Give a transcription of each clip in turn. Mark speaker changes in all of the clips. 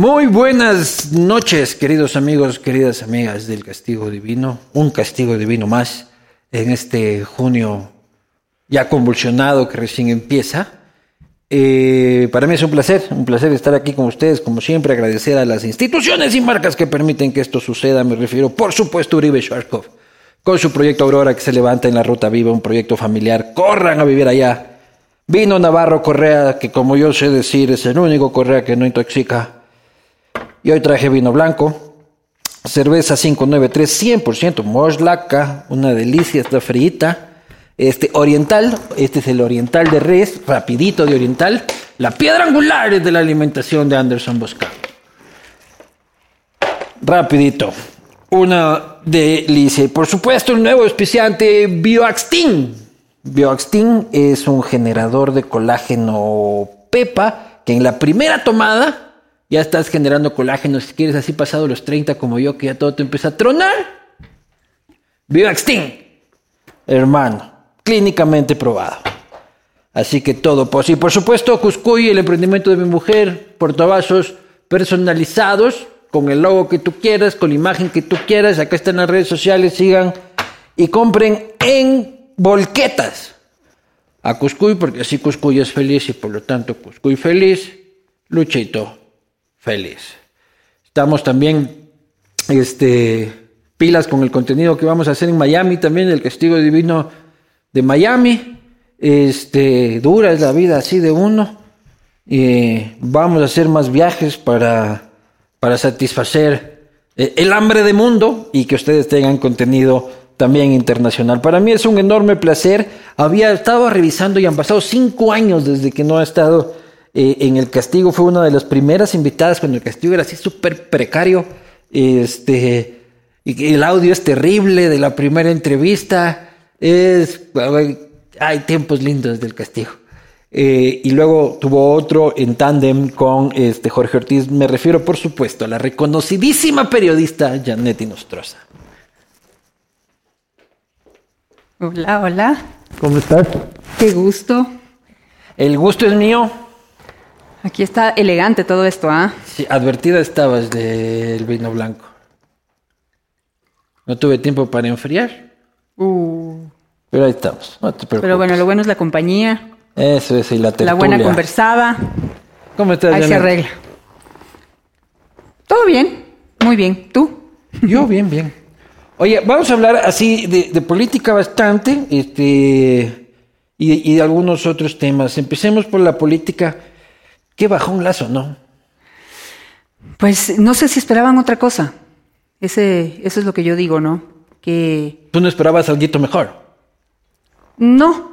Speaker 1: Muy buenas noches, queridos amigos, queridas amigas del Castigo Divino. Un castigo divino más en este junio ya convulsionado que recién empieza. Eh, para mí es un placer, un placer estar aquí con ustedes, como siempre, agradecer a las instituciones y marcas que permiten que esto suceda. Me refiero, por supuesto, a Uribe Schwarzkopf, con su proyecto Aurora que se levanta en la Ruta Viva, un proyecto familiar. Corran a vivir allá. Vino Navarro Correa, que como yo sé decir, es el único Correa que no intoxica. Y hoy traje vino blanco, cerveza 593, 100% moslaca, una delicia, está frita. Este oriental, este es el oriental de res, rapidito de oriental, la piedra angular de la alimentación de Anderson Bosca. Rapidito, una delicia. Y por supuesto el nuevo especiante Bioaxtin. Bioaxtin es un generador de colágeno PEPA que en la primera tomada ya estás generando colágeno, si quieres así pasado los 30 como yo, que ya todo te empieza a tronar. Bioaxtin, hermano, clínicamente probado. Así que todo Y por supuesto, Cuscuy, el emprendimiento de mi mujer, portavasos personalizados, con el logo que tú quieras, con la imagen que tú quieras. Acá están las redes sociales, sigan y compren en volquetas a Cuscuy, porque así Cuscuy es feliz y por lo tanto Cuscuy feliz, Luchito feliz. Estamos también este, pilas con el contenido que vamos a hacer en Miami también, el castigo divino de Miami. Este, dura es la vida así de uno. y vamos a hacer más viajes para, para satisfacer eh, el hambre de mundo y que ustedes tengan contenido también internacional. Para mí es un enorme placer. Había estado revisando y han pasado cinco años desde que no ha estado eh, en el castigo fue una de las primeras invitadas cuando el castigo era así súper precario. Este, y el audio es terrible de la primera entrevista. Es, hay tiempos lindos del castigo. Eh, y luego tuvo otro en tándem con este Jorge Ortiz. Me refiero, por supuesto, a la reconocidísima periodista Janet Nostroza.
Speaker 2: Hola, hola.
Speaker 1: ¿Cómo estás?
Speaker 2: Qué gusto.
Speaker 1: El gusto es mío.
Speaker 2: Aquí está elegante todo esto, ¿ah?
Speaker 1: Sí, advertida estabas del vino blanco. No tuve tiempo para enfriar.
Speaker 2: Uh.
Speaker 1: Pero ahí estamos, no te preocupes.
Speaker 2: Pero bueno, lo bueno es la compañía.
Speaker 1: Eso es, y la tertulia.
Speaker 2: La buena conversada.
Speaker 1: ¿Cómo estás,
Speaker 2: Ahí se
Speaker 1: Janet?
Speaker 2: arregla. Todo bien, muy bien. ¿Tú?
Speaker 1: Yo bien, bien. Oye, vamos a hablar así de, de política bastante, este, y, y de algunos otros temas. Empecemos por la política. Qué bajón lazo, ¿no?
Speaker 2: Pues no sé si esperaban otra cosa. Ese, eso es lo que yo digo, ¿no? Que
Speaker 1: ¿Tú no esperabas algo mejor?
Speaker 2: no.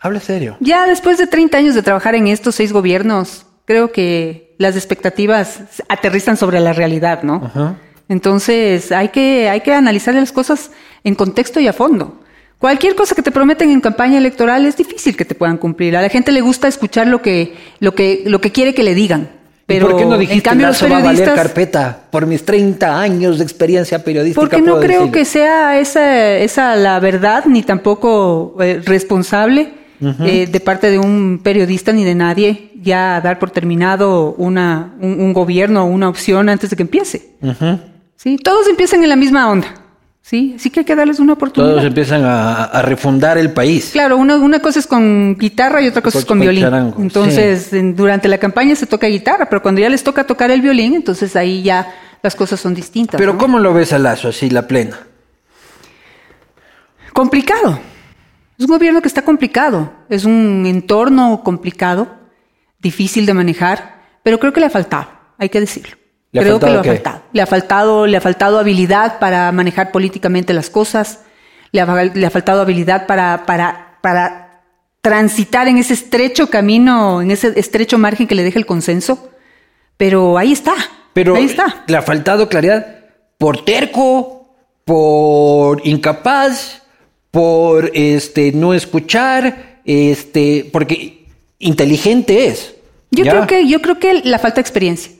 Speaker 1: Habla serio.
Speaker 2: Ya después de 30 años de trabajar en estos seis gobiernos, creo que las expectativas aterrizan sobre la realidad, ¿no?
Speaker 1: Ajá.
Speaker 2: Entonces hay que, hay que analizar las cosas en contexto y a fondo. Cualquier cosa que te prometen en campaña electoral es difícil que te puedan cumplir. A la gente le gusta escuchar lo que, lo que, lo que quiere que le digan. Pero
Speaker 1: ¿Y ¿Por qué no dijiste
Speaker 2: en cambio los
Speaker 1: Lazo va a valer
Speaker 2: periodistas,
Speaker 1: carpeta por mis 30 años de experiencia periodística?
Speaker 2: porque no creo
Speaker 1: decirlo?
Speaker 2: que sea esa, esa la verdad ni tampoco eh, responsable eh, de parte de un periodista ni de nadie ya dar por terminado una, un, un gobierno o una opción antes de que empiece. ¿sí? Todos empiezan en la misma onda. ¿Sí? Así que hay que darles una oportunidad.
Speaker 1: Todos empiezan a, a refundar el país.
Speaker 2: Claro, una, una cosa es con guitarra y otra cosa es con,
Speaker 1: Con
Speaker 2: violín.
Speaker 1: charango,
Speaker 2: entonces, en- durante la campaña se toca guitarra, pero cuando ya les toca tocar el violín, entonces ahí ya las cosas son distintas.
Speaker 1: Pero
Speaker 2: ¿no?
Speaker 1: ¿cómo lo ves a Lazo así, la plena?
Speaker 2: Complicado. Es un gobierno que está complicado. Es un entorno complicado, difícil de manejar, pero creo que le ha faltado, hay que decirlo.
Speaker 1: ¿Le ha
Speaker 2: creo que le ha faltado. Le ha faltado, le ha faltado habilidad para manejar políticamente las cosas. Le ha, le ha faltado habilidad para, para, para transitar en ese estrecho camino, en ese estrecho margen que le deja el consenso. Pero ahí está.
Speaker 1: Pero
Speaker 2: ahí está.
Speaker 1: le ha faltado claridad por terco, por incapaz, por este no escuchar, este, porque inteligente es.
Speaker 2: Yo
Speaker 1: ¿ya?
Speaker 2: creo que, yo creo que la falta de experiencia.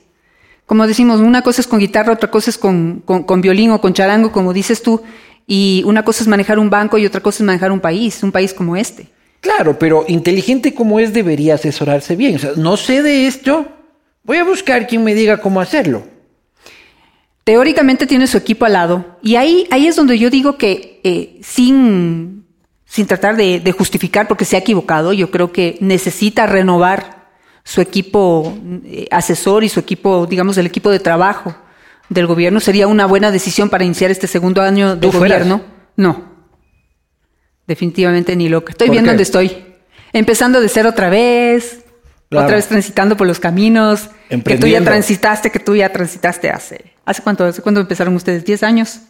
Speaker 2: Como decimos, una cosa es con guitarra, otra cosa es con, con, con violín o con charango, como dices tú, y una cosa es manejar un banco y otra cosa es manejar un país, un país como este.
Speaker 1: Claro, pero inteligente como es debería asesorarse bien. O sea, no sé de esto, Voy a buscar quien me diga cómo hacerlo.
Speaker 2: Teóricamente tiene su equipo al lado. Y ahí, ahí es donde yo digo que eh, sin, sin tratar de, de justificar porque se ha equivocado, yo creo que necesita renovar su equipo eh, asesor y su equipo, digamos, el equipo de trabajo del gobierno. Sería una buena decisión para iniciar este segundo año de gobierno. No. Definitivamente ni loca. Estoy
Speaker 1: ¿Por
Speaker 2: bien
Speaker 1: qué?
Speaker 2: donde estoy. Empezando de cero otra vez.
Speaker 1: Claro.
Speaker 2: Otra vez transitando por los caminos que tú ya transitaste, que tú ya transitaste hace. ¿Hace cuánto? ¿Hace cuándo empezaron ustedes? ¿10 años?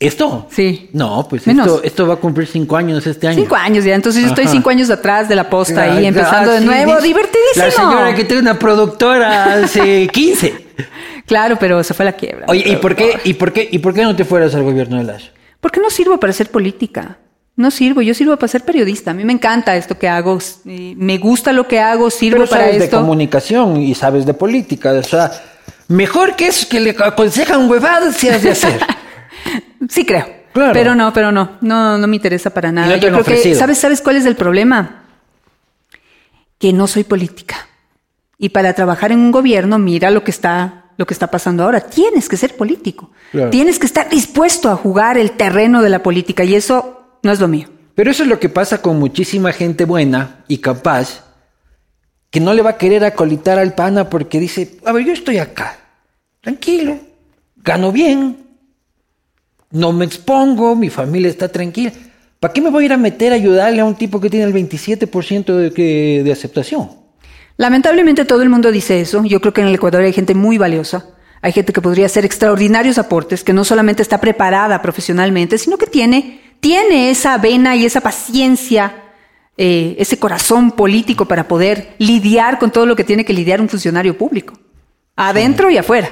Speaker 1: ¿Esto?
Speaker 2: Sí.
Speaker 1: No, pues
Speaker 2: Menos.
Speaker 1: esto, esto va a cumplir cinco años este año.
Speaker 2: Cinco años ya. Entonces yo estoy
Speaker 1: Ajá.
Speaker 2: cinco años atrás de la posta
Speaker 1: Ah,
Speaker 2: ahí, empezando
Speaker 1: ah,
Speaker 2: de
Speaker 1: sí,
Speaker 2: nuevo.
Speaker 1: dice-
Speaker 2: Divertidísimo.
Speaker 1: La señora que tiene una productora hace 15.
Speaker 2: Claro, pero se fue la quiebra.
Speaker 1: Oye, ¿y por qué, y por qué, y por qué no te fueras al gobierno de Lazo?
Speaker 2: Porque no sirvo para hacer política. No sirvo, yo sirvo para ser periodista. A mí me encanta esto que hago, me gusta lo que hago, sirvo
Speaker 1: Pero
Speaker 2: para
Speaker 1: sabes de comunicación y sabes de política. O sea, mejor que eso que le aconsejan huevadas se has de hacer.
Speaker 2: Sí creo.
Speaker 1: Claro.
Speaker 2: Pero no, pero no, no, no me interesa para nada.
Speaker 1: No
Speaker 2: Yo creo que. ¿sabes, ¿sabes cuál es el problema? Que no soy política. Y para trabajar en un gobierno, mira lo que está, lo que está pasando ahora. Tienes que ser político.
Speaker 1: Claro.
Speaker 2: Tienes que estar dispuesto a jugar el terreno de la política y eso no es lo mío.
Speaker 1: Pero eso es lo que pasa con muchísima gente buena y capaz que no le va a querer acolitar al pana porque dice, a ver, yo estoy acá, tranquilo, gano bien, no me expongo, mi familia está tranquila. ¿Para qué me voy a ir a meter a ayudarle a un tipo que tiene el 27% de, que- de aceptación?
Speaker 2: Lamentablemente todo el mundo dice eso. Yo creo que en el Ecuador hay gente muy valiosa. Hay gente que podría hacer extraordinarios aportes, que no solamente está preparada profesionalmente, sino que tiene, tiene esa vena y esa paciencia, eh, ese corazón político para poder lidiar con todo lo que tiene que lidiar un funcionario público, adentro y afuera.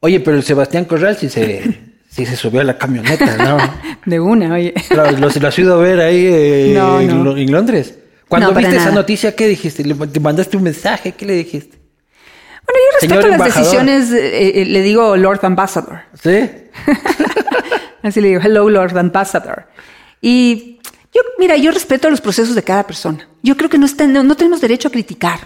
Speaker 1: Oye, pero el Sebastián Corral sí se, sí se subió a la camioneta, ¿no?
Speaker 2: De una, oye.
Speaker 1: Lo, lo has ido a ver ahí eh,
Speaker 2: No,
Speaker 1: en,
Speaker 2: no.
Speaker 1: En Londres. Cuando viste esa noticia, ¿qué dijiste? ¿Le, ¿Te mandaste un mensaje? ¿Qué le dijiste?
Speaker 2: Bueno, yo respeto
Speaker 1: Señor
Speaker 2: las
Speaker 1: embajador.
Speaker 2: decisiones, eh, eh, le digo Lord Ambassador.
Speaker 1: ¿Sí?
Speaker 2: Así le digo, hello Lord Ambassador. Y yo, mira, yo respeto los procesos de cada persona. Yo creo que no, está- no, no tenemos derecho a criticar.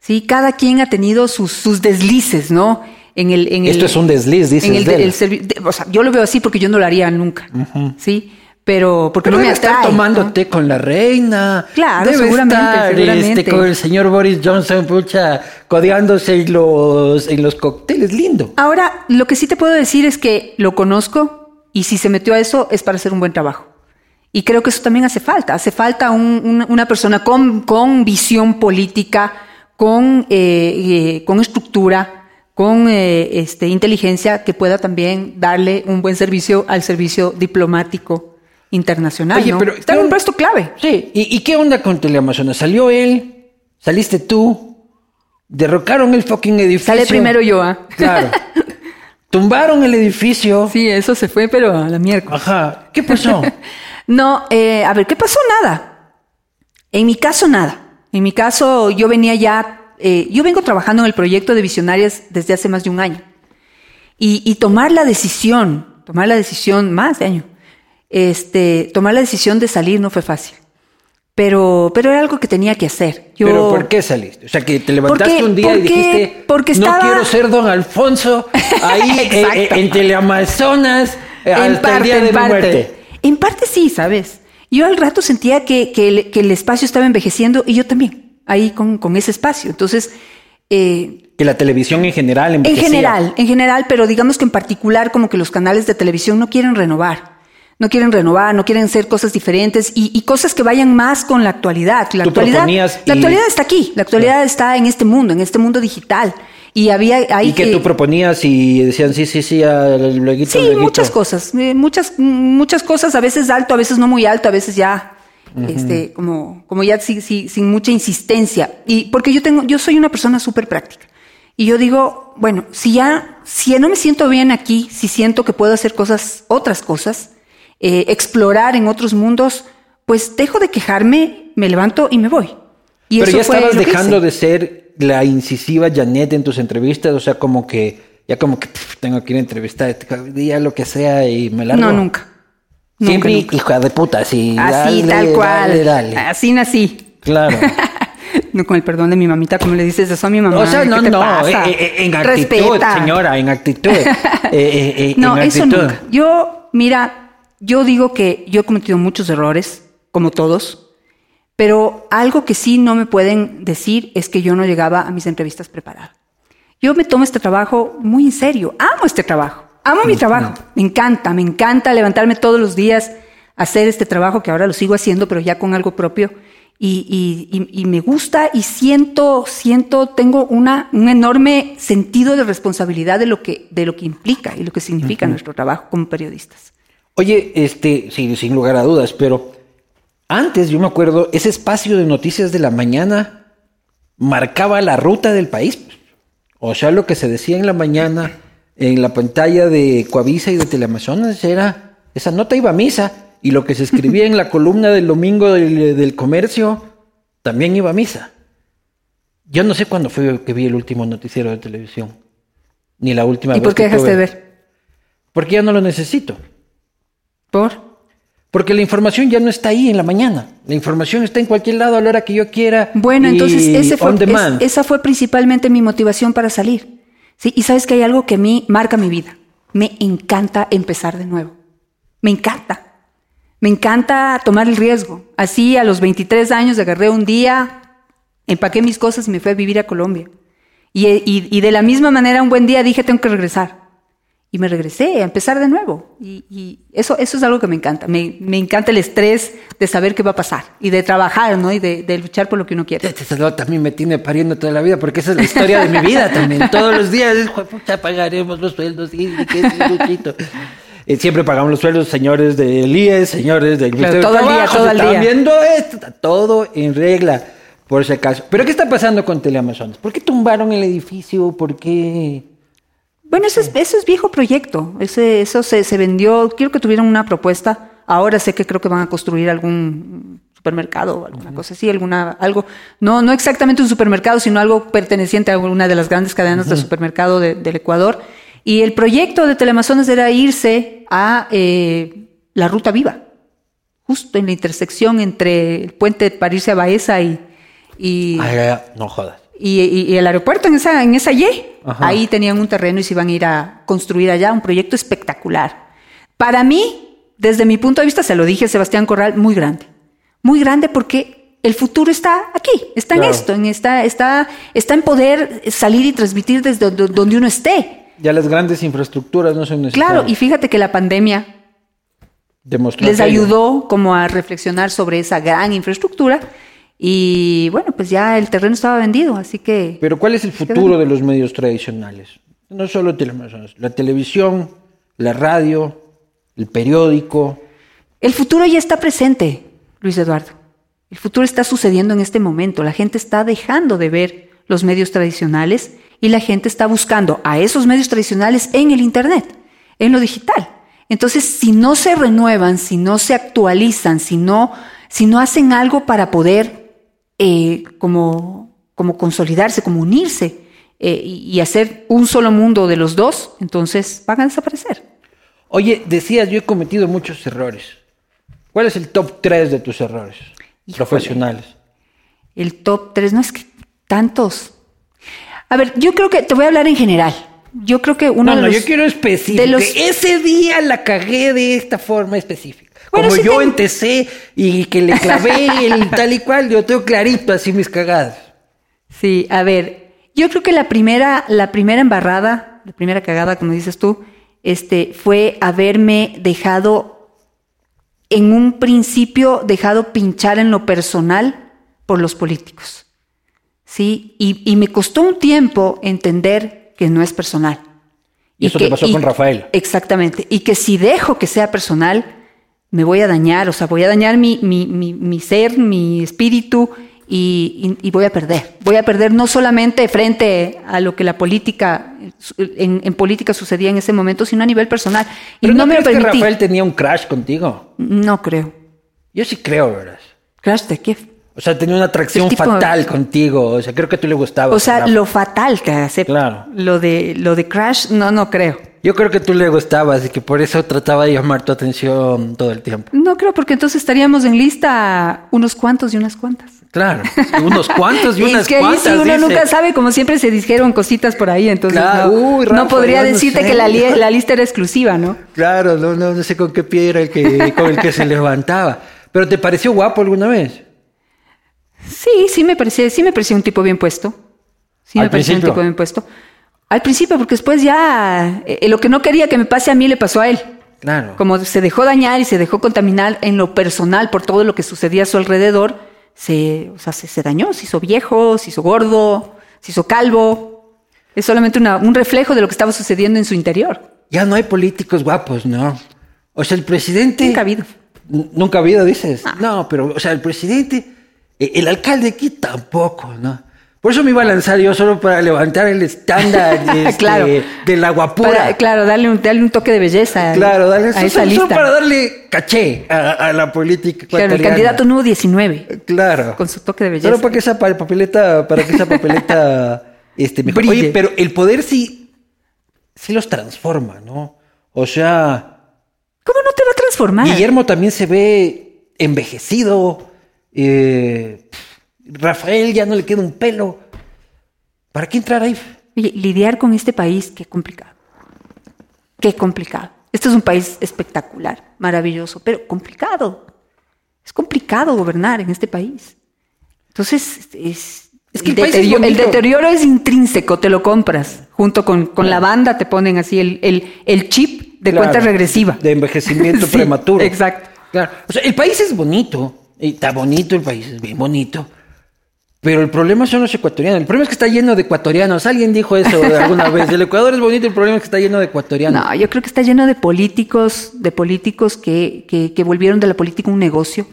Speaker 2: ¿sí? Cada quien ha tenido sus, sus deslices, ¿no? En el, en
Speaker 1: Esto
Speaker 2: el-
Speaker 1: es un desliz, dices
Speaker 2: en el,
Speaker 1: de él.
Speaker 2: el servi- de- o sea, yo lo veo así porque yo no lo haría nunca. ¿Sí? Pero porque
Speaker 1: Pero
Speaker 2: no me
Speaker 1: estar
Speaker 2: atrae.
Speaker 1: tomando
Speaker 2: ¿no?
Speaker 1: té con la reina.
Speaker 2: Claro,
Speaker 1: debe
Speaker 2: seguramente,
Speaker 1: estar,
Speaker 2: seguramente.
Speaker 1: Este, con el señor Boris Johnson, pucha, codeándose en los, en los cócteles. Lindo.
Speaker 2: Ahora, lo que sí te puedo decir es que lo conozco y si se metió a eso es para hacer un buen trabajo. Y creo que eso también hace falta. Hace falta un- una, una persona con, con visión política, con, eh, eh, con estructura, con eh, este, inteligencia que pueda también darle un buen servicio al servicio diplomático internacional.
Speaker 1: Oye,
Speaker 2: ¿no?
Speaker 1: pero
Speaker 2: Está en
Speaker 1: ¿qué
Speaker 2: un puesto clave.
Speaker 1: Sí. ¿Y, y qué onda con Teleamazonas? ¿Salió él? ¿Saliste tú? ¿Derrocaron el fucking edificio?
Speaker 2: Sale primero yo, ¿ah?
Speaker 1: Claro. Tumbaron el edificio.
Speaker 2: Sí, eso se fue, pero a la mierda.
Speaker 1: Ajá. ¿Qué pasó?
Speaker 2: No, eh, a ver, ¿qué pasó? Nada. En mi caso, nada. En mi caso, yo venía ya, eh, yo vengo trabajando en el proyecto de Visionarias desde hace más de un año. Y, y tomar la decisión, tomar la decisión, más de año, este, tomar la decisión de salir no fue fácil. Pero, pero era algo que tenía que hacer. Yo,
Speaker 1: ¿Pero por qué saliste? O sea, que te levantaste
Speaker 2: Porque-
Speaker 1: un día y dijiste,
Speaker 2: porque
Speaker 1: no quiero ser don Alfonso ahí eh, eh, en Teleamazonas
Speaker 2: en
Speaker 1: hasta el
Speaker 2: parte,
Speaker 1: día de
Speaker 2: en parte.
Speaker 1: muerte.
Speaker 2: En parte sí, ¿sabes? Yo al rato sentía que, que el, que el espacio estaba envejeciendo y yo también, ahí con, con ese espacio. Entonces, eh,
Speaker 1: Que la televisión en general
Speaker 2: en general, en general, pero digamos que en particular como que los canales de televisión no quieren renovar. No quieren renovar, no quieren hacer cosas diferentes y, y cosas que vayan más con la actualidad. La
Speaker 1: Tú
Speaker 2: actualidad, la
Speaker 1: y-
Speaker 2: actualidad está aquí, la actualidad está en este mundo, en este mundo digital. Y había ahí
Speaker 1: Y que tú proponías y decían, sí, sí, sí, al lueguito,
Speaker 2: Sí, muchas cosas, eh, muchas, muchas cosas, a veces alto, a veces no muy alto, a veces ya, este, como, como ya sí- sin mucha insistencia. Y porque yo tengo, yo soy una persona súper práctica. Y yo digo, bueno, si ya, si ya no me siento bien aquí, si siento que puedo hacer cosas, otras cosas, eh, explorar en otros mundos, pues dejo de quejarme, me levanto y me voy. Y
Speaker 1: Pero
Speaker 2: eso
Speaker 1: ya estabas dejando de ser la incisiva Janet en tus entrevistas, o sea, como que, ya como que pff, tengo que ir a entrevistar, día lo que sea y me largo.
Speaker 2: No, nunca.
Speaker 1: Siempre
Speaker 2: nunca.
Speaker 1: hija de puta, así.
Speaker 2: Así,
Speaker 1: dale,
Speaker 2: tal cual.
Speaker 1: Dale, dale.
Speaker 2: Así nací.
Speaker 1: Claro.
Speaker 2: No con el perdón de mi mamita, como le dices eso a mi mamá.
Speaker 1: O sea, no,
Speaker 2: ¿qué te
Speaker 1: no,
Speaker 2: pasa?
Speaker 1: eh, eh, en actitud,
Speaker 2: Respeta.
Speaker 1: señora, en actitud. Eh, eh, eh,
Speaker 2: No,
Speaker 1: en
Speaker 2: eso
Speaker 1: actitud.
Speaker 2: nunca. Yo, mira, yo digo que yo he cometido muchos errores, como todos, pero algo que sí no me pueden decir es que yo no llegaba a mis entrevistas preparada. Yo me tomo este trabajo muy en serio. Amo este trabajo. Amo mi trabajo. Me encanta, me encanta levantarme todos los días, hacer este trabajo que ahora lo sigo haciendo, pero ya con algo propio. Y, y- y- y me gusta y siento, siento, tengo una, un enorme sentido de responsabilidad de lo que, de lo que implica y lo que significa nuestro trabajo como periodistas.
Speaker 1: Oye, este, sí, sin lugar a dudas, pero antes yo me acuerdo, ese espacio de noticias de la mañana marcaba la ruta del país. O sea, lo que se decía en la mañana en la pantalla de Coavisa y de Teleamazonas era, esa nota iba a misa, y lo que se escribía en la columna del domingo del, del comercio también iba a misa. Yo no sé cuándo fue que vi el último noticiero de televisión, ni la última
Speaker 2: ¿Y
Speaker 1: vez
Speaker 2: por qué
Speaker 1: que
Speaker 2: dejaste de ver?
Speaker 1: Porque ya no lo necesito.
Speaker 2: ¿Por?
Speaker 1: Porque la información ya no está ahí en la mañana. La información está en cualquier lado a la hora que yo quiera.
Speaker 2: Bueno, entonces ese fue, es- esa fue principalmente mi motivación para salir. ¿Sí? Y sabes que hay algo que a mí marca mi vida. Me encanta empezar de nuevo. Me encanta. Me encanta tomar el riesgo. Así a los 23 años agarré un día, empaqué mis cosas y me fui a vivir a Colombia. Y, y- y de la misma manera un buen día dije tengo que regresar. Y me regresé a empezar de nuevo. Y, y eso, eso es algo que me encanta. Me, me encanta el estrés de saber qué va a pasar y de trabajar, ¿no? Y de, de luchar por lo que uno quiere.
Speaker 1: Este salón también me tiene pariendo toda la vida, porque esa es la historia de mi vida también. Todos los días, "Hijo de puta, pagaremos los sueldos. Y, luchito". Eh, Siempre pagamos los sueldos, señores del IES, señores del Ministerio
Speaker 2: todo
Speaker 1: de
Speaker 2: el día, todo el día.
Speaker 1: viendo esto, todo en regla, por si acaso. Pero ¿qué está pasando con Teleamazonas? ¿Por qué tumbaron el edificio? ¿Por qué...?
Speaker 2: Bueno, eso es, eso es viejo proyecto. Ese, eso se, se vendió. Quiero que tuvieran una propuesta. Ahora sé que creo que van a construir algún supermercado o alguna cosa así, alguna, algo. No, no exactamente un supermercado, sino algo perteneciente a una de las grandes cadenas de supermercado de- del Ecuador. Y el proyecto de Teleamazonas era irse a eh, la ruta viva, justo en la intersección entre el puente para irse a Baeza y, y,
Speaker 1: Ay, ay, no jodas.
Speaker 2: Y, y- y el aeropuerto en esa, en esa Y.
Speaker 1: Ajá.
Speaker 2: Ahí tenían un terreno y se iban a ir a construir allá un proyecto espectacular. Para mí, desde mi punto de vista, se lo dije a Sebastián Corral, muy grande. Muy grande porque el futuro está aquí, está
Speaker 1: Claro.
Speaker 2: en esto, en esta, está, está en poder salir y transmitir desde do- donde uno esté.
Speaker 1: Ya las grandes infraestructuras no son necesarias.
Speaker 2: Claro, y fíjate que la pandemia
Speaker 1: Demostró
Speaker 2: les ayudó como a reflexionar sobre esa gran infraestructura y bueno, pues ya el terreno estaba vendido, así que...
Speaker 1: Pero ¿cuál es el futuro de los medios tradicionales? No solo Teleamazonas, la televisión, la radio, el periódico.
Speaker 2: El futuro ya está presente, Luis Eduardo. El futuro está sucediendo en este momento. La gente está dejando de ver los medios tradicionales y la gente está buscando a esos medios tradicionales en el Internet, en lo digital. Entonces, si no se renuevan, si no se actualizan, si no, si no hacen algo para poder eh, como, como consolidarse, como unirse eh, y, hacer un solo mundo de los dos, entonces van a desaparecer.
Speaker 1: Oye, decías, yo he cometido muchos errores. ¿Cuál es el top 3 de tus errores
Speaker 2: Híjole.
Speaker 1: profesionales?
Speaker 2: El top 3, no es que tantos. A ver, yo creo que te voy a hablar en general. Yo creo que uno
Speaker 1: No,
Speaker 2: de
Speaker 1: no,
Speaker 2: los.
Speaker 1: yo quiero específico.
Speaker 2: de los-
Speaker 1: Ese día la cagué de esta forma específica.
Speaker 2: Bueno,
Speaker 1: Como yo
Speaker 2: te-
Speaker 1: empecé y que le clavé el tal y cual, yo tengo clarito así mis cagadas.
Speaker 2: Sí, a ver, yo creo que la primera, la primera embarrada, la primera cagada, como dices tú, este, fue haberme dejado, en un principio, dejado pinchar en lo personal por los políticos. Sí, y, y me costó un tiempo entender que no es personal.
Speaker 1: Y eso te pasó con Rafael.
Speaker 2: Exactamente. Y que si dejo que sea personal, me voy a dañar, o sea, voy a dañar mi, mi, mi, mi ser, mi espíritu y, y- y voy a perder. Voy a perder no solamente frente a lo que la política, en, en política sucedía en ese momento, sino a nivel personal. Y
Speaker 1: Pero
Speaker 2: no,
Speaker 1: no,
Speaker 2: me lo
Speaker 1: crees que
Speaker 2: permití.
Speaker 1: Rafael tenía un crash contigo?
Speaker 2: No creo.
Speaker 1: Yo sí creo, ¿verdad?
Speaker 2: Crash de qué?
Speaker 1: O sea, tenía una atracción
Speaker 2: tipo-
Speaker 1: fatal contigo. O sea, creo que tú le gustabas.
Speaker 2: O sea, lo fatal que hace.
Speaker 1: Claro.
Speaker 2: Lo de, lo de Crash, no, no creo.
Speaker 1: Yo creo que tú le gustabas y que por eso trataba de llamar tu atención todo el tiempo.
Speaker 2: No creo, porque entonces estaríamos en lista unos cuantos y unas cuantas.
Speaker 1: Claro, unos cuantos y unas
Speaker 2: es que ahí
Speaker 1: cuantas.
Speaker 2: sí uno
Speaker 1: dice.
Speaker 2: nunca sabe, como siempre se dijeron cositas por ahí, entonces
Speaker 1: Claro,
Speaker 2: no,
Speaker 1: uy,
Speaker 2: no
Speaker 1: Rafa,
Speaker 2: podría
Speaker 1: no
Speaker 2: decirte
Speaker 1: sé.
Speaker 2: que la, li- la lista era exclusiva, ¿no?
Speaker 1: Claro, no, no, no sé con qué pie era el que, con el que se levantaba. Pero ¿te pareció guapo alguna vez?
Speaker 2: Sí, sí me parecía, sí me parecía un tipo bien puesto. Sí me parecía un tipo bien puesto. Al principio, porque después ya eh, lo que no quería que me pase a mí le pasó a él.
Speaker 1: Claro.
Speaker 2: Como se dejó dañar y se dejó contaminar en lo personal por todo lo que sucedía a su alrededor, se, o sea, se, se dañó, se hizo viejo, se hizo gordo, se hizo calvo. Es solamente una- un reflejo de lo que estaba sucediendo en su interior.
Speaker 1: Ya no hay políticos guapos, ¿no? O sea, el presidente...
Speaker 2: Nunca ha habido.
Speaker 1: Nunca ha habido, dices. No, pero, o sea, el presidente, eh, el alcalde aquí tampoco, ¿no? Por eso me iba a lanzar yo solo para levantar el estándar este,
Speaker 2: Claro.
Speaker 1: de la guapura.
Speaker 2: Para- claro, darle un, darle un toque de belleza
Speaker 1: Claro, dale,
Speaker 2: a
Speaker 1: solo-
Speaker 2: esa
Speaker 1: solo
Speaker 2: lista.
Speaker 1: para darle caché a, a la política
Speaker 2: Claro, el candidato número 19,
Speaker 1: Claro.
Speaker 2: con su toque de belleza.
Speaker 1: Solo para que esa pa- papeleta, para que esa papeleta este, mejor.
Speaker 2: Brille.
Speaker 1: Oye, pero el poder sí, sí los transforma, ¿no? O sea,
Speaker 2: ¿Cómo no te va a transformar?
Speaker 1: Guillermo también se ve envejecido. eh, Rafael ya no le queda un pelo. ¿Para qué entrar ahí?
Speaker 2: Oye, lidiar con este país, qué complicado. Qué complicado. Este es un país espectacular, maravilloso, pero complicado. Es complicado gobernar en este país. Entonces, es,
Speaker 1: Es que
Speaker 2: el,
Speaker 1: el país es
Speaker 2: deterioro, el
Speaker 1: bonito.
Speaker 2: deterioro es intrínseco, te lo compras. Junto con, con la banda te ponen así el, el, el chip de
Speaker 1: Claro,
Speaker 2: cuenta regresiva.
Speaker 1: De envejecimiento
Speaker 2: Sí,
Speaker 1: prematuro.
Speaker 2: Exacto.
Speaker 1: Claro. O sea, el país es bonito. y Está bonito el país, es bien bonito. Pero el problema son los ecuatorianos. El problema es que está lleno de ecuatorianos. Alguien dijo eso alguna vez. El Ecuador es bonito, el problema es que está lleno de ecuatorianos.
Speaker 2: No, yo creo que está lleno de políticos, de políticos que, que, que volvieron de la política un negocio.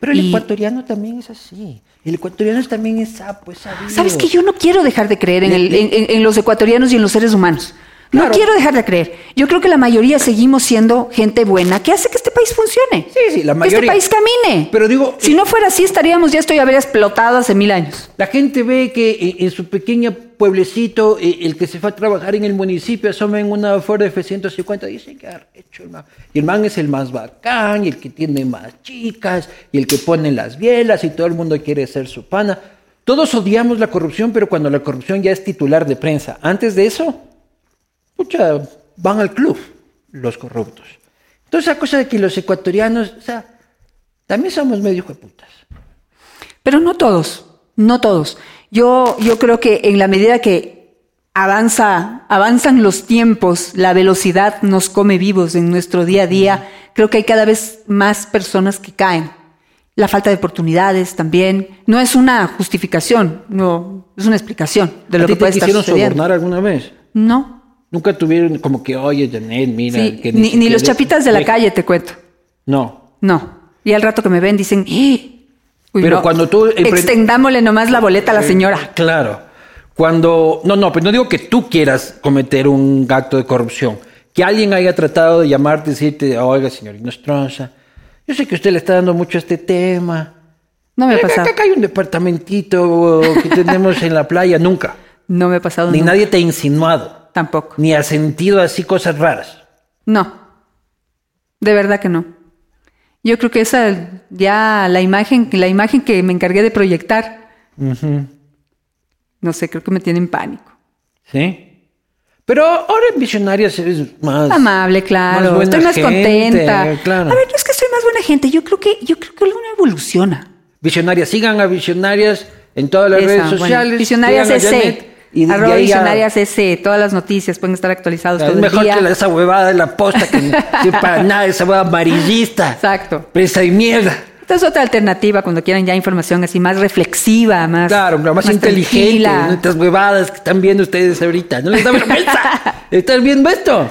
Speaker 1: Pero el
Speaker 2: Y-
Speaker 1: ecuatoriano también es así. El ecuatoriano también es sapo, es sabido.
Speaker 2: Sabes que yo no quiero dejar de creer en, el- en- en- en los ecuatorianos y en los seres humanos. No
Speaker 1: Claro.
Speaker 2: quiero dejar de creer. Yo creo que la mayoría seguimos siendo gente buena que hace que este país funcione.
Speaker 1: Sí, sí, la
Speaker 2: Que
Speaker 1: mayoría.
Speaker 2: este país camine.
Speaker 1: Pero digo,
Speaker 2: si no fuera así, estaríamos ya estoy habría explotado hace mil años.
Speaker 1: La gente ve que eh, en su pequeño pueblecito, eh, el que se fue a trabajar en el municipio asoma en una Ford F-150, dice que ha hecho el man. Y el man es el más bacán, y el que tiene más chicas, y el que pone las bielas, y todo el mundo quiere ser su pana. Todos odiamos la corrupción, pero cuando la corrupción ya es titular de prensa. Antes de eso, pucha, van al club los corruptos. Entonces, la cosa de que los ecuatorianos, o sea, también somos medio putas.
Speaker 2: Pero no todos, no todos. Yo, yo creo que en la medida que avanza, avanzan los tiempos, la velocidad nos come vivos en nuestro día a día, creo que hay cada vez más personas que caen. La falta de oportunidades también. No es una justificación, no, es una explicación de
Speaker 1: ¿A
Speaker 2: lo
Speaker 1: ti
Speaker 2: que
Speaker 1: te
Speaker 2: puede estar
Speaker 1: quisieron sobornar alguna vez?
Speaker 2: No.
Speaker 1: Nunca tuvieron como que, oye, Janet, mira.
Speaker 2: Sí,
Speaker 1: que
Speaker 2: ni, los chapitas de la calle, te cuento.
Speaker 1: No.
Speaker 2: No. Y al rato que me ven dicen, "Ih, uy,
Speaker 1: Pero
Speaker 2: no,
Speaker 1: cuando tú
Speaker 2: Extendámosle nomás la boleta a la señora.
Speaker 1: Claro. Cuando. No, no, pero no digo que tú quieras cometer un acto de corrupción. Que alguien haya tratado de llamarte y decirte, oiga, señor Nostroza, yo sé que usted le está dando mucho a este tema.
Speaker 2: No me ha pasado.
Speaker 1: Acá hay un departamentito que tenemos en la playa. Nunca.
Speaker 2: No me ha pasado
Speaker 1: Ni
Speaker 2: nunca.
Speaker 1: nadie te ha insinuado.
Speaker 2: Tampoco.
Speaker 1: Ni ha sentido así cosas raras.
Speaker 2: No. De verdad que no. Yo creo que esa ya la imagen, la imagen que me encargué de proyectar, no sé, creo que me tiene en pánico.
Speaker 1: ¿Sí? Pero ahora en Visionarias eres más...
Speaker 2: Amable, claro.
Speaker 1: buena
Speaker 2: estoy más
Speaker 1: gente,
Speaker 2: contenta.
Speaker 1: claro.
Speaker 2: A ver, no es que soy más buena gente. Yo creo que, yo creo que uno evoluciona.
Speaker 1: Visionarias, sigan a Visionarias en todas las
Speaker 2: Esa,
Speaker 1: redes
Speaker 2: bueno,
Speaker 1: sociales.
Speaker 2: Visionarias
Speaker 1: sigan a
Speaker 2: S.
Speaker 1: Janet, y
Speaker 2: Arroba
Speaker 1: ahí
Speaker 2: Visionarias S. Todas las noticias pueden estar actualizadas
Speaker 1: Es
Speaker 2: todo el
Speaker 1: mejor
Speaker 2: día.
Speaker 1: que la- esa huevada de la posta que, que para nada, esa huevada amarillista.
Speaker 2: Exacto.
Speaker 1: Presa y mierda.
Speaker 2: Esta es otra alternativa cuando quieran ya información así más reflexiva, más,
Speaker 1: Claro, más, inteligente. ¿no? Estas huevadas que están viendo ustedes ahorita. ¿No les da vergüenza? ¿Están viendo esto?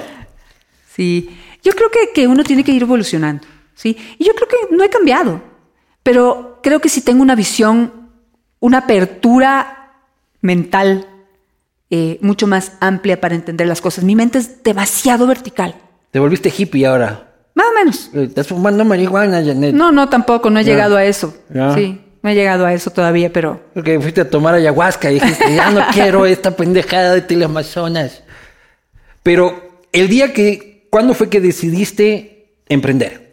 Speaker 2: Sí, yo creo que, que uno tiene que ir evolucionando, ¿sí? Y yo creo que no he cambiado, pero creo que si tengo una visión, una apertura mental eh, mucho más amplia para entender las cosas. Mi mente es demasiado vertical,
Speaker 1: Te volviste hippie ahora.
Speaker 2: más o menos.
Speaker 1: Eh, Estás fumando marihuana, Janet.
Speaker 2: No, no, tampoco, no he llegado a eso. Sí, no he llegado a eso todavía, pero
Speaker 1: Porque fuiste a tomar ayahuasca y dijiste, ya no quiero esta pendejada de Teleamazonas. Pero el día que, ¿cuándo fue que decidiste emprender?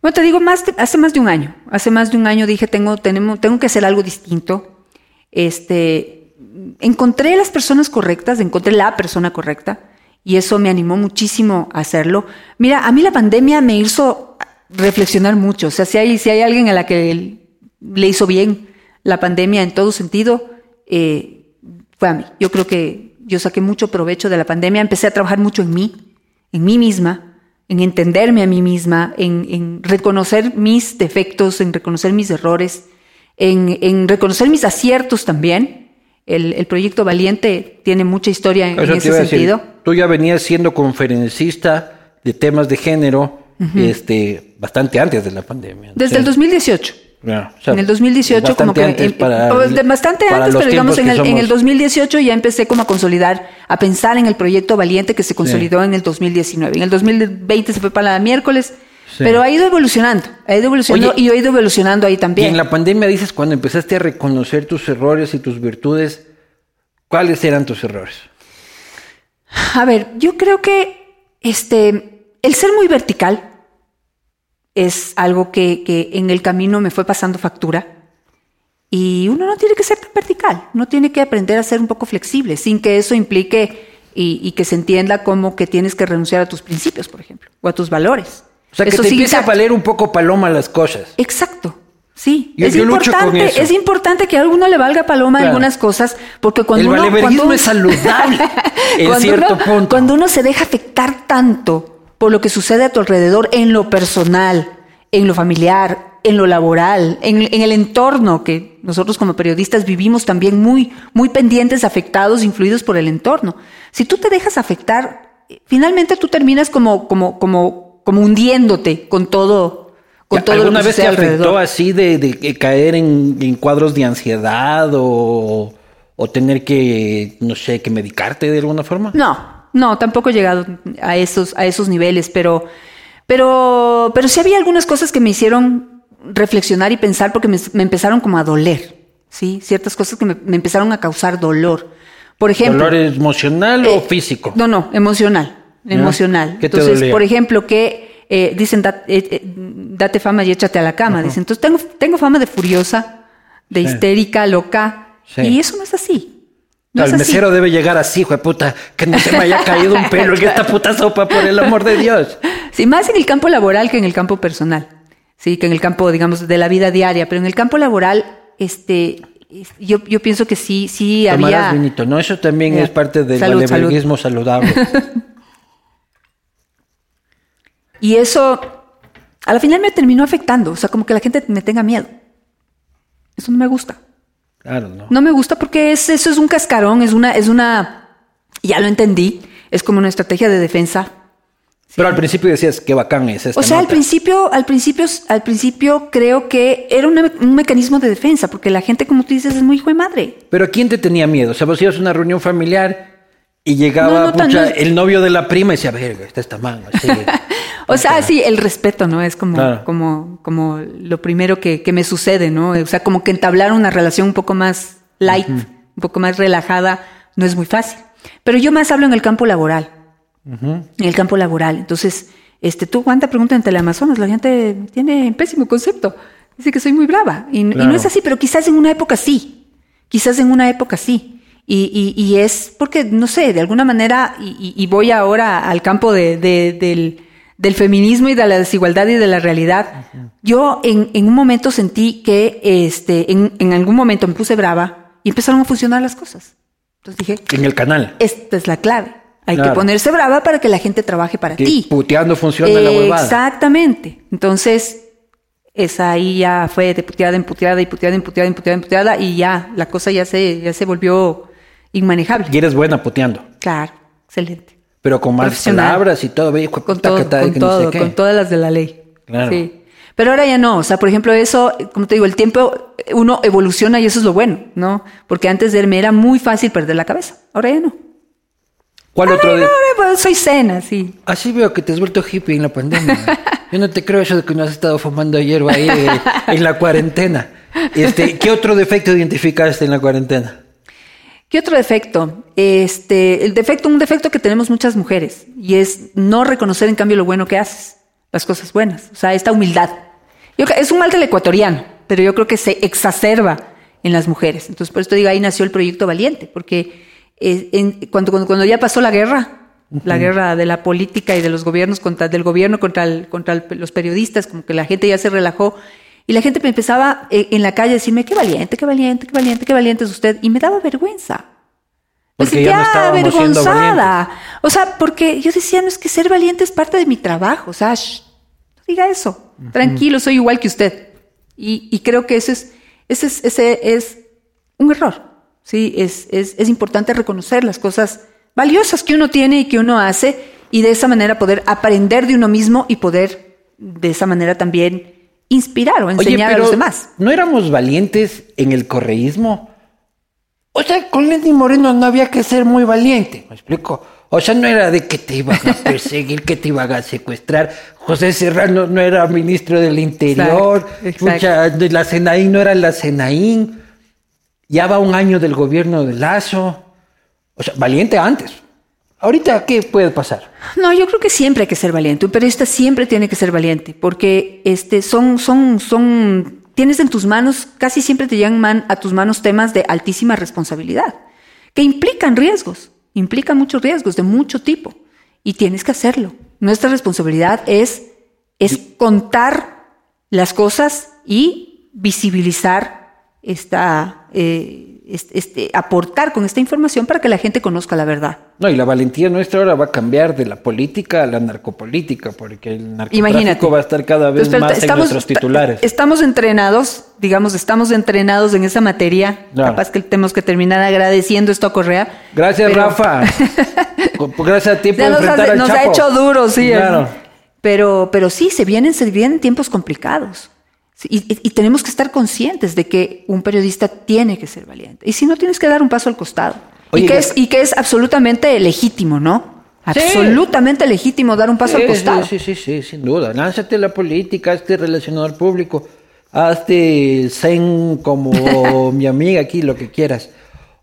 Speaker 2: Bueno, te digo, más de- hace más de un año. Hace más de un año dije, tengo, tenemos, tengo que hacer algo distinto. Este, encontré las personas correctas, encontré la persona correcta y eso me animó muchísimo a hacerlo. Mira, a mí la pandemia me hizo reflexionar mucho. O sea, si hay, si hay alguien a la que le hizo bien la pandemia en todo sentido, eh, fue a mí. Yo creo que yo saqué mucho provecho de la pandemia. Empecé a trabajar mucho en mí, en mí misma, en entenderme a mí misma, en, reconocer mis defectos, en reconocer mis errores, en reconocer mis aciertos también. El, el, proyecto Valiente tiene mucha historia en, ese
Speaker 1: a decir.
Speaker 2: sentido.
Speaker 1: Tú ya venías siendo conferencista de temas de género este, bastante antes de la pandemia.
Speaker 2: Desde el 2018.
Speaker 1: Ya, o sea,
Speaker 2: en el 2018 como que
Speaker 1: antes para-
Speaker 2: pues, bastante
Speaker 1: para
Speaker 2: antes, pero digamos en el, en el
Speaker 1: somos.
Speaker 2: 2018 ya empecé como a consolidar, a pensar en el proyecto Valiente que se consolidó en el 2019. En el 2020 se fue para la miércoles,
Speaker 1: Sí.
Speaker 2: pero ha ido evolucionando, ha ido evolucionando
Speaker 1: Oye,
Speaker 2: y yo he ido evolucionando ahí
Speaker 1: Y
Speaker 2: también.
Speaker 1: en la pandemia dices, cuando empezaste a reconocer tus errores y tus virtudes, ¿cuáles eran tus errores?
Speaker 2: A ver, yo creo que este, el ser muy vertical es algo que, que en el camino me fue pasando factura. Y uno no tiene que ser tan vertical, uno tiene que aprender a ser un poco flexible, sin que eso implique y, y que se entienda como que tienes que renunciar a tus principios, por ejemplo, o a tus valores.
Speaker 1: O sea, que
Speaker 2: Eso
Speaker 1: te
Speaker 2: sí,
Speaker 1: empiece a valer un poco paloma las cosas.
Speaker 2: Exacto. Sí,
Speaker 1: Yo-
Speaker 2: es
Speaker 1: yo
Speaker 2: importante, es importante que a alguno le valga paloma
Speaker 1: Claro.
Speaker 2: algunas cosas, porque cuando
Speaker 1: El
Speaker 2: uno, cuando-
Speaker 1: es saludable en
Speaker 2: cuando
Speaker 1: cierto
Speaker 2: uno-
Speaker 1: punto.
Speaker 2: Cuando uno se deja afectar tanto por lo que sucede a tu alrededor en lo personal, en lo familiar, en lo laboral, en, en el entorno que nosotros como periodistas vivimos también muy, muy pendientes, afectados, influidos por el entorno. Si tú te dejas afectar, eh, finalmente tú terminas como, como, como, como hundiéndote con todo, con todo lo
Speaker 1: ¿Alguna
Speaker 2: que
Speaker 1: vez te afectó así de, caer en, en cuadros de ansiedad o, o tener que, no sé, que medicarte de alguna forma?
Speaker 2: No, no, tampoco he llegado a esos, a esos niveles, pero, pero, pero sí había algunas cosas que me hicieron reflexionar y pensar porque me, me empezaron como a doler, ¿sí? Ciertas cosas que me, me empezaron a causar dolor. Por ejemplo...
Speaker 1: ¿Dolor emocional o
Speaker 2: eh,
Speaker 1: físico?
Speaker 2: No, no, emocional, Emocional.
Speaker 1: ¿Qué te
Speaker 2: Entonces,
Speaker 1: dolía?
Speaker 2: por ejemplo, que eh, dicen, "Dat- eh, eh, date fama y échate a la cama. Dicen, entonces tengo, tengo fama de furiosa, de
Speaker 1: Sí.
Speaker 2: histérica, loca.
Speaker 1: Sí.
Speaker 2: Y eso no es así. No
Speaker 1: el mesero debe llegar así, hijo de puta, que no se me haya caído un pelo en esta puta sopa, por el amor de Dios.
Speaker 2: Sí, más en el campo laboral que en el campo personal. Sí, que en el campo, digamos, de la vida diaria. Pero en el campo laboral, este, es- yo, yo pienso que sí, sí
Speaker 1: Tomarás
Speaker 2: había.
Speaker 1: vinito, ¿no? Eso también es parte del
Speaker 2: Salud,
Speaker 1: saludable.
Speaker 2: Y eso, a la final me terminó afectando. O sea, como que la gente me tenga miedo. Eso no me gusta.
Speaker 1: Claro, ¿no?
Speaker 2: No me gusta porque es, eso es un cascarón, es una, es una, ya lo entendí, es como una estrategia de defensa.
Speaker 1: Pero al principio decías, qué bacán es esta
Speaker 2: O sea, al
Speaker 1: nota".
Speaker 2: principio, al principio, al principio creo que era una- un mecanismo de defensa, porque la gente, como tú dices, es muy hijo de madre.
Speaker 1: Pero ¿a quién te tenía miedo? O sea, vos ibas a una reunión familiar y llegaba
Speaker 2: No, no, tan-
Speaker 1: pucha,
Speaker 2: no.
Speaker 1: el novio de la prima y decía, verga, está esta manga. así".
Speaker 2: O sea, sí, el respeto, ¿no? Es como,
Speaker 1: Claro.
Speaker 2: como, como lo primero que, que me sucede, ¿no? O sea, como que entablar una relación un poco más light, un poco más relajada, no es muy fácil. Pero yo más hablo en el campo laboral. En el campo laboral. Entonces, este, tú, cuánta pregunta en Teleamazonas, la gente tiene pésimo concepto. Dice que soy muy brava. Y, y
Speaker 1: Claro.
Speaker 2: no es así, pero quizás en una época sí. Quizás en una época sí. Y, y- y es porque, no sé, de alguna manera, y, y- y voy ahora al campo de- de- del, del feminismo y de la desigualdad y de la realidad. Yo en, en un momento sentí que este, en, en algún momento me puse brava y empezaron a funcionar las cosas. Entonces dije,
Speaker 1: en el canal.
Speaker 2: esta es la clave. Hay
Speaker 1: Claro.
Speaker 2: que ponerse brava para que la gente trabaje para
Speaker 1: Que
Speaker 2: ti.
Speaker 1: puteando funciona la huevada.
Speaker 2: Exactamente. Entonces, esa ahí ya fue de puteada en puteada y puteada en puteada en puteada en puteada y ya la cosa ya se, ya se volvió inmanejable.
Speaker 1: Y eres buena puteando.
Speaker 2: Claro, excelente.
Speaker 1: Pero con más palabras y todo, de
Speaker 2: Con todo,
Speaker 1: que tal,
Speaker 2: con
Speaker 1: que no sé
Speaker 2: todo, con todas las de la ley.
Speaker 1: Claro.
Speaker 2: Sí. Pero ahora ya no, o sea, por ejemplo, eso, como te digo, el tiempo, uno evoluciona y eso es lo bueno, ¿no? Porque antes de me era muy fácil perder la cabeza, ahora ya no.
Speaker 1: ¿Cuál otro de...
Speaker 2: ahora, pues, soy cena, sí.
Speaker 1: Así veo que te has vuelto hippie en la pandemia. Yo no te creo eso de que no has estado fumando hierba ahí eh, en la cuarentena. Este, ¿Qué otro defecto identificaste en la cuarentena?
Speaker 2: ¿Qué otro defecto? Este, el defecto, un defecto que tenemos muchas mujeres, y es no reconocer en cambio lo bueno que haces. las cosas buenas, o sea, esta humildad. Yo, es un mal del ecuatoriano, pero yo creo que se exacerba en las mujeres. Entonces, por esto digo, ahí nació el proyecto Valiente, porque eh, en- cuando, cuando, cuando ya pasó la guerra, la guerra de la política y de los gobiernos contra, del gobierno contra, el- contra el- los periodistas, como que la gente ya se relajó, y la gente me empezaba eh, en la calle a decirme, qué valiente, qué valiente, qué valiente, qué valiente es usted, y me daba vergüenza. Me
Speaker 1: Porque ya no
Speaker 2: sentía avergonzada. O sea, porque yo decía, no es que ser valiente es parte de mi trabajo. O sea, shh, no diga eso. Tranquilo, soy igual que usted. Y, y creo que ese es, ese es, ese es un error. Sí, es, es, es importante reconocer las cosas valiosas que uno tiene y que uno hace y de esa manera poder aprender de uno mismo y poder de esa manera también inspirar o enseñar a los demás.
Speaker 1: ¿No éramos valientes en el correísmo? O sea, con Lenny Moreno no había que ser muy valiente, ¿me explico? O sea, no era de que te iban a perseguir, que te iban a secuestrar. José Serrano no era ministro del Interior.
Speaker 2: Exacto, exacto.
Speaker 1: La Senaín no era la Senaín. Ya va un año del gobierno de Lazo. O sea, valiente antes. Ahorita, ¿qué puede pasar?
Speaker 2: No, yo creo que siempre hay que ser valiente. Un periodista siempre tiene que ser valiente, porque este, son, son, son, tienes en tus manos, casi siempre te llegan man- a tus manos temas de altísima responsabilidad, que implican riesgos, implican muchos riesgos de mucho tipo, y tienes que hacerlo. Nuestra responsabilidad es, es contar las cosas y visibilizar esta, eh, este, este- aportar con esta información para que la gente conozca la verdad.
Speaker 1: No, y la valentía nuestra ahora va a cambiar de la política a la narcopolítica, porque el narcotráfico
Speaker 2: Imagínate.
Speaker 1: va a estar cada vez
Speaker 2: Entonces,
Speaker 1: más en nuestros titulares.
Speaker 2: Estamos entrenados, digamos, estamos entrenados en esa materia. Capaz que tenemos que terminar agradeciendo esto a Correa.
Speaker 1: Gracias,
Speaker 2: Pero-
Speaker 1: Rafa. Con- Gracias a ti por
Speaker 2: nos,
Speaker 1: enfrentar al
Speaker 2: nos ha hecho duro, sí.
Speaker 1: Claro.
Speaker 2: Pero, pero sí, se vienen, se vienen tiempos complicados. Y, y- tenemos que estar conscientes de que un periodista tiene que ser valiente. Y si no, tienes que dar un paso al costado.
Speaker 1: Oye,
Speaker 2: y, que es, y que es absolutamente legítimo, ¿no?
Speaker 1: Sí.
Speaker 2: Absolutamente legítimo dar un paso al costado.
Speaker 1: Sí, sí, sí, sin duda. Lánzate a la política, hazte relacionador público, hazte zen como mi amiga aquí, lo que quieras.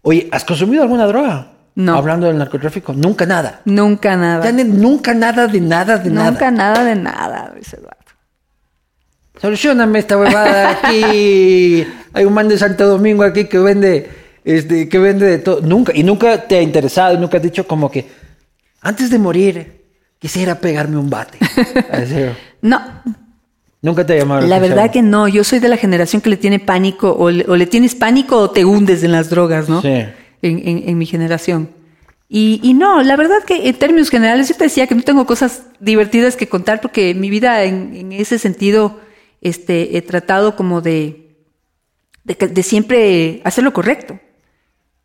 Speaker 1: Oye, ¿has consumido alguna droga?
Speaker 2: No.
Speaker 1: Hablando del narcotráfico, nunca nada.
Speaker 2: Nunca nada.
Speaker 1: Nunca nada de nada de
Speaker 2: Nunca
Speaker 1: nada.
Speaker 2: nada de nada, Luis Eduardo.
Speaker 1: Solucioname esta huevada aquí. Hay un man de Santo Domingo aquí que vende, este, que vende de todo. Nunca, y nunca te ha interesado, nunca has dicho como que antes de morir quisiera pegarme un bate.
Speaker 2: No,
Speaker 1: nunca te ha llamado
Speaker 2: la
Speaker 1: atención.
Speaker 2: verdad que no. Yo soy de la generación que le tiene pánico, o le, o le tienes pánico o te hundes en las drogas, ¿no?
Speaker 1: Sí.
Speaker 2: En, en- en mi generación. Y, y no, la verdad que en términos generales yo te decía que no tengo cosas divertidas que contar porque mi vida en, en ese sentido este, he tratado como de, de, siempre hacer lo correcto.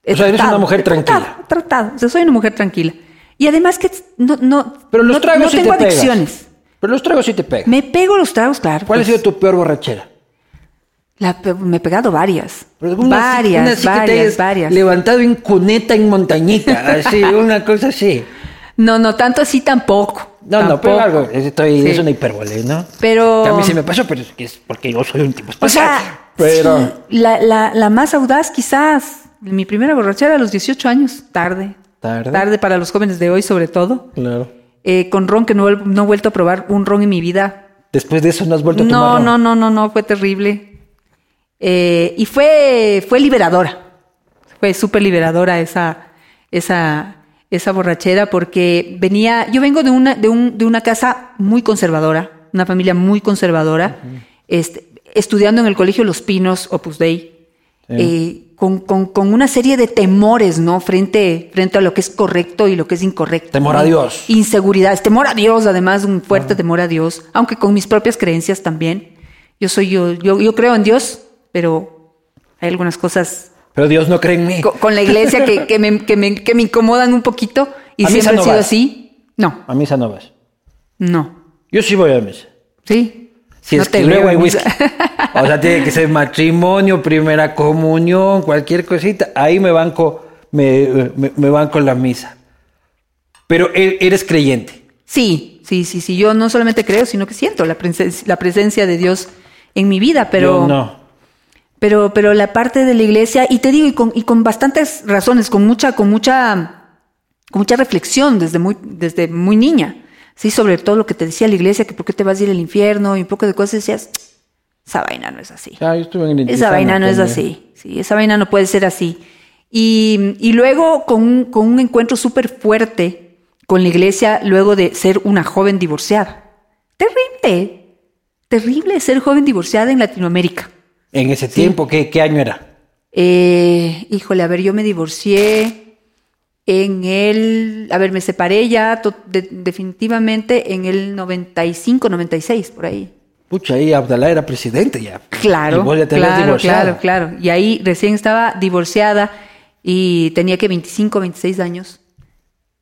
Speaker 2: He
Speaker 1: O sea, eres una mujer
Speaker 2: tratado,
Speaker 1: tranquila.
Speaker 2: he tratado. O sea, soy una mujer tranquila. Y además que no, no,
Speaker 1: Pero los
Speaker 2: no,
Speaker 1: tragos
Speaker 2: no
Speaker 1: sí
Speaker 2: tengo
Speaker 1: te pegas.
Speaker 2: adicciones.
Speaker 1: Pero los tragos sí te pegan.
Speaker 2: Me pego los tragos, claro.
Speaker 1: ¿Cuál
Speaker 2: pues.
Speaker 1: ha sido tu peor borrachera?
Speaker 2: La me he pegado varias.
Speaker 1: Pero una
Speaker 2: varias,
Speaker 1: una
Speaker 2: varias, varias.
Speaker 1: Levantado en cuneta en montañita, así, una cosa así.
Speaker 2: No, no, tanto así tampoco.
Speaker 1: No, no, pero algo, estoy,
Speaker 2: Sí.
Speaker 1: es una hipérbole, ¿no?
Speaker 2: Pero.
Speaker 1: Mí sí me pasó, pero es que es porque yo soy un tipo
Speaker 2: O
Speaker 1: especial.
Speaker 2: sea,
Speaker 1: pero
Speaker 2: sí, la, la, la más audaz, quizás. Mi primera borrachera a los 18 años, tarde.
Speaker 1: Tarde.
Speaker 2: Tarde para los jóvenes de hoy, sobre todo.
Speaker 1: claro.
Speaker 2: Eh, con ron, que no, he- no he vuelto a probar un ron en mi vida.
Speaker 1: Después de eso no has vuelto a
Speaker 2: No,
Speaker 1: tomar.
Speaker 2: no, no, no, no, fue terrible. Eh, y fue, fue liberadora. Fue súper liberadora esa, esa, esa borrachera porque venía, yo vengo de una, de, un, de una casa muy conservadora, una familia muy conservadora, este, estudiando en el colegio Los Pinos, Opus Dei, eh, con, con- con una serie de temores, ¿no? Frente, frente a lo que es correcto y lo que es incorrecto.
Speaker 1: Temor a. Dios.
Speaker 2: Inseguridades, temor a Dios, además, un fuerte temor a Dios, aunque con mis propias creencias también. Yo soy yo, yo, yo creo en Dios, pero hay algunas cosas
Speaker 1: Pero Dios no cree en mí.
Speaker 2: co- con, la iglesia que, que me, que, me, que me incomodan un poquito y
Speaker 1: A
Speaker 2: siempre
Speaker 1: no
Speaker 2: he sido
Speaker 1: vas.
Speaker 2: así. No,
Speaker 1: A misa no vas.
Speaker 2: no.
Speaker 1: Yo sí voy a misa.
Speaker 2: ¿Sí?
Speaker 1: Si
Speaker 2: No
Speaker 1: es
Speaker 2: te
Speaker 1: que luego hay whisky. O sea, tiene que ser matrimonio, primera comunión, cualquier cosita. Ahí me banco, me, me, me banco la misa. Pero e- eres creyente.
Speaker 2: Sí, sí, sí, sí. Yo no solamente creo, sino que siento la, presen- la presencia de Dios en mi vida, pero...
Speaker 1: Yo no.
Speaker 2: Pero pero la parte de la iglesia y te digo y con, y con bastantes razones con mucha con mucha con mucha reflexión desde muy desde muy niña sí, sobre todo lo que te decía la iglesia, que por qué te vas a ir al infierno y un poco de cosas, decías, esa vaina no es así.
Speaker 1: Ah, yo en
Speaker 2: Esa vaina no es así, sí, esa vaina no puede ser así. Y, y luego con un, con un encuentro súper fuerte con la iglesia, luego de ser una joven divorciada. Terrible, terrible ser joven divorciada en Latinoamérica.
Speaker 1: En ese tiempo, ¿qué, qué año era?
Speaker 2: Eh, híjole, a ver, yo me divorcié en el, a ver, me separé ya to- de- definitivamente en el 95, 96, por ahí.
Speaker 1: Pucha, ahí Abdalá era presidente ya.
Speaker 2: Claro,
Speaker 1: Y vos ya te habías
Speaker 2: claro, claro, claro. Y ahí recién estaba divorciada y tenía que 25, 26 años.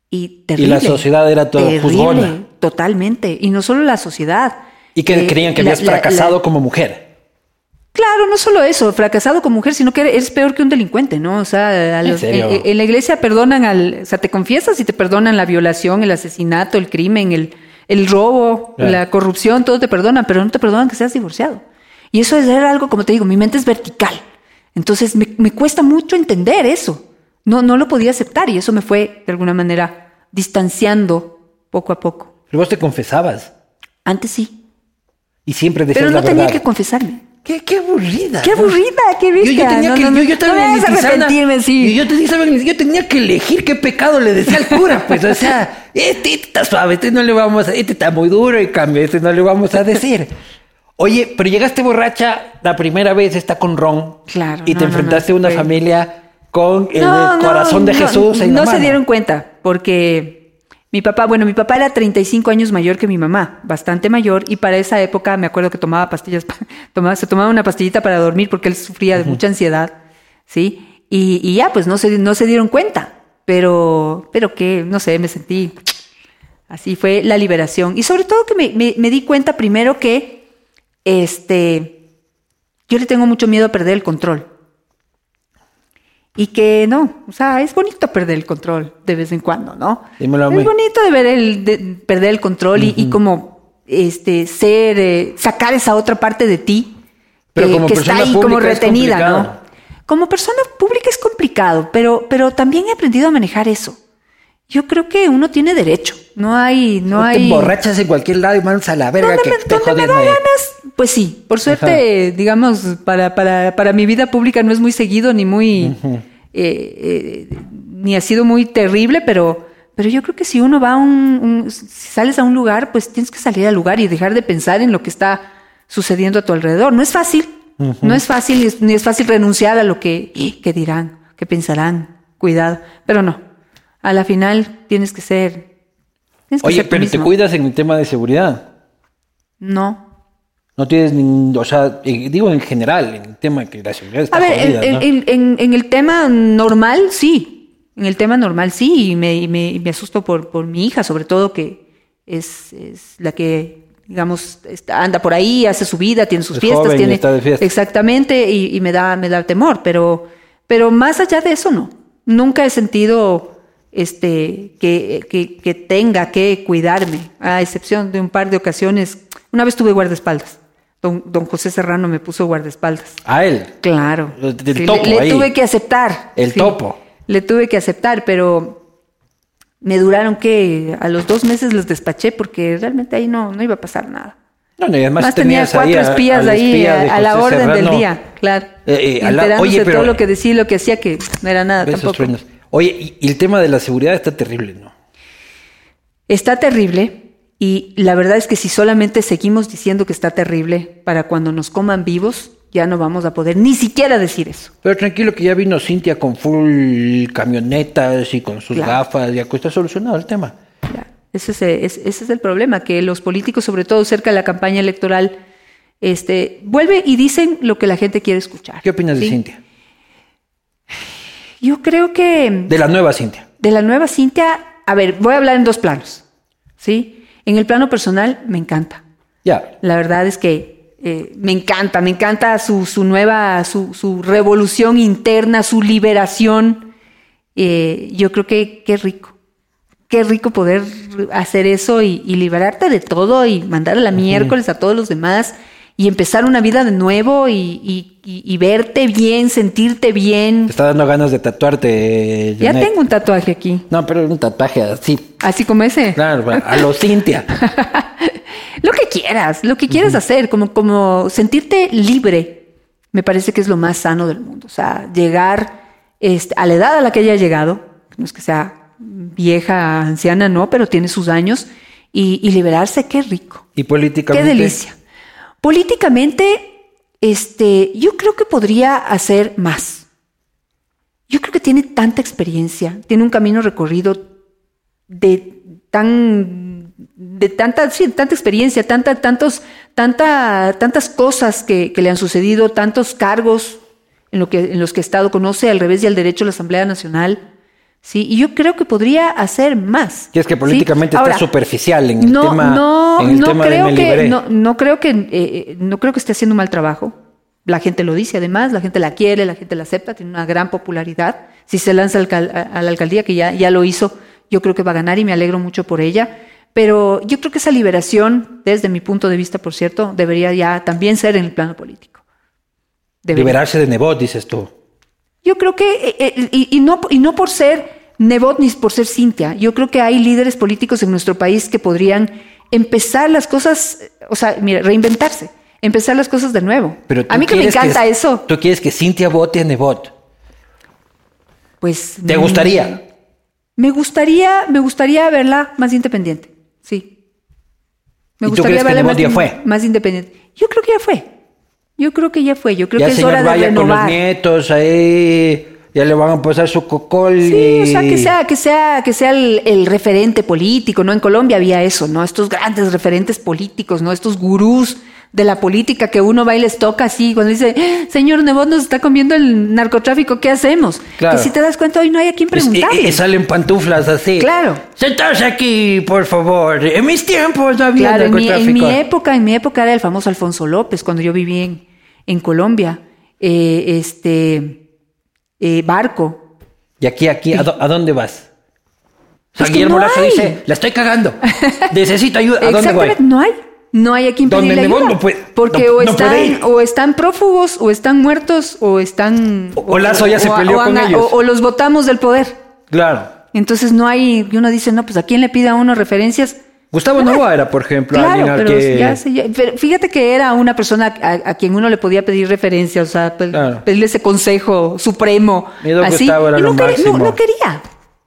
Speaker 2: Y terrible.
Speaker 1: la sociedad era toda
Speaker 2: terrible,
Speaker 1: juzgona.
Speaker 2: Totalmente. Y no solo la sociedad.
Speaker 1: Y que
Speaker 2: Eh,
Speaker 1: creían que
Speaker 2: la-
Speaker 1: habías
Speaker 2: la-
Speaker 1: fracasado
Speaker 2: la-
Speaker 1: como mujer.
Speaker 2: Claro, no solo eso, fracasado como mujer, sino que eres peor que un delincuente, ¿no? O sea, a
Speaker 1: ¿En
Speaker 2: los- en, en la iglesia perdonan al, o sea, te confiesas y te perdonan la violación, el asesinato, el crimen, el, el robo,
Speaker 1: Claro.
Speaker 2: la corrupción, todo te perdonan, pero no te perdonan que seas divorciado. Y eso es algo, como te digo, mi mente es vertical. Entonces me, me cuesta mucho entender eso. No, no lo podía aceptar y eso me fue, de alguna manera, distanciando poco a poco.
Speaker 1: Pero vos te confesabas.
Speaker 2: Antes sí,
Speaker 1: Y siempre decías
Speaker 2: pero no
Speaker 1: la
Speaker 2: tenía
Speaker 1: verdad.
Speaker 2: que confesarme.
Speaker 1: Qué, qué aburrida.
Speaker 2: Qué aburrida, qué
Speaker 1: Yo, yo
Speaker 2: bestia.
Speaker 1: tenía
Speaker 2: No,
Speaker 1: que,
Speaker 2: no,
Speaker 1: yo,
Speaker 2: no.
Speaker 1: yo
Speaker 2: No me arrepentirme, sí.
Speaker 1: Y yo, yo tenía que elegir qué pecado le decía al cura, pues. O sea, este está suave, este no le vamos a... Este está muy duro, en cambio, este no le vamos a decir. Oye, pero llegaste borracha la primera vez, está con Ron.
Speaker 2: Claro,
Speaker 1: Y
Speaker 2: no,
Speaker 1: te
Speaker 2: no,
Speaker 1: enfrentaste
Speaker 2: no,
Speaker 1: a una familia con el
Speaker 2: No, no,
Speaker 1: corazón de
Speaker 2: no,
Speaker 1: Jesús en
Speaker 2: No
Speaker 1: la
Speaker 2: se
Speaker 1: mano.
Speaker 2: dieron cuenta, porque mi papá, bueno, mi papá era 35 años mayor que mi mamá, bastante mayor, y para esa época me acuerdo que tomaba pastillas, tomaba, se tomaba una pastillita para dormir porque él sufría de mucha ansiedad, ¿sí? Y, y ya, pues no se, no se dieron cuenta, pero, pero que, no sé, me sentí, así fue la liberación. Y sobre todo que me, me- me di cuenta primero que, este, yo le tengo mucho miedo a perder el control. Y que no, o sea, es bonito perder el control de vez en cuando, ¿no?
Speaker 1: Dímelo a
Speaker 2: es
Speaker 1: mí.
Speaker 2: bonito de ver el de perder el control y, y como este ser eh, sacar esa otra parte de ti
Speaker 1: Pero
Speaker 2: que,
Speaker 1: como
Speaker 2: que está ahí como
Speaker 1: es
Speaker 2: retenida, ¿no? Como persona pública es complicado, pero pero también he aprendido a manejar eso. Yo creo que uno tiene derecho, no hay no
Speaker 1: No te
Speaker 2: hay
Speaker 1: emborrachas en cualquier lado y mandas a la verga
Speaker 2: ¿Dónde
Speaker 1: que
Speaker 2: me,
Speaker 1: te
Speaker 2: dónde me da ganas? Pues sí, por suerte, digamos, para, para, para mi vida pública no es muy seguido ni muy, eh, eh, ni ha sido muy terrible, pero, pero yo creo que si uno va a un, un- si sales a un lugar, pues tienes que salir al lugar y dejar de pensar en lo que está sucediendo a tu alrededor. No es fácil, no es fácil, ni es, fácil renunciar a lo que, que dirán, que pensarán, cuidado, pero no. A la final tienes que ser. tienes que
Speaker 1: Oye,
Speaker 2: ser
Speaker 1: pero te cuidas en el tema de seguridad.
Speaker 2: No,
Speaker 1: No tienes ningún, o sea, digo en general, en el tema que la seguridad está
Speaker 2: A ver,
Speaker 1: jodida,
Speaker 2: en,
Speaker 1: ¿no?
Speaker 2: en- en- en el tema normal, sí. En el tema normal, sí. Y me, y me, me asusto por, por mi hija, sobre todo, que es, es la que, digamos, está- anda por ahí, hace su vida, tiene sus
Speaker 1: Es
Speaker 2: fiestas.
Speaker 1: joven
Speaker 2: tiene,
Speaker 1: está de fiesta.
Speaker 2: Exactamente, y, y me, da, me da temor. Pero, pero más allá de eso, no. Nunca he sentido este, que, que, que tenga que cuidarme, a excepción de un par de ocasiones. Una vez tuve guardaespaldas. Don, don José Serrano me puso guardaespaldas.
Speaker 1: A él.
Speaker 2: Claro.
Speaker 1: El del
Speaker 2: Sí,
Speaker 1: topo
Speaker 2: le, le
Speaker 1: ahí.
Speaker 2: tuve que aceptar.
Speaker 1: El topo.
Speaker 2: Le tuve que aceptar, pero me duraron que a los dos meses los despaché porque realmente ahí no, no iba a pasar nada.
Speaker 1: No, no, y además
Speaker 2: Más tenía
Speaker 1: ahí
Speaker 2: cuatro
Speaker 1: a-
Speaker 2: espías ahí
Speaker 1: espía
Speaker 2: a, la orden del día, claro.
Speaker 1: Eh, eh, la- oye, pero-
Speaker 2: todo lo que decía y lo que hacía que no era nada tampoco.
Speaker 1: truenos. Oye, y, y el tema de la seguridad está terrible, ¿no?
Speaker 2: Está terrible y la verdad es que si solamente seguimos diciendo que está terrible para cuando nos coman vivos, ya no vamos a poder ni siquiera decir eso.
Speaker 1: Pero tranquilo que ya vino Cintia con full camionetas y con sus
Speaker 2: Claro.
Speaker 1: gafas, ya está solucionado el tema.
Speaker 2: Ya, Ese es, es- ese es el problema, que los políticos, sobre todo cerca de la campaña electoral, este, vuelven y dicen lo que la gente quiere escuchar.
Speaker 1: ¿Qué opinas de. Cintia?
Speaker 2: Yo creo que
Speaker 1: De la nueva Cintia.
Speaker 2: de la nueva Cintia, a ver, voy a hablar en dos planos, ¿sí? En el plano personal, me encanta.
Speaker 1: Ya.
Speaker 2: La verdad es que eh, me encanta, me encanta su, su nueva, su, su revolución interna, su liberación. Eh, yo creo que qué rico. Qué rico poder hacer eso y, y liberarte de todo y mandar a la miércoles a todos los demás y empezar una vida de nuevo y, y- y- verte bien, sentirte bien.
Speaker 1: Te está dando ganas de tatuarte.
Speaker 2: Ya tengo un tatuaje aquí,
Speaker 1: No, pero un tatuaje así.
Speaker 2: así como ese.
Speaker 1: Claro, a lo Cintia.
Speaker 2: Lo que quieras, lo que quieras hacer, como, como sentirte libre, me parece que es lo más sano del mundo. O sea, llegar este, a la edad a la que haya llegado, no es que sea vieja, anciana, no, pero tiene sus años, y, y liberarse, qué rico,
Speaker 1: Y políticamente.
Speaker 2: qué delicia. Políticamente, este, yo creo que podría hacer más. Yo creo que tiene tanta experiencia, tiene un camino recorrido de tan de tanta, sí, tanta experiencia, tanta, tantos, tanta, tantas cosas que, que le han sucedido, tantos cargos en, lo que, en los que ha estado, conoce al revés y al derecho la Asamblea Nacional. Sí, y yo creo que podría hacer más.
Speaker 1: Y es que
Speaker 2: ¿sí?
Speaker 1: políticamente
Speaker 2: Ahora,
Speaker 1: está superficial en el
Speaker 2: no,
Speaker 1: tema.
Speaker 2: no,
Speaker 1: en el
Speaker 2: no
Speaker 1: tema de
Speaker 2: creo
Speaker 1: me
Speaker 2: que, no, no creo que, eh, eh, no creo que esté haciendo un mal trabajo. La gente lo dice, además, la gente la quiere, la gente la acepta, tiene una gran popularidad. Si se lanza a, a la alcaldía, que ya, ya lo hizo, yo creo que va a ganar y me alegro mucho por ella. Pero yo creo que esa liberación, desde mi punto de vista, por cierto, debería ya también ser en el plano político. Debería.
Speaker 1: Liberarse de Nebot, dices tú.
Speaker 2: Yo creo que, eh, eh, y, y no, y no por ser Nebot ni por ser Cintia, yo creo que hay líderes políticos en nuestro país que podrían empezar las cosas, o sea, mira, reinventarse, empezar las cosas de nuevo.
Speaker 1: Pero
Speaker 2: a mí que me encanta eso,
Speaker 1: Tú quieres que Cintia vote a Nebot.
Speaker 2: pues...
Speaker 1: ¿Te
Speaker 2: mm,
Speaker 1: gustaría?
Speaker 2: Me gustaría, me gustaría verla más independiente, sí. Me
Speaker 1: ¿Y tú
Speaker 2: gustaría
Speaker 1: crees que
Speaker 2: verla
Speaker 1: Nebot
Speaker 2: más,
Speaker 1: ya fue?
Speaker 2: más independiente. Yo creo que ya fue. Yo creo que ya fue. Yo creo
Speaker 1: ya
Speaker 2: que es hora de
Speaker 1: vaya con los
Speaker 2: renovar.
Speaker 1: nietos ahí. Ya le van a pasar su cocol.
Speaker 2: Sí, o sea, que sea, que sea, que sea el, el referente político, ¿no? En Colombia había eso, ¿no? Estos grandes referentes políticos, ¿no? Estos gurús de la política que uno va y les toca así, cuando dice, "Eh, señor Nebot nos está comiendo el narcotráfico, ¿qué hacemos?
Speaker 1: Claro.
Speaker 2: Que si te das cuenta, hoy no hay a quien
Speaker 1: Es- y-
Speaker 2: preguntarle.
Speaker 1: y salen pantuflas así.
Speaker 2: Claro.
Speaker 1: Sentados aquí, por favor. En mis tiempos no había
Speaker 2: Claro, en mi, en mi época, en mi época era el famoso Alfonso López, cuando yo viví en, en Colombia. Eh, este eh, Barco.
Speaker 1: Y aquí, aquí, ¿a, dó- a dónde vas?
Speaker 2: Es que
Speaker 1: Guillermo
Speaker 2: no
Speaker 1: dice, la estoy cagando. Necesito ayuda. ¿A dónde voy?
Speaker 2: No hay. No hay a quien pedirle ayuda.
Speaker 1: no puede-
Speaker 2: porque
Speaker 1: no-
Speaker 2: o,
Speaker 1: no
Speaker 2: están, o están prófugos, o están muertos, o están...
Speaker 1: O Lazo ya se peleó con ellos.
Speaker 2: O, los votamos del poder.
Speaker 1: Claro.
Speaker 2: Entonces no hay... Y uno dice, no, pues ¿a quién le pide a uno referencias?
Speaker 1: Gustavo Novoa era, por ejemplo,
Speaker 2: Claro,
Speaker 1: alguien al
Speaker 2: pero,
Speaker 1: que...
Speaker 2: ya sé, ya- pero fíjate que era una persona a, a quien uno le podía pedir referencias, o sea, pe-
Speaker 1: Claro.
Speaker 2: pedirle ese consejo supremo. Así,
Speaker 1: Gustavo era
Speaker 2: y no, no quería.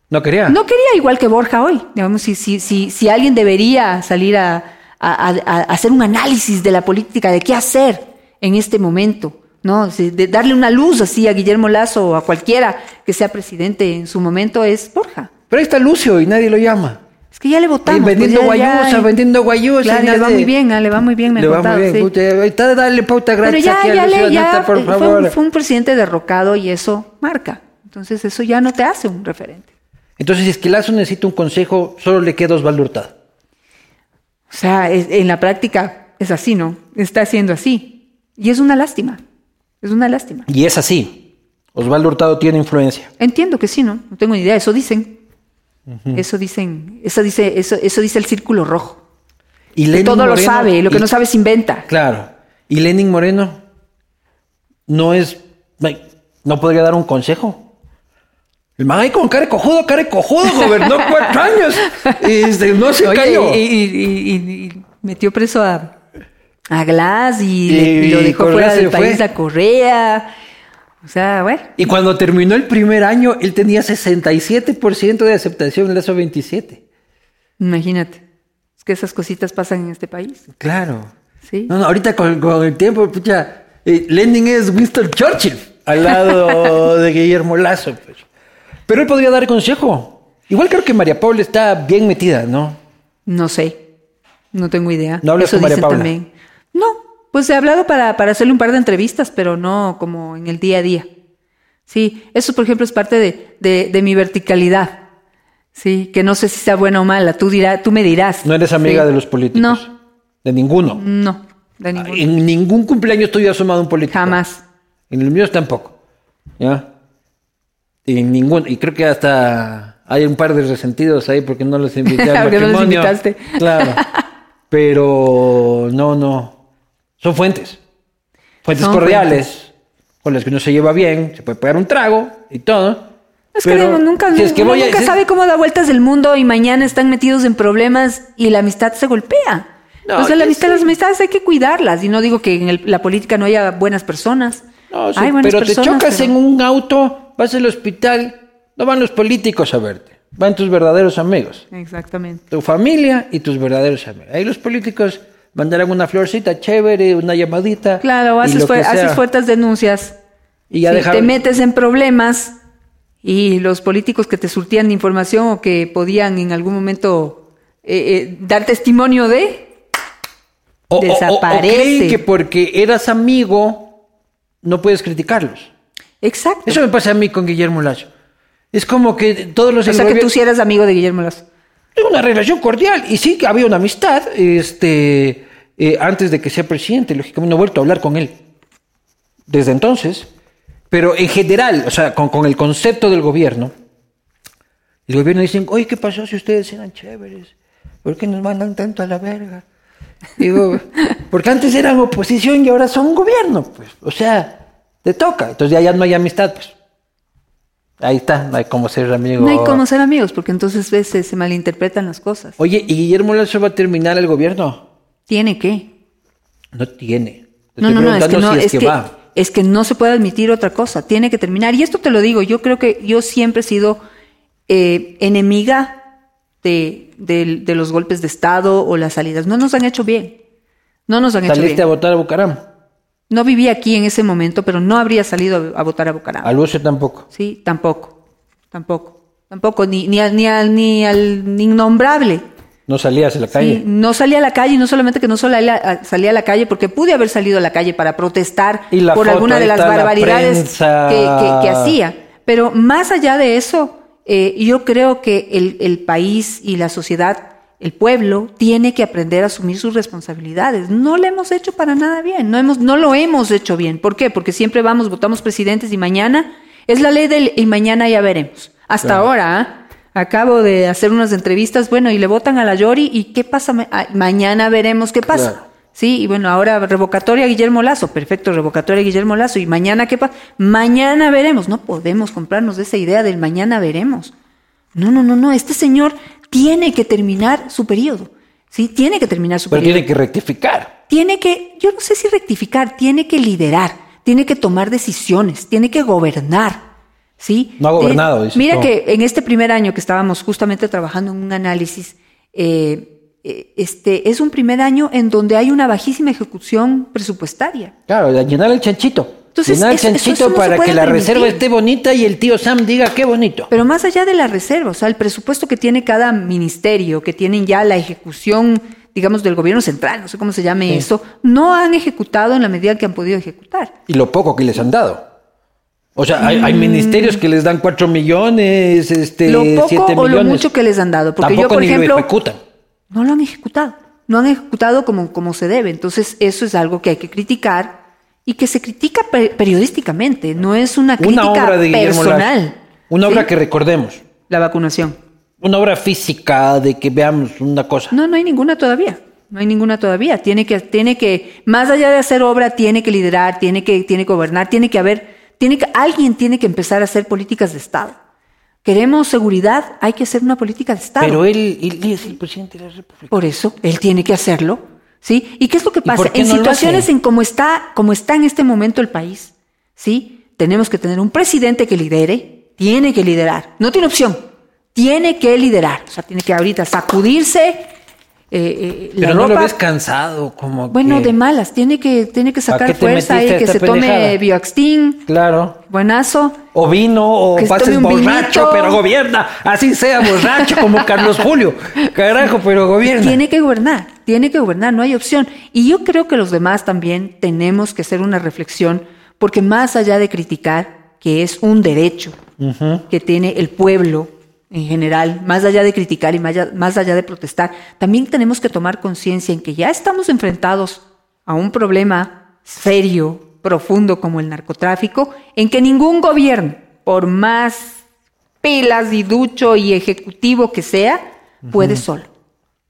Speaker 1: No quería.
Speaker 2: No quería igual que Borja hoy. Digamos, si, si, si, si alguien debería salir a, a- a- a hacer un análisis de la política, de qué hacer en este momento, ¿no? De darle una luz así a Guillermo Lazo o a cualquiera que sea presidente en su momento es Borja.
Speaker 1: Pero ahí está Lucio y nadie lo llama.
Speaker 2: Es que ya le votamos.
Speaker 1: vendiendo
Speaker 2: pues ya- ya-
Speaker 1: guayusa, vendiendo guayusa.
Speaker 2: Claro,
Speaker 1: y
Speaker 2: y le va muy bien, ah, le va muy bien, me
Speaker 1: Le va muy bien.
Speaker 2: sí.
Speaker 1: Puta, ahorita dale pauta
Speaker 2: Pero
Speaker 1: gratis
Speaker 2: ya,
Speaker 1: aquí a Lucio
Speaker 2: le, ya
Speaker 1: Nata, por
Speaker 2: eh, fue,
Speaker 1: favor.
Speaker 2: un, fue un presidente derrocado y eso marca. Entonces eso ya no te hace un referente.
Speaker 1: Entonces, si es que Lazo necesita un consejo, solo le queda Osvaldo Hurtado.
Speaker 2: O sea, es- en la práctica es así, ¿no? Está haciendo así. Y es una lástima. Es una lástima.
Speaker 1: Y es así. Osvaldo Hurtado tiene influencia.
Speaker 2: Entiendo que sí, ¿no? No tengo ni idea. Eso dicen. Eso dicen. Eso dice, eso, eso dice el círculo rojo.
Speaker 1: Y
Speaker 2: Que todo lo sabe, lo que
Speaker 1: y-
Speaker 2: no sabe se inventa.
Speaker 1: Claro. Y Lenin Moreno no es. No podría dar un consejo. El man ahí con cara de cojudo, cara de cojudo, gobernó cuatro años. Este, no se
Speaker 2: Oye,
Speaker 1: cayó.
Speaker 2: y, y- y- y- y metió preso a, a Glass y,
Speaker 1: Y-
Speaker 2: le- y lo
Speaker 1: y
Speaker 2: dejó fuera del país
Speaker 1: fue.
Speaker 2: a Correa. O sea, bueno.
Speaker 1: Y cuando terminó el primer año, él tenía 67% de aceptación en Lazo 27.
Speaker 2: Imagínate. Es que esas cositas pasan en este país.
Speaker 1: Claro.
Speaker 2: Sí.
Speaker 1: No, no, ahorita con, con el tiempo, pucha, eh, Lenin es Winston Churchill al lado de Guillermo Lazo. Pues. Pero él podría dar consejo. Igual creo que María Paula está bien metida, ¿no?
Speaker 2: No sé. No tengo idea.
Speaker 1: ¿No hablas
Speaker 2: Eso
Speaker 1: con María Paula?
Speaker 2: también. No, pues he hablado para, para hacerle un par de entrevistas, pero no como en el día a día. Sí, eso por ejemplo es parte de, de, de mi verticalidad. Sí, que no sé si sea buena o mala. Tú, dirá, tú me dirás.
Speaker 1: No eres amiga
Speaker 2: Sí.
Speaker 1: de los políticos.
Speaker 2: No,
Speaker 1: De ninguno.
Speaker 2: no, de ninguno.
Speaker 1: En ningún cumpleaños tuyo ha asomado un político.
Speaker 2: Jamás.
Speaker 1: En el mío tampoco. ¿Ya? En ningún. Y creo que hasta hay un par de resentidos ahí porque no los invité al
Speaker 2: Porque no los
Speaker 1: matrimonio.
Speaker 2: invitaste.
Speaker 1: Claro. Pero no, no. Son fuentes. Fuentes
Speaker 2: Son
Speaker 1: cordiales, con las que uno se lleva bien, se puede pegar un trago y todo.
Speaker 2: Es que uno nunca,
Speaker 1: si es que
Speaker 2: uno
Speaker 1: voy a-
Speaker 2: nunca
Speaker 1: si-
Speaker 2: sabe cómo da vueltas el mundo y mañana están metidos en problemas y la amistad se golpea.
Speaker 1: No,
Speaker 2: o sea, la amistad,
Speaker 1: sí.
Speaker 2: las amistades hay que cuidarlas. Y no digo que en el- la política no haya buenas personas.
Speaker 1: No, sí,
Speaker 2: hay buenas
Speaker 1: pero te
Speaker 2: personas,
Speaker 1: chocas
Speaker 2: pero-
Speaker 1: en un auto, vas al hospital, no van los políticos a verte, van tus verdaderos amigos,
Speaker 2: Exactamente.
Speaker 1: tu familia y tus verdaderos amigos. Ahí los políticos mandarán una florcita chévere, una llamadita.
Speaker 2: Claro, haces, haces fuertes denuncias.
Speaker 1: Y ya
Speaker 2: Sí,
Speaker 1: deja-
Speaker 2: Te metes en problemas y los políticos que te surtían de información o que podían en algún momento eh, eh, dar testimonio de,
Speaker 1: o, o- o- o
Speaker 2: desaparece.
Speaker 1: creen que porque eras amigo no puedes criticarlos.
Speaker 2: Exacto.
Speaker 1: Eso me pasa a mí con Guillermo Lazo. Es como que todos los
Speaker 2: o sea que tú sí eras amigo de Guillermo Lazo.
Speaker 1: Tengo una relación cordial y sí que había una amistad este, eh, antes de que sea presidente. Lógicamente no he vuelto a hablar con él desde entonces. Pero en general, o sea, con, con el concepto del gobierno, el gobierno dicen, oye, ¿qué pasó si ustedes eran chéveres? ¿Por qué nos mandan tanto a la verga? Digo, porque antes eran oposición y ahora son gobierno, pues. O sea, te toca. Entonces ya, ya no hay amistad, pues. Ahí está, no hay como ser amigo.
Speaker 2: No hay como ser amigos, porque entonces ves, se, malinterpretan las cosas.
Speaker 1: Oye, ¿y Guillermo Lazo va a terminar el gobierno?
Speaker 2: ¿Tiene que?
Speaker 1: No tiene. Te
Speaker 2: No, no, no, es que no,
Speaker 1: si
Speaker 2: es, que,
Speaker 1: va.
Speaker 2: es que no se puede admitir otra cosa, tiene que terminar. Y esto te lo digo, yo creo que yo siempre he sido eh, enemiga de, de- de los golpes de Estado o las salidas. No nos han hecho bien. No nos han hecho
Speaker 1: Saliste a
Speaker 2: bien.
Speaker 1: votar a Bucaram.
Speaker 2: No viví aquí en ese momento, pero no habría salido a, a votar a Bucaramanga.
Speaker 1: Al Luce tampoco.
Speaker 2: Sí, tampoco, tampoco, tampoco, ni, ni, al, ni, al, ni al innombrable.
Speaker 1: No salías a la
Speaker 2: Sí,
Speaker 1: calle.
Speaker 2: no salía a la calle, y no solamente que no salía a, salía a la calle, porque pude haber salido a la calle para protestar
Speaker 1: Y
Speaker 2: por
Speaker 1: foto,
Speaker 2: alguna de las
Speaker 1: la
Speaker 2: barbaridades
Speaker 1: prensa.
Speaker 2: que, que- que hacía. Pero más allá de eso, eh, yo creo que el, el país y la sociedad, el pueblo, tiene que aprender a asumir sus responsabilidades. No lo hemos hecho para nada bien, no, hemos, no lo hemos hecho bien. ¿Por qué? Porque siempre vamos, votamos presidentes y mañana es la ley del y mañana ya veremos. Hasta ahora, ¿ah? Acabo de hacer unas entrevistas, bueno, y le votan a la Yori, ¿y qué pasa? Ma- mañana veremos qué pasa.
Speaker 1: Claro.
Speaker 2: Sí, y bueno, ahora revocatoria a Guillermo Lazo, perfecto, revocatoria a Guillermo Lazo, y mañana qué pasa? Mañana veremos, no podemos comprarnos esa idea del mañana veremos. No, no, no, no, este señor tiene que terminar su periodo, ¿sí? Tiene que terminar su
Speaker 1: Pero
Speaker 2: periodo
Speaker 1: tiene que rectificar.
Speaker 2: tiene que, yo no sé si rectificar, tiene que liderar, tiene que tomar decisiones, tiene que gobernar. ¿sí?
Speaker 1: No ha gobernado, dices
Speaker 2: Mira que en este primer año que estábamos justamente trabajando en un análisis, eh, eh, este, es un primer año en donde hay una bajísima ejecución presupuestaria.
Speaker 1: Claro, llenar el chanchito.
Speaker 2: Entonces,
Speaker 1: llenar chanchito
Speaker 2: no
Speaker 1: para que la
Speaker 2: permitir.
Speaker 1: reserva esté bonita y el tío Sam diga qué bonito.
Speaker 2: Pero más allá de la reserva, o sea, el presupuesto que tiene cada ministerio, que tienen ya la ejecución, digamos, del gobierno central, no sé cómo se llame eso, no han ejecutado en la medida que han podido ejecutar.
Speaker 1: Y lo poco que les han dado. O sea, hay, hay ministerios que les dan 4 millones, este,
Speaker 2: Mm. lo
Speaker 1: 7
Speaker 2: poco o
Speaker 1: millones.
Speaker 2: lo mucho que les han dado. Porque
Speaker 1: Tampoco
Speaker 2: yo, por
Speaker 1: ni lo
Speaker 2: ejemplo,
Speaker 1: ejecutan.
Speaker 2: no lo han ejecutado. No han ejecutado como, como se debe. Entonces, eso es algo que hay que criticar y que se critica pe- periodísticamente. No es una crítica
Speaker 1: Una obra de Guillermo
Speaker 2: personal.
Speaker 1: Lazo. Una obra
Speaker 2: ¿sí?
Speaker 1: que recordemos.
Speaker 2: La vacunación.
Speaker 1: Una obra física de que veamos una cosa.
Speaker 2: No, no hay ninguna todavía. No hay ninguna todavía. Tiene que, tiene que, más allá de hacer obra, tiene que liderar, tiene que, tiene que gobernar, tiene que haber, tiene que, alguien tiene que empezar a hacer políticas de Estado. Queremos seguridad, hay que hacer una política de Estado.
Speaker 1: Pero él, él es el presidente de la República.
Speaker 2: Por eso, él tiene que hacerlo. ¿Sí? ¿Y qué es lo que pasa? En
Speaker 1: no
Speaker 2: situaciones en como está, como está en este momento el país, ¿sí? Tenemos que tener un presidente que lidere, tiene que liderar, no tiene opción, tiene que liderar. O sea, tiene que ahorita sacudirse eh, eh, la
Speaker 1: Pero no lo ves cansado, como
Speaker 2: Bueno,
Speaker 1: que-
Speaker 2: de malas, tiene que, tiene que
Speaker 1: ¿Para
Speaker 2: sacar fuerza y que se tome? Bioaxtin,
Speaker 1: Claro.
Speaker 2: buenazo.
Speaker 1: O vino, o
Speaker 2: Que
Speaker 1: pases borracho,
Speaker 2: vinito.
Speaker 1: pero gobierna. Así sea, borracho como Carlos Julio. Carajo, pero gobierna.
Speaker 2: Tiene que gobernar, tiene que gobernar, no hay opción. Y yo creo que los demás también tenemos que hacer una reflexión, porque más allá de criticar, que es un derecho que tiene el pueblo en general, más allá de criticar y más allá, más allá de protestar, también tenemos que tomar conciencia en que ya estamos enfrentados a un problema serio, profundo como el narcotráfico, en que ningún gobierno, por más pilas y ducho y ejecutivo que sea, puede solo.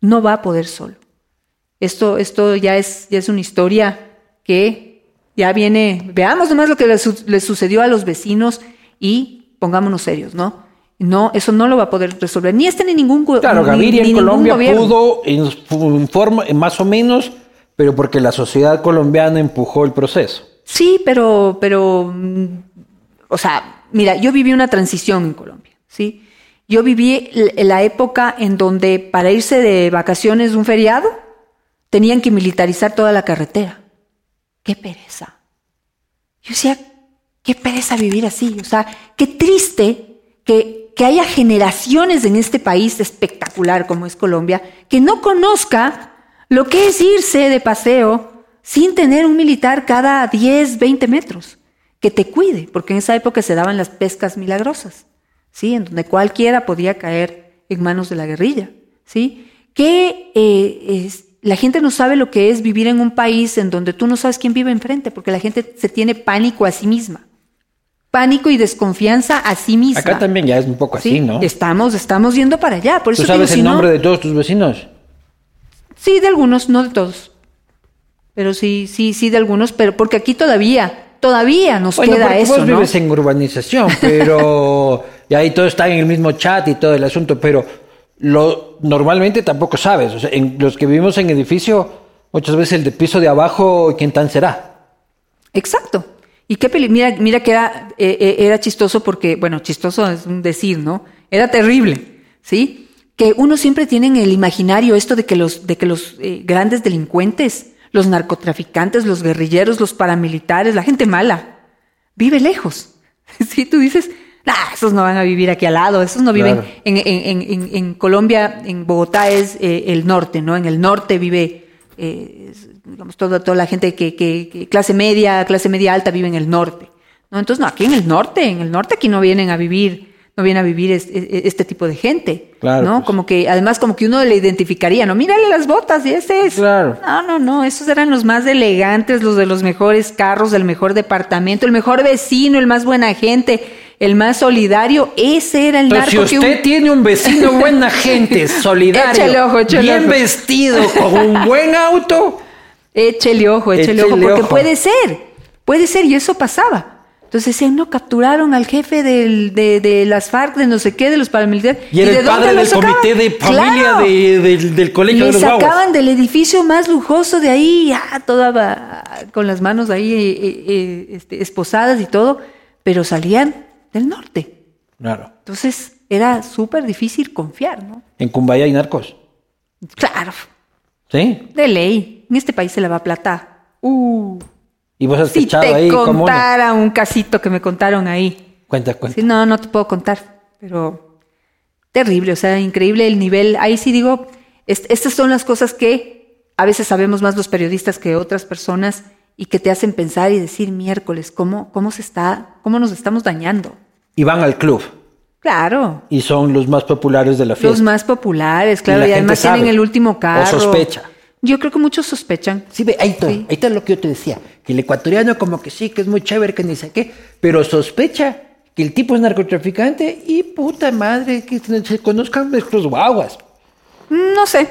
Speaker 2: No va a poder solo. Esto, esto ya, es, ya es una historia que ya viene, veamos nomás lo que le, su- le sucedió a los vecinos y pongámonos serios, ¿no? No, eso no lo va a poder resolver ni este ni ningún gu-
Speaker 1: Claro, Gaviria
Speaker 2: ni
Speaker 1: en Colombia
Speaker 2: gobierno.
Speaker 1: pudo en, forma, más o menos, pero porque la sociedad colombiana empujó el proceso.
Speaker 2: Sí, pero, pero, mm, o sea, mira, yo viví una transición en Colombia, ¿sí? Yo viví la época en donde para irse de vacaciones de un feriado tenían que militarizar toda la carretera. Qué pereza. Yo decía, qué pereza vivir así. O sea, qué triste que, haya generaciones en este país espectacular como es Colombia que no conozca lo que es irse de paseo sin tener un militar cada 10, 20 metros que te cuide, porque en esa época se daban las pescas milagrosas, ¿sí? En donde cualquiera podía caer en manos de la guerrilla, ¿sí? Que eh, la gente no sabe lo que es vivir en un país en donde tú no sabes quién vive enfrente, porque la gente se tiene pánico a sí misma. Pánico y desconfianza a sí misma.
Speaker 1: Acá también ya es un poco
Speaker 2: ¿sí?
Speaker 1: así, ¿no?
Speaker 2: Estamos, estamos yendo para allá. Por eso
Speaker 1: ¿Tú
Speaker 2: digo,
Speaker 1: sabes
Speaker 2: si
Speaker 1: el
Speaker 2: no-
Speaker 1: nombre de todos tus vecinos?
Speaker 2: Sí, de algunos, no de todos. Pero sí, sí, sí, de algunos, pero porque aquí todavía, todavía nos
Speaker 1: Bueno,
Speaker 2: queda eso,
Speaker 1: vos
Speaker 2: ¿no?
Speaker 1: vives en urbanización, pero y ahí todos están en el mismo chat y todo el asunto, pero lo normalmente tampoco sabes. O sea, en los que vivimos en edificio, muchas veces el de piso de abajo, ¿quién tan será?
Speaker 2: Exacto. Y qué peli mira, mira que era, eh, eh, era chistoso porque, bueno, chistoso es un decir, ¿no? Era terrible, ¿sí? Que uno siempre tiene en el imaginario esto de que los, de que los eh, grandes delincuentes, los narcotraficantes, los guerrilleros, los paramilitares, la gente mala, vive lejos. Sí, tú dices, nah, esos no van a vivir aquí al lado, esos no viven
Speaker 1: Claro.
Speaker 2: en- en- en- en Colombia, en Bogotá es eh, el norte, ¿no? En el norte vive, eh, digamos, toda, toda la gente que, que- que clase media, clase media alta vive en el norte, ¿no? Entonces, no, aquí en el norte, en el norte aquí no vienen a vivir, no viene a vivir es- es- este, tipo de gente,
Speaker 1: Claro,
Speaker 2: ¿no?
Speaker 1: pues.
Speaker 2: Como que, además, como que uno le identificaría, ¿no? Mírale las botas y ese es.
Speaker 1: Claro.
Speaker 2: No, no, no, esos eran los más elegantes, los de los mejores carros, el mejor departamento, el mejor vecino, el más buena gente, el más solidario. Ese era el
Speaker 1: si
Speaker 2: narco que
Speaker 1: usted
Speaker 2: un-
Speaker 1: tiene un vecino buena gente, solidario,
Speaker 2: Échale ojo, échale
Speaker 1: bien
Speaker 2: ojo.
Speaker 1: vestido, con un buen auto,
Speaker 2: Échele ojo, échele, ojo, porque
Speaker 1: ojo.
Speaker 2: puede ser, puede ser, y eso pasaba. Entonces decían, no, capturaron al jefe del- de, de las FARC, de no sé qué, de los paramilitares.
Speaker 1: y era
Speaker 2: de
Speaker 1: el padre del
Speaker 2: sacaban?
Speaker 1: comité de familia
Speaker 2: Claro.
Speaker 1: de- del, del colegio
Speaker 2: Le
Speaker 1: de los guaguas.
Speaker 2: sacaban del edificio más lujoso de ahí, ah, toda con las manos ahí eh, eh, eh, este, esposadas y todo, pero salían del norte.
Speaker 1: Claro.
Speaker 2: Entonces era súper difícil confiar, ¿no?
Speaker 1: En Cumbaya hay narcos.
Speaker 2: Claro,
Speaker 1: ¿Sí?
Speaker 2: de ley. En este país se la va plata. Uh,
Speaker 1: Y vos has
Speaker 2: si te
Speaker 1: ahí
Speaker 2: contara un casito que me contaron ahí.
Speaker 1: Cuenta, cuenta.
Speaker 2: Sí, no, no te puedo contar, pero terrible, o sea, increíble el nivel. Ahí sí digo, est- estas son las cosas que a veces sabemos más los periodistas que otras personas y que te hacen pensar y decir miércoles, ¿cómo, cómo se está, cómo nos estamos dañando?
Speaker 1: Y van al club.
Speaker 2: Claro,
Speaker 1: Y son los más populares de la fiesta.
Speaker 2: los más populares, claro,
Speaker 1: la
Speaker 2: y, además tienen el último
Speaker 1: o
Speaker 2: carro.
Speaker 1: sospecha.
Speaker 2: Yo creo que muchos sospechan.
Speaker 1: Sí, ve, ahí está,
Speaker 2: Sí.
Speaker 1: ahí está lo que yo te decía, que el ecuatoriano como que sí, que es muy chévere, que ni sé qué, pero sospecha que el tipo es narcotraficante y puta madre, que se conozcan nuestros guaguas.
Speaker 2: No sé.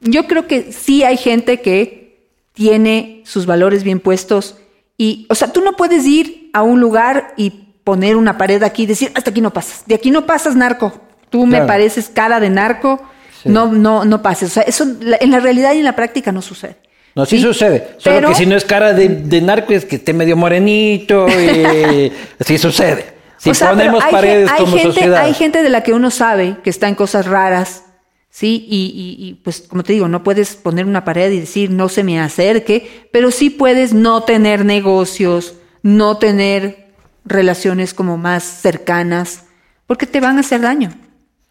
Speaker 2: Yo creo que sí hay gente que tiene sus valores bien puestos y, o sea, tú no puedes ir a un lugar y poner una pared aquí y decir, hasta aquí no pasas. De aquí no pasas, narco. Tú me pareces cara de narco.
Speaker 1: Sí.
Speaker 2: No, no, no pases. O sea, eso en la realidad y en la práctica no sucede.
Speaker 1: No, sí, sucede. Solo
Speaker 2: Pero-
Speaker 1: que si no es cara de, de narco es que esté medio morenito y sí sucede. Si
Speaker 2: O sea,
Speaker 1: ponemos
Speaker 2: hay,
Speaker 1: paredes
Speaker 2: hay
Speaker 1: como
Speaker 2: gente,
Speaker 1: sociedad.
Speaker 2: Hay gente de la que uno sabe que está en cosas raras, ¿sí? Y, y- y, pues, como te digo, no puedes poner una pared y decir no se me acerque, pero sí puedes no tener negocios, no tener relaciones como más cercanas, porque te van a hacer daño.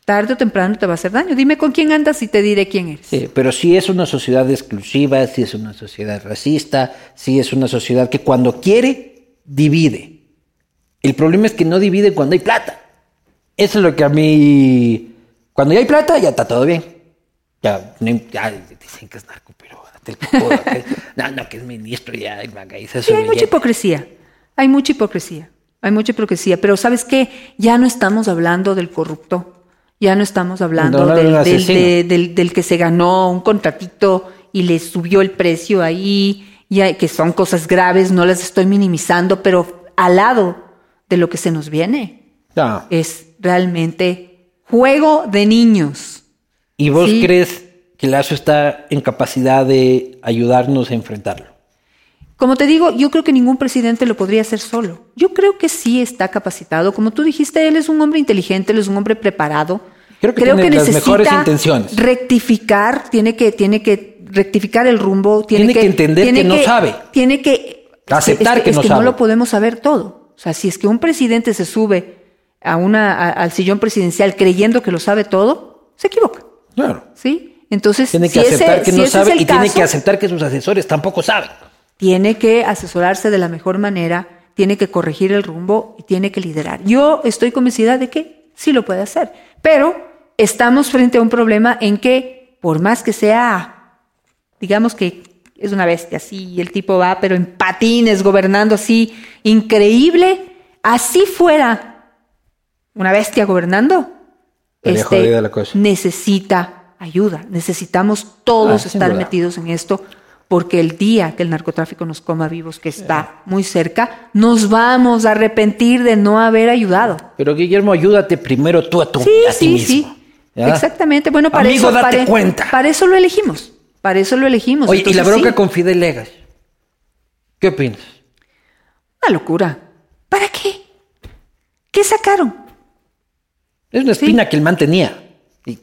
Speaker 2: Tarde o temprano te va a hacer daño. Dime con quién andas y te diré quién eres.
Speaker 1: Sí, pero sí es una sociedad exclusiva, sí es una sociedad racista, sí es una sociedad que cuando quiere, divide. El problema es que no divide cuando hay plata. Eso es lo que a mí... Cuando ya hay plata, ya está todo bien. Ya, dicen que es narco, pero que- no, no, que es ministro, ya, y se
Speaker 2: Sí, hay mucha hipocresía. Hay mucha hipocresía. Hay mucha hipocresía. Pero ¿sabes qué? Ya no estamos hablando del corrupto. Ya no estamos hablando
Speaker 1: No, no,
Speaker 2: del,
Speaker 1: del
Speaker 2: del-
Speaker 1: asesino.
Speaker 2: de- del- del que se ganó un contratito y le subió el precio ahí y hay, que son cosas graves, no las estoy minimizando, pero al lado de lo que se nos viene es realmente juego de niños.
Speaker 1: ¿Y vos
Speaker 2: Sí.
Speaker 1: crees que Lazo está en capacidad de ayudarnos a enfrentarlo?
Speaker 2: Como te digo, yo creo que ningún presidente lo podría hacer solo. Yo creo que sí está capacitado. Como tú dijiste, él es un hombre inteligente, él es un hombre preparado.
Speaker 1: Creo que tiene las mejores intenciones.
Speaker 2: rectificar, tiene que, tiene que rectificar el rumbo, tiene,
Speaker 1: Tiene que entender que no sabe.
Speaker 2: Tiene que
Speaker 1: Aceptar
Speaker 2: es
Speaker 1: que
Speaker 2: es
Speaker 1: no
Speaker 2: que
Speaker 1: sabe.
Speaker 2: no lo podemos saber todo. O sea, si es que un presidente se sube a una, a- al sillón presidencial creyendo que lo sabe todo, se equivoca.
Speaker 1: Claro.
Speaker 2: ¿Sí? Entonces,
Speaker 1: Tiene que
Speaker 2: si ese-
Speaker 1: aceptar que no sabe
Speaker 2: es
Speaker 1: y tiene que aceptar que sus asesores tampoco saben.
Speaker 2: Tiene que asesorarse de la mejor manera, tiene que corregir el rumbo y tiene que liderar. Yo estoy convencida de que sí lo puede hacer, pero estamos frente a un problema en que por más que sea, digamos que es una bestia, así, y el tipo va, pero en patines, gobernando así, increíble, así fuera una bestia gobernando,
Speaker 1: jodida la cosa.
Speaker 2: necesita ayuda, necesitamos todos
Speaker 1: Ah,
Speaker 2: estar metidos en esto, porque el día que el narcotráfico nos coma vivos, que está muy cerca, nos vamos a arrepentir de no haber ayudado.
Speaker 1: Pero Guillermo, ayúdate primero tú a, tu,
Speaker 2: Sí,
Speaker 1: a ti
Speaker 2: sí,
Speaker 1: mismo.
Speaker 2: sí.
Speaker 1: ¿ya?
Speaker 2: Exactamente. Bueno, para
Speaker 1: Amigo,
Speaker 2: eso,
Speaker 1: date
Speaker 2: para,
Speaker 1: cuenta.
Speaker 2: para eso lo elegimos. Para eso lo elegimos.
Speaker 1: Oye, y la bronca
Speaker 2: sí,
Speaker 1: con Fidel Legas. ¿Qué opinas?
Speaker 2: Una locura. ¿Para qué? ¿Qué sacaron?
Speaker 1: Es una espina que el man tenía. Y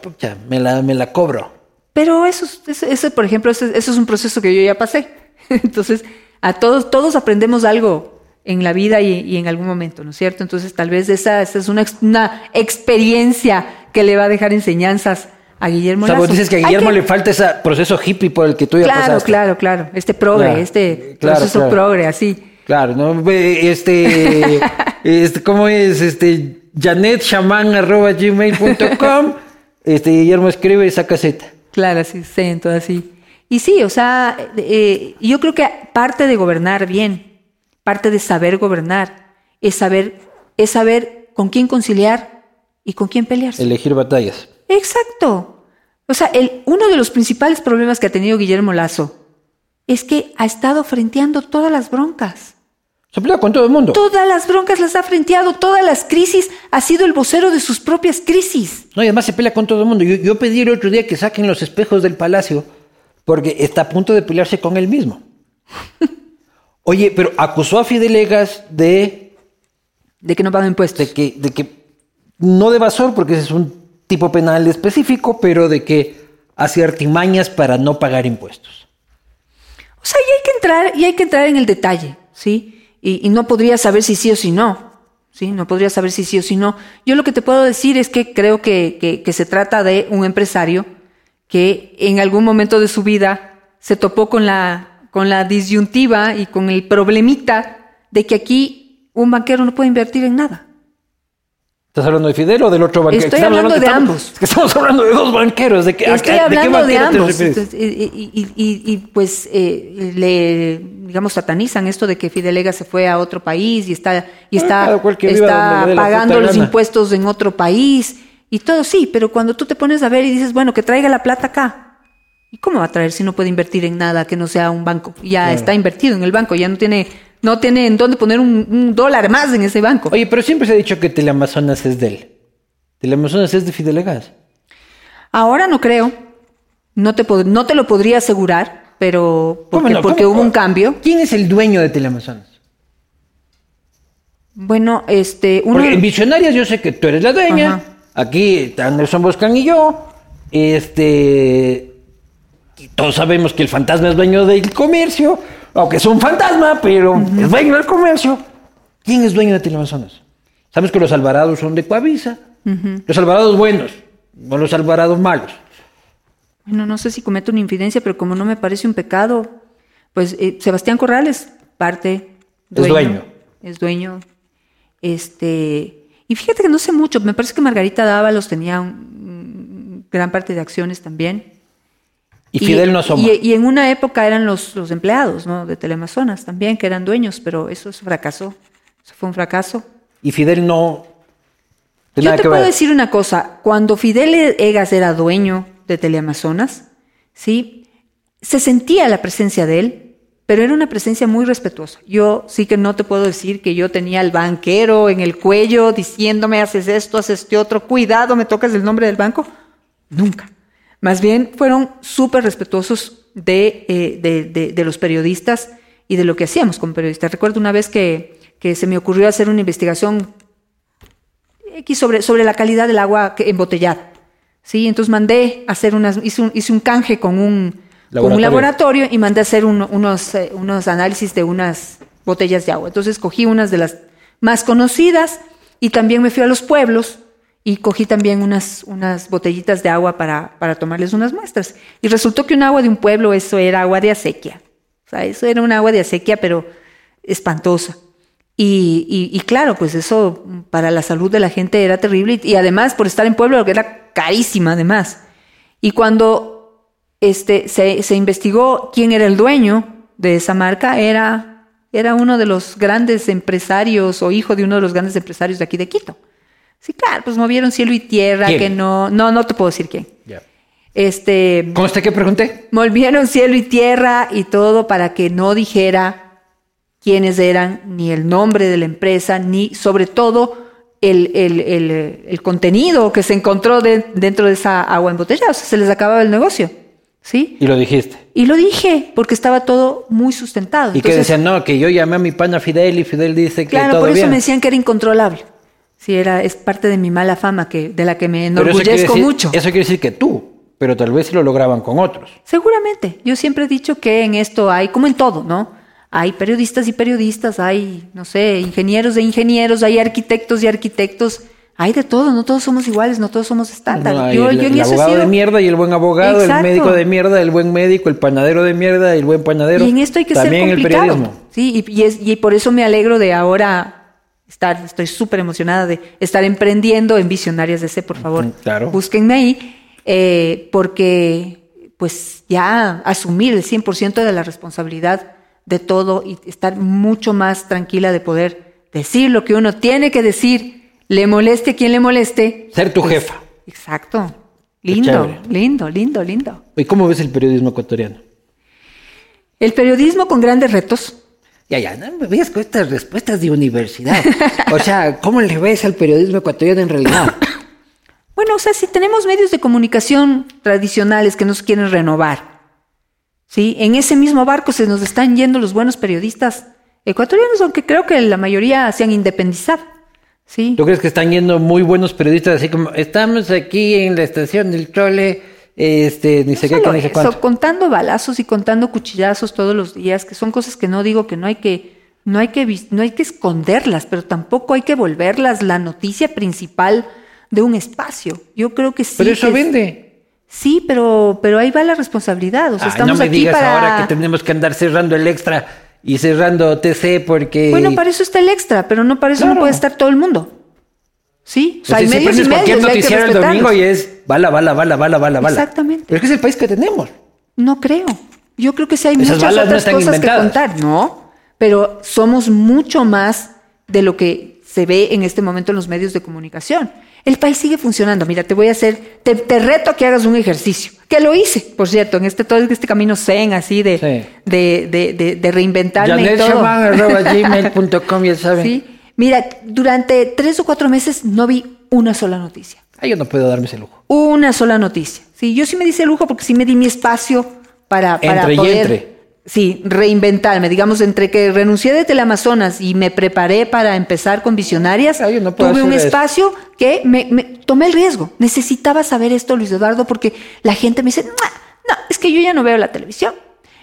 Speaker 1: pucha, me la, me la cobro.
Speaker 2: Pero eso, es- ese, ese, por ejemplo, ese, eso es un proceso que yo ya pasé. Entonces, a todos, todos aprendemos algo en la vida y, y en algún momento, ¿no es cierto? Entonces, tal vez esa, esa es una, una experiencia que le va a dejar enseñanzas a Guillermo
Speaker 1: O sea, vos dices que a Guillermo le falta ese proceso hippie por el que tú ya
Speaker 2: Claro,
Speaker 1: pasaste.
Speaker 2: claro, claro. Este progre,
Speaker 1: Claro,
Speaker 2: este
Speaker 1: claro,
Speaker 2: proceso
Speaker 1: claro.
Speaker 2: progre, así.
Speaker 1: Claro, ¿no? Este, este, ¿cómo es? Este, janetshaman.gmail.com Este, Guillermo escribe esa caseta.
Speaker 2: Claro, así, acento, así. Y sí, o sea, eh, yo creo que parte de gobernar bien, parte de saber gobernar, es saber, es saber con quién conciliar y con quién pelearse.
Speaker 1: Elegir batallas.
Speaker 2: Exacto. O sea, el, uno de los principales problemas que ha tenido Guillermo Lazo es que ha estado frenteando todas las broncas.
Speaker 1: Se pelea con todo el mundo.
Speaker 2: Todas las broncas las ha frenteado, todas las crisis, ha sido el vocero de sus propias crisis.
Speaker 1: No, y además se pelea con todo el mundo. Yo, yo pedí el otro día que saquen los espejos del palacio porque está a punto de pelearse con él mismo. Oye, pero acusó a Fidel Legas de,
Speaker 2: De que no paga impuestos.
Speaker 1: de que, de que no de evasor, porque ese es un tipo penal específico, pero de que hacía artimañas para no pagar impuestos.
Speaker 2: O sea, y hay que entrar, y hay que entrar en el detalle, ¿sí? Y, no podría saber si sí o si no, ¿sí? No podría saber si sí o si no. Yo lo que te puedo decir es que creo que, que- que se trata de un empresario que en algún momento de su vida se topó con la, con la disyuntiva y con el problemita de que aquí un banquero no puede invertir en nada.
Speaker 1: ¿Estás hablando de Fidel o del otro banquero?
Speaker 2: Estoy hablando de
Speaker 1: estamos-
Speaker 2: ambos.
Speaker 1: es que estamos hablando de dos banqueros. ¿De qué, a
Speaker 2: Estoy
Speaker 1: qué-
Speaker 2: hablando de,
Speaker 1: banquero te
Speaker 2: ambos. Entonces, y, y- y- y, pues eh, le, digamos, satanizan esto de que Fidelega se fue a otro país y está, y
Speaker 1: Ah,
Speaker 2: está, pagando los impuestos en otro país y todo, sí, pero cuando tú te pones a ver y dices, bueno, que traiga la plata acá. ¿Y cómo va a traer si no puede invertir en nada que no sea un banco? Ya está invertido en el banco, ya no tiene, no tiene en dónde poner un, un dólar más en ese banco.
Speaker 1: Oye, pero siempre se ha dicho que Teleamazonas es de él. Teleamazonas es de Fidel Legas.
Speaker 2: Ahora no creo. No te, no te lo podría asegurar, pero
Speaker 1: ¿Cómo
Speaker 2: porque,
Speaker 1: no?
Speaker 2: porque
Speaker 1: ¿Cómo-
Speaker 2: hubo un cambio.
Speaker 1: ¿Quién es el dueño de Teleamazonas?
Speaker 2: Bueno, este, uno
Speaker 1: Porque en Visionarias yo sé que tú eres la dueña.
Speaker 2: Ajá.
Speaker 1: Aquí está Anderson Boscan y yo. Este. y todos sabemos que el fantasma es dueño del comercio. Aunque es un fantasma, pero es dueño del comercio. ¿Quién es dueño de Teleamazonas? Sabemos que los Alvarados son de Coavisa. Los Alvarados buenos, no los Alvarados malos.
Speaker 2: bueno, no sé si cometo una infidencia, pero como no me parece un pecado, pues eh, Sebastián Corrales, parte
Speaker 1: Es dueño.
Speaker 2: Es dueño. Este, y fíjate que no sé mucho, me parece que Margarita Dávalos tenía un- gran parte de acciones también.
Speaker 1: Y Fidel no asoma.
Speaker 2: Y, y en una época eran los, los empleados ¿no? de Teleamazonas también, que eran dueños, pero eso es- fracasó. Eso fue un fracaso.
Speaker 1: Y Fidel no.
Speaker 2: Yo te puedo
Speaker 1: ver.
Speaker 2: decir una cosa. Cuando Fidel Egas era dueño de Teleamazonas, ¿sí? se sentía la presencia de él pero era una presencia muy respetuosa. Yo sí que no te puedo decir que yo tenía al banquero en el cuello diciéndome, haces esto, haces este otro, cuidado, me tocas el nombre del banco. Nunca. Más bien fueron súper respetuosos de, eh, de, de, de, los periodistas y de lo que hacíamos como periodistas. Recuerdo una vez que, que se me ocurrió hacer una investigación X sobre, sobre la calidad del agua embotellada. ¿sí? Entonces mandé hacer unas, hice un, hice un canje con un, laboratorio. con un laboratorio y mandé a hacer un, unos, eh, unos análisis de unas botellas de agua. Entonces cogí unas de las más conocidas y también me fui a los pueblos y cogí también unas, unas botellitas de agua para, para tomarles unas muestras. Y resultó que un agua de un pueblo, eso era agua de acequia. O sea, eso era un agua de acequia, pero espantosa. Y, y, claro, pues eso para la salud de la gente era terrible y, y además por estar en pueblo era carísima además. Y cuando este, se, se, investigó quién era el dueño de esa marca, era, era uno de los grandes empresarios o hijo de uno de los grandes empresarios de aquí de Quito. Sí, claro, pues movieron cielo y tierra,
Speaker 1: ¿Quién?
Speaker 2: que no, no, no te puedo decir quién.
Speaker 1: Yeah.
Speaker 2: Este,
Speaker 1: ¿Cómo está que pregunté?
Speaker 2: Movieron cielo y tierra y todo para que no dijera quiénes eran, ni el nombre de la empresa, ni sobre todo el, el, el, el contenido que se encontró de, dentro de esa agua embotellada. O sea, se les acababa el negocio. ¿Sí?
Speaker 1: Y lo dijiste.
Speaker 2: Y lo dije, porque estaba todo muy sustentado.
Speaker 1: Y Entonces, que decían, no, que yo llamé a mi pana Fidel y Fidel dice que
Speaker 2: claro,
Speaker 1: todo
Speaker 2: por eso
Speaker 1: bien.
Speaker 2: me decían que era incontrolable. Sí, era, es parte de mi mala fama, que, de la que me enorgullezco
Speaker 1: eso decir,
Speaker 2: mucho.
Speaker 1: Eso quiere decir que tú, pero tal vez lo lograban con otros.
Speaker 2: Seguramente. Yo siempre he dicho que en esto hay, como en todo, ¿no? Hay periodistas y periodistas, hay, no sé, ingenieros de ingenieros, hay arquitectos y arquitectos. Hay de todo, no todos somos iguales, no todos somos estándar.
Speaker 1: No,
Speaker 2: yo,
Speaker 1: el,
Speaker 2: yo en
Speaker 1: el
Speaker 2: eso
Speaker 1: abogado
Speaker 2: sido...
Speaker 1: de mierda y el buen abogado,
Speaker 2: Exacto.
Speaker 1: el médico de mierda, el buen médico, el panadero de mierda y el buen panadero.
Speaker 2: Y en esto hay que
Speaker 1: También
Speaker 2: ser complicado.
Speaker 1: el periodismo.
Speaker 2: Sí, y, y, es, y por eso me alegro de ahora estar, estoy súper emocionada de estar emprendiendo en Visionarias DC, por favor.
Speaker 1: Claro.
Speaker 2: Búsquenme ahí, eh, porque pues ya asumir el 100% de la responsabilidad de todo y estar mucho más tranquila de poder decir lo que uno tiene que decir, le moleste a quien le moleste.
Speaker 1: Ser tu
Speaker 2: pues,
Speaker 1: jefa.
Speaker 2: Exacto. Lindo, lindo, lindo, lindo.
Speaker 1: ¿Y cómo ves el periodismo ecuatoriano?
Speaker 2: El periodismo con grandes retos.
Speaker 1: Ya, ya, no me veas con estas respuestas de universidad. o sea, ¿cómo le ves al periodismo ecuatoriano en realidad?
Speaker 2: Bueno, o sea, si tenemos medios de comunicación tradicionales que nos quieren renovar, ¿sí? En ese mismo barco se nos están yendo los buenos periodistas ecuatorianos, aunque creo que la mayoría se han independizado, ¿sí?
Speaker 1: ¿Tú crees que están yendo muy buenos periodistas así como estamos aquí en la estación del trole, este, ni
Speaker 2: no
Speaker 1: sé qué, ni sé cuánto?
Speaker 2: contando balazos y contando cuchillazos todos los días, que son cosas que no digo que no hay que no hay que no hay que esconderlas, pero tampoco hay que volverlas la noticia principal de un espacio. Yo creo que sí.
Speaker 1: Pero eso
Speaker 2: que
Speaker 1: vende.
Speaker 2: Sí, pero, pero ahí va la responsabilidad. O sea,
Speaker 1: Ay,
Speaker 2: estamos
Speaker 1: no me
Speaker 2: aquí
Speaker 1: digas
Speaker 2: para.
Speaker 1: ahora que tenemos que andar cerrando el extra y cerrando TC porque.
Speaker 2: Bueno, para eso está el extra, pero no para eso
Speaker 1: Claro.
Speaker 2: no puede estar todo el mundo. ¿Sí? O sea, hay medios y
Speaker 1: cualquier
Speaker 2: medios,
Speaker 1: noticiero el domingo y es bala, bala, bala, bala, bala, bala.
Speaker 2: Exactamente.
Speaker 1: Pero es que es el país que tenemos.
Speaker 2: No creo. Yo creo que sí hay
Speaker 1: Esas
Speaker 2: muchas
Speaker 1: no
Speaker 2: otras cosas
Speaker 1: inventadas.
Speaker 2: que contar. No, pero somos mucho más de lo que se ve en este momento en los medios de comunicación. El país sigue funcionando. Mira, te voy a hacer, te, te reto a que hagas un ejercicio. Que lo hice, por cierto, en este todo este camino zen así de,
Speaker 1: Sí.
Speaker 2: de, de, de, de reinventarme y todo.
Speaker 1: ya saben.
Speaker 2: Sí. Mira, durante tres o cuatro meses no vi una sola noticia.
Speaker 1: Ay, yo no puedo darme ese lujo.
Speaker 2: Una sola noticia. Sí, yo sí me di ese lujo porque sí me di mi espacio para, para
Speaker 1: Entre y
Speaker 2: poder,
Speaker 1: entre.
Speaker 2: sí, reinventarme. Digamos, entre que renuncié de Teleamazonas y me preparé para empezar con Visionarias,
Speaker 1: yo no
Speaker 2: tuve un
Speaker 1: eso.
Speaker 2: espacio que me, me- tomé el riesgo. Necesitaba saber esto, Luis Eduardo, porque la gente me dice, "Mua, no, es que yo ya no veo la televisión.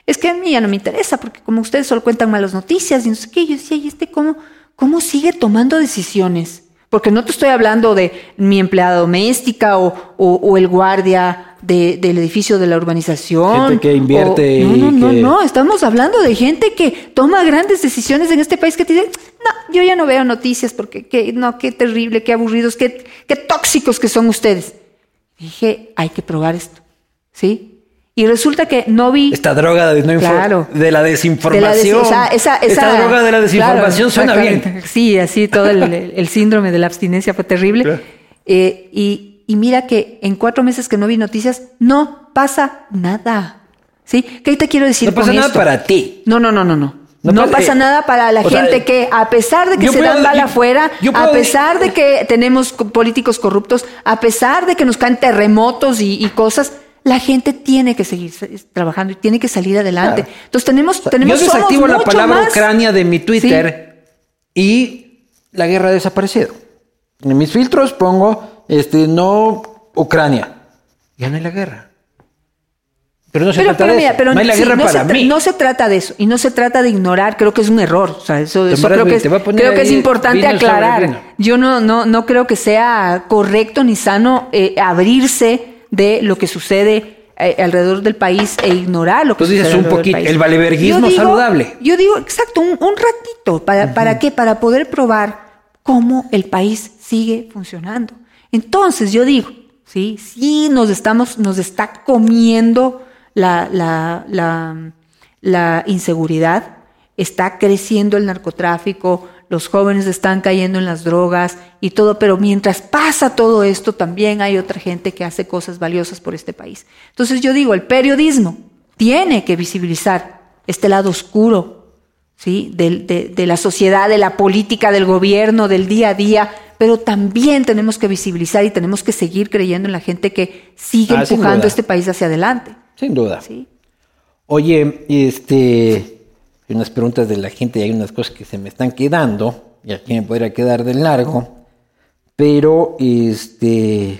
Speaker 2: Es que a mí ya no me interesa, porque como ustedes solo cuentan malas noticias y no sé qué, yo decía, ¿y este cómo, cómo sigue tomando decisiones? Porque no te estoy hablando de mi empleada doméstica o, o- o el guardia de- del edificio de la urbanización.
Speaker 1: Gente que invierte
Speaker 2: o- no, no, no, no, estamos hablando de gente que toma grandes decisiones en este país que te dice, no, yo ya no veo noticias porque qué, no, qué terrible, qué aburridos, qué, qué tóxicos que son ustedes. Dije, hay que probar esto, ¿sí? Y resulta que no vi...
Speaker 1: Esta droga de, no
Speaker 2: Claro.
Speaker 1: de la
Speaker 2: de
Speaker 1: desinformación.
Speaker 2: la des- esa- esa-
Speaker 1: Esta droga de la desinformación
Speaker 2: claro,
Speaker 1: suena bien.
Speaker 2: Sí, así todo el, el síndrome de la abstinencia fue terrible.
Speaker 1: Claro.
Speaker 2: Eh, y, y mira que en cuatro meses que no vi noticias, no pasa nada. ¿Sí? ¿Qué te quiero decir
Speaker 1: No pasa
Speaker 2: con
Speaker 1: nada
Speaker 2: esto?
Speaker 1: para ti.
Speaker 2: No, no, no, no, no.
Speaker 1: No
Speaker 2: No,
Speaker 1: pasa-
Speaker 2: pasa
Speaker 1: eh,
Speaker 2: nada para la
Speaker 1: sea,
Speaker 2: gente que, a pesar de que se
Speaker 1: puedo-
Speaker 2: dan mal
Speaker 1: yo-
Speaker 2: afuera,
Speaker 1: yo
Speaker 2: a pesar de que tenemos co- políticos corruptos, a pesar de que nos caen terremotos y, y cosas, la gente tiene que seguir se- trabajando y tiene que salir adelante.
Speaker 1: Claro.
Speaker 2: Entonces tenemos, tenemos
Speaker 1: Yo desactivo la palabra
Speaker 2: más-
Speaker 1: Ucrania de mi Twitter y la guerra ha desaparecido. En mis filtros pongo, este, no Ucrania. Ya no hay la guerra. Pero no se
Speaker 2: Pero,
Speaker 1: trata
Speaker 2: pero
Speaker 1: de
Speaker 2: mira,
Speaker 1: eso.
Speaker 2: pero
Speaker 1: no hay la
Speaker 2: sí,
Speaker 1: guerra
Speaker 2: no
Speaker 1: para mí.
Speaker 2: No se trata de eso y no se trata de ignorar, creo que es un error. O sea, eso, creo que es, creo que es importante aclarar. Yo no, no, no creo que sea correcto ni sano eh, abrirse de lo que sucede eh, alrededor del país e ignorar lo que
Speaker 1: Tú dices
Speaker 2: sucede
Speaker 1: un
Speaker 2: alrededor del
Speaker 1: poquito, el valeverguismo
Speaker 2: Yo digo-
Speaker 1: saludable.
Speaker 2: Yo digo, exacto, un, un ratito. ¿Para, ¿Para qué? Para poder probar cómo el país sigue funcionando. Entonces, yo digo, sí, sí nos estamos, nos está comiendo la, la, la, la inseguridad, está creciendo el narcotráfico, los jóvenes están cayendo en las drogas y todo, pero mientras pasa todo esto, también hay otra gente que hace cosas valiosas por este país. Entonces yo digo, el periodismo tiene que visibilizar este lado oscuro, ¿sí? De, de la sociedad, de la política, del gobierno, del día a día, pero también tenemos que visibilizar y tenemos que seguir creyendo en la gente que sigue
Speaker 1: Ah,
Speaker 2: empujando este país hacia adelante.
Speaker 1: Sin duda.
Speaker 2: ¿sí?
Speaker 1: Oye, este, unas preguntas de la gente y hay unas cosas que se me están quedando, y aquí me podría quedar del largo, pero este,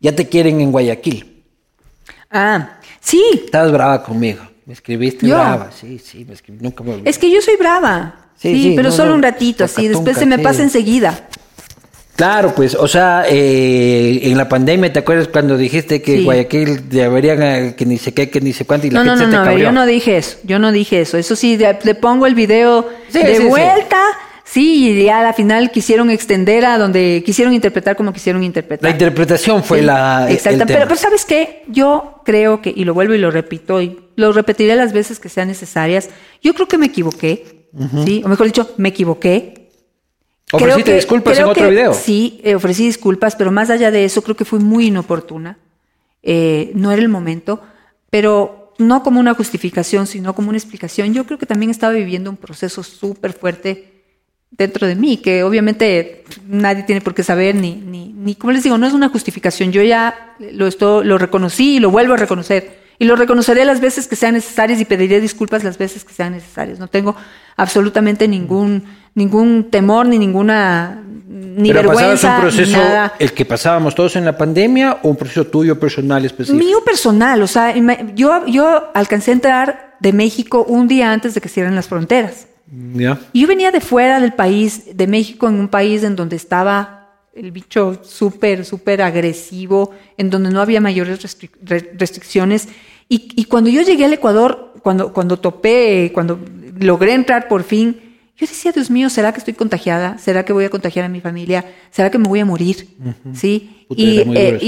Speaker 1: ya te quieren en Guayaquil.
Speaker 2: Ah, sí,
Speaker 1: Estabas brava conmigo, me escribiste
Speaker 2: Yo.
Speaker 1: brava, sí, sí, me escribí, nunca me olvidé.
Speaker 2: es que yo soy brava.
Speaker 1: Sí,
Speaker 2: Sí,
Speaker 1: sí,
Speaker 2: pero
Speaker 1: no,
Speaker 2: solo
Speaker 1: no,
Speaker 2: un ratito, así, después se me pasa enseguida.
Speaker 1: Claro, pues, o sea, eh, en la pandemia, ¿te acuerdas cuando dijiste que
Speaker 2: Sí.
Speaker 1: Guayaquil deberían, eh, que ni sé qué, que ni sé cuánto, y la
Speaker 2: No, no,
Speaker 1: gente
Speaker 2: no,
Speaker 1: se
Speaker 2: no,
Speaker 1: te
Speaker 2: a ver,
Speaker 1: cabreó?
Speaker 2: yo no dije eso, yo no dije eso. Eso sí, le pongo el video
Speaker 1: Sí,
Speaker 2: de
Speaker 1: sí,
Speaker 2: vuelta, sí, y ya a la final quisieron extender a donde quisieron interpretar como quisieron interpretar.
Speaker 1: La interpretación fue
Speaker 2: Sí,
Speaker 1: la...
Speaker 2: pero, pero ¿sabes qué? Yo creo que, y lo vuelvo y lo repito, y lo repetiré las veces que sean necesarias, yo creo que me equivoqué, ¿sí? O mejor dicho, me equivoqué. Creo
Speaker 1: Ofreciste
Speaker 2: que-
Speaker 1: disculpas en
Speaker 2: creo
Speaker 1: otro
Speaker 2: que
Speaker 1: video.
Speaker 2: Sí, eh, ofrecí disculpas, pero más allá de eso, creo que fui muy inoportuna. Eh, no era el momento, pero no como una justificación, sino como una explicación. Yo creo que también estaba viviendo un proceso súper fuerte dentro de mí, que obviamente nadie tiene por qué saber, ni, ni, ni, como les digo, no es una justificación. Yo ya lo, esto, lo reconocí y lo vuelvo a reconocer. Y lo reconoceré las veces que sean necesarias y pediré disculpas las veces que sean necesarias. No tengo absolutamente ningún, ningún temor, ni ninguna, ni
Speaker 1: Pero
Speaker 2: vergüenza,
Speaker 1: un proceso,
Speaker 2: ni nada.
Speaker 1: el que pasábamos todos en la pandemia, o un proceso tuyo personal específico.
Speaker 2: Mío personal, o sea, yo, yo alcancé a entrar de México un día antes de que cierren las fronteras.
Speaker 1: Ya.
Speaker 2: Y yo venía de fuera del país, de México, en un país en donde estaba el bicho súper, súper agresivo, en donde no había mayores restric- re- restricciones. Y, y cuando yo llegué al Ecuador, cuando, cuando topé, cuando logré entrar por fin, yo decía, Dios mío, ¿será que estoy contagiada? ¿Será que voy a contagiar a mi familia? ¿Será que me voy a morir? ¿Sí?
Speaker 1: Puta,
Speaker 2: Y, eh,
Speaker 1: ese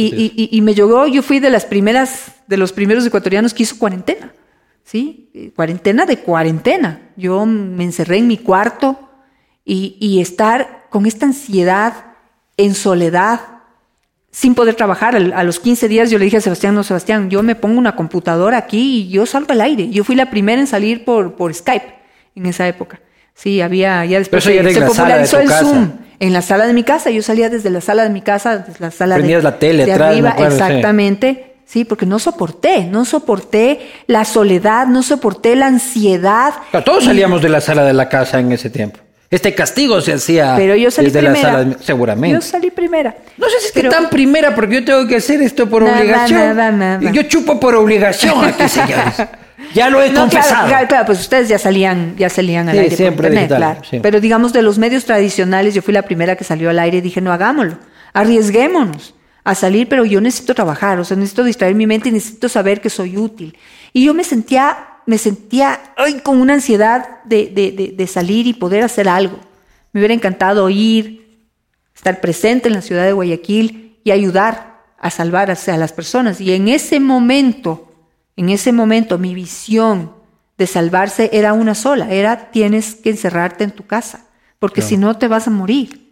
Speaker 2: y- me llegó, yo fui de las primeras, de los primeros ecuatorianos que hizo cuarentena. ¿sí? Eh, Cuarentena de cuarentena. Yo me encerré en mi cuarto y, estar con esta ansiedad, en soledad, sin poder trabajar. A los 15 días yo le dije a Sebastián, no, Sebastián, yo me pongo una computadora aquí y yo salgo al aire. Yo fui la primera en salir por, por Skype en esa época. Sí, había, ya después
Speaker 1: Pero
Speaker 2: se,
Speaker 1: de
Speaker 2: popularizó el
Speaker 1: casa.
Speaker 2: Zoom. En la sala de mi casa, yo salía desde la sala de mi casa, desde la sala de,
Speaker 1: la tele
Speaker 2: de
Speaker 1: atrás,
Speaker 2: arriba,
Speaker 1: acuerdo,
Speaker 2: exactamente. Sí, porque no soporté, no soporté la soledad, no soporté la ansiedad.
Speaker 1: Todos salíamos de la sala de la casa en ese tiempo. Este castigo se hacía
Speaker 2: Pero yo salí
Speaker 1: desde
Speaker 2: primera.
Speaker 1: la sala, de- seguramente.
Speaker 2: Yo salí primera.
Speaker 1: No sé si es que tan primera porque yo tengo que hacer esto por obligación.
Speaker 2: nada, nada.
Speaker 1: Yo chupo por obligación aquí, señores. Ya lo he
Speaker 2: No,
Speaker 1: confesado.
Speaker 2: claro, pues ustedes ya salían, ya salían al
Speaker 1: Sí,
Speaker 2: aire por
Speaker 1: siempre
Speaker 2: internet,
Speaker 1: digital,
Speaker 2: claro.
Speaker 1: sí.
Speaker 2: Pero digamos de los medios tradicionales, yo fui la primera que salió al aire y dije, no hagámoslo, arriesguémonos a salir, pero yo necesito trabajar, o sea, necesito distraer mi mente y necesito saber que soy útil. Y yo me sentía, me sentía ay, con una ansiedad de, de- de- de salir y poder hacer algo. Me hubiera encantado ir, estar presente en la ciudad de Guayaquil y ayudar a salvar a, a las personas. Y en ese momento, en ese momento, mi visión de salvarse era una sola, era tienes que encerrarte en tu casa, porque si no te vas a morir.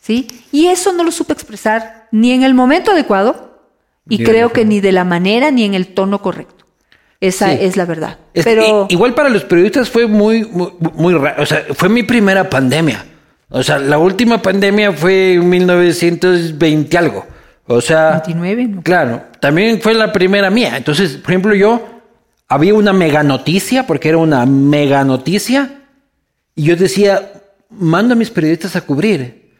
Speaker 2: ¿sí? Y eso no lo supe expresar ni en el momento adecuado Y creo que ni de la manera ni en el tono correcto. Esa
Speaker 1: Sí.
Speaker 2: es la verdad.
Speaker 1: Es-
Speaker 2: Pero
Speaker 1: igual para los periodistas fue muy, muy, muy raro. O sea, fue mi primera pandemia. O sea, la última pandemia fue en 1920 algo. O sea,
Speaker 2: 29, ¿no?
Speaker 1: claro, también fue la primera mía. Entonces, por ejemplo, yo había una mega noticia, porque era una mega noticia, y yo decía, mando a mis periodistas a cubrir.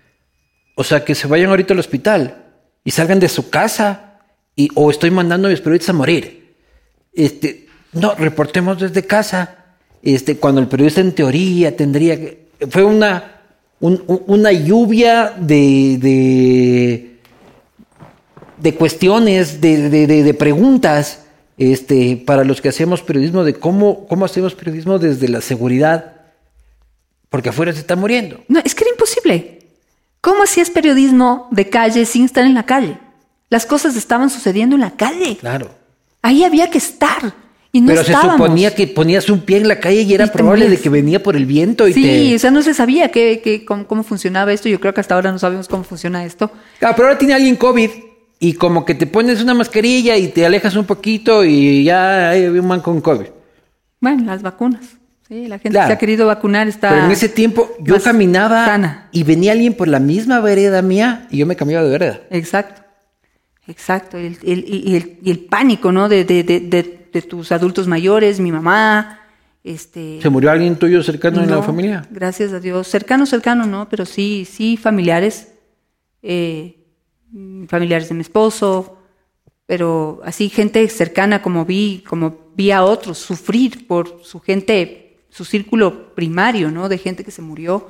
Speaker 1: O sea, que se vayan ahorita al hospital y salgan de su casa, y, o estoy mandando a mis periodistas a morir. Este, no, reportemos desde casa. Este, cuando el periodista en teoría tendría que. Fue una, un- un- una lluvia de, de, de cuestiones, de, de- de- de preguntas, este, para los que hacemos periodismo, de cómo, cómo hacemos periodismo desde la seguridad, porque afuera se está muriendo.
Speaker 2: no, es que era imposible. ¿Cómo hacías periodismo de calle sin estar en la calle? Las cosas estaban sucediendo en la calle.
Speaker 1: Claro.
Speaker 2: Ahí había que estar. Y no
Speaker 1: Pero
Speaker 2: estábamos.
Speaker 1: se suponía que ponías un pie en la calle y era
Speaker 2: Y
Speaker 1: probable de que venía por el viento y
Speaker 2: Sí,
Speaker 1: te.
Speaker 2: o sea, no se sabía qué, qué- cómo, cómo funcionaba esto. Yo creo que hasta ahora no sabemos cómo funciona esto.
Speaker 1: Ah, pero ahora tiene alguien COVID y como que te pones una mascarilla y te alejas un poquito y ya hay un man con COVID.
Speaker 2: Bueno, las vacunas. Sí, la gente
Speaker 1: Claro.
Speaker 2: que se ha querido vacunar está.
Speaker 1: Pero en ese tiempo yo caminaba
Speaker 2: sana.
Speaker 1: y venía alguien por la misma vereda mía y yo me cambiaba de vereda.
Speaker 2: Exacto. Exacto. El- el- y, y el, y el pánico, ¿no? De, de, de, de- de tus adultos mayores, mi mamá. Este,
Speaker 1: ¿Se murió alguien tuyo cercano en la
Speaker 2: No,
Speaker 1: familia?
Speaker 2: Gracias a Dios. Cercano, cercano, no, pero sí, sí, familiares. eh, familiares de mi esposo. Pero así, gente cercana, como vi, como vi a otros sufrir por su gente, su círculo primario, ¿no? De gente que se murió.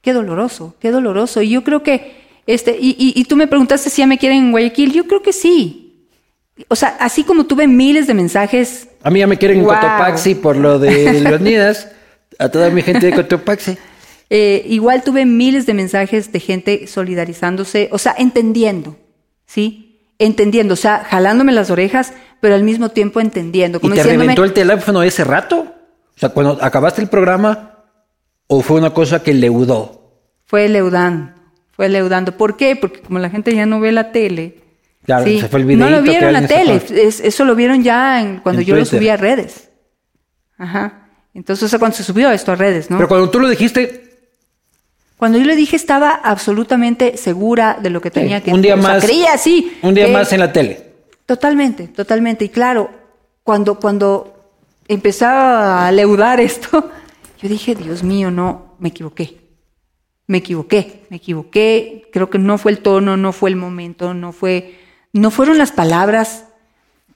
Speaker 2: Qué doloroso, qué doloroso. Y yo creo que, este, y, y, y tú me preguntaste si ya me quieren en Guayaquil. Yo creo que sí. O sea, así como tuve miles de mensajes
Speaker 1: A mí ya me quieren en. Cotopaxi por lo de Leonidas. A toda mi gente de Cotopaxi.
Speaker 2: Eh, igual tuve miles de mensajes de gente solidarizándose, o sea, entendiendo, ¿sí? Entendiendo, o sea, jalándome las orejas, pero al mismo tiempo entendiendo.
Speaker 1: ¿Y te reventó el teléfono ese rato? O sea, cuando acabaste el programa, ¿o fue una cosa que leudó?
Speaker 2: fue leudando, fue leudando. ¿Por qué? Porque como la gente ya no ve la tele.
Speaker 1: Claro,
Speaker 2: ¿sí?
Speaker 1: se fue el
Speaker 2: No lo
Speaker 1: videíto
Speaker 2: vieron la
Speaker 1: alguien
Speaker 2: tele, es- eso lo vieron ya en- cuando
Speaker 1: En
Speaker 2: yo lo subí a redes. Ajá. Entonces, o sea, cuando se subió esto a redes, ¿no?
Speaker 1: Pero cuando tú lo dijiste,
Speaker 2: Cuando yo le dije estaba absolutamente segura de lo que tenía que
Speaker 1: un día
Speaker 2: o sea,
Speaker 1: más.
Speaker 2: creía así.
Speaker 1: Un día
Speaker 2: que-
Speaker 1: más en la tele.
Speaker 2: Totalmente, totalmente. Y claro, cuando, cuando empezaba a leudar esto, yo dije, Dios mío, no, me equivoqué. Me equivoqué, me equivoqué. Creo que no fue el tono, no fue el momento, no fue, no fueron las palabras.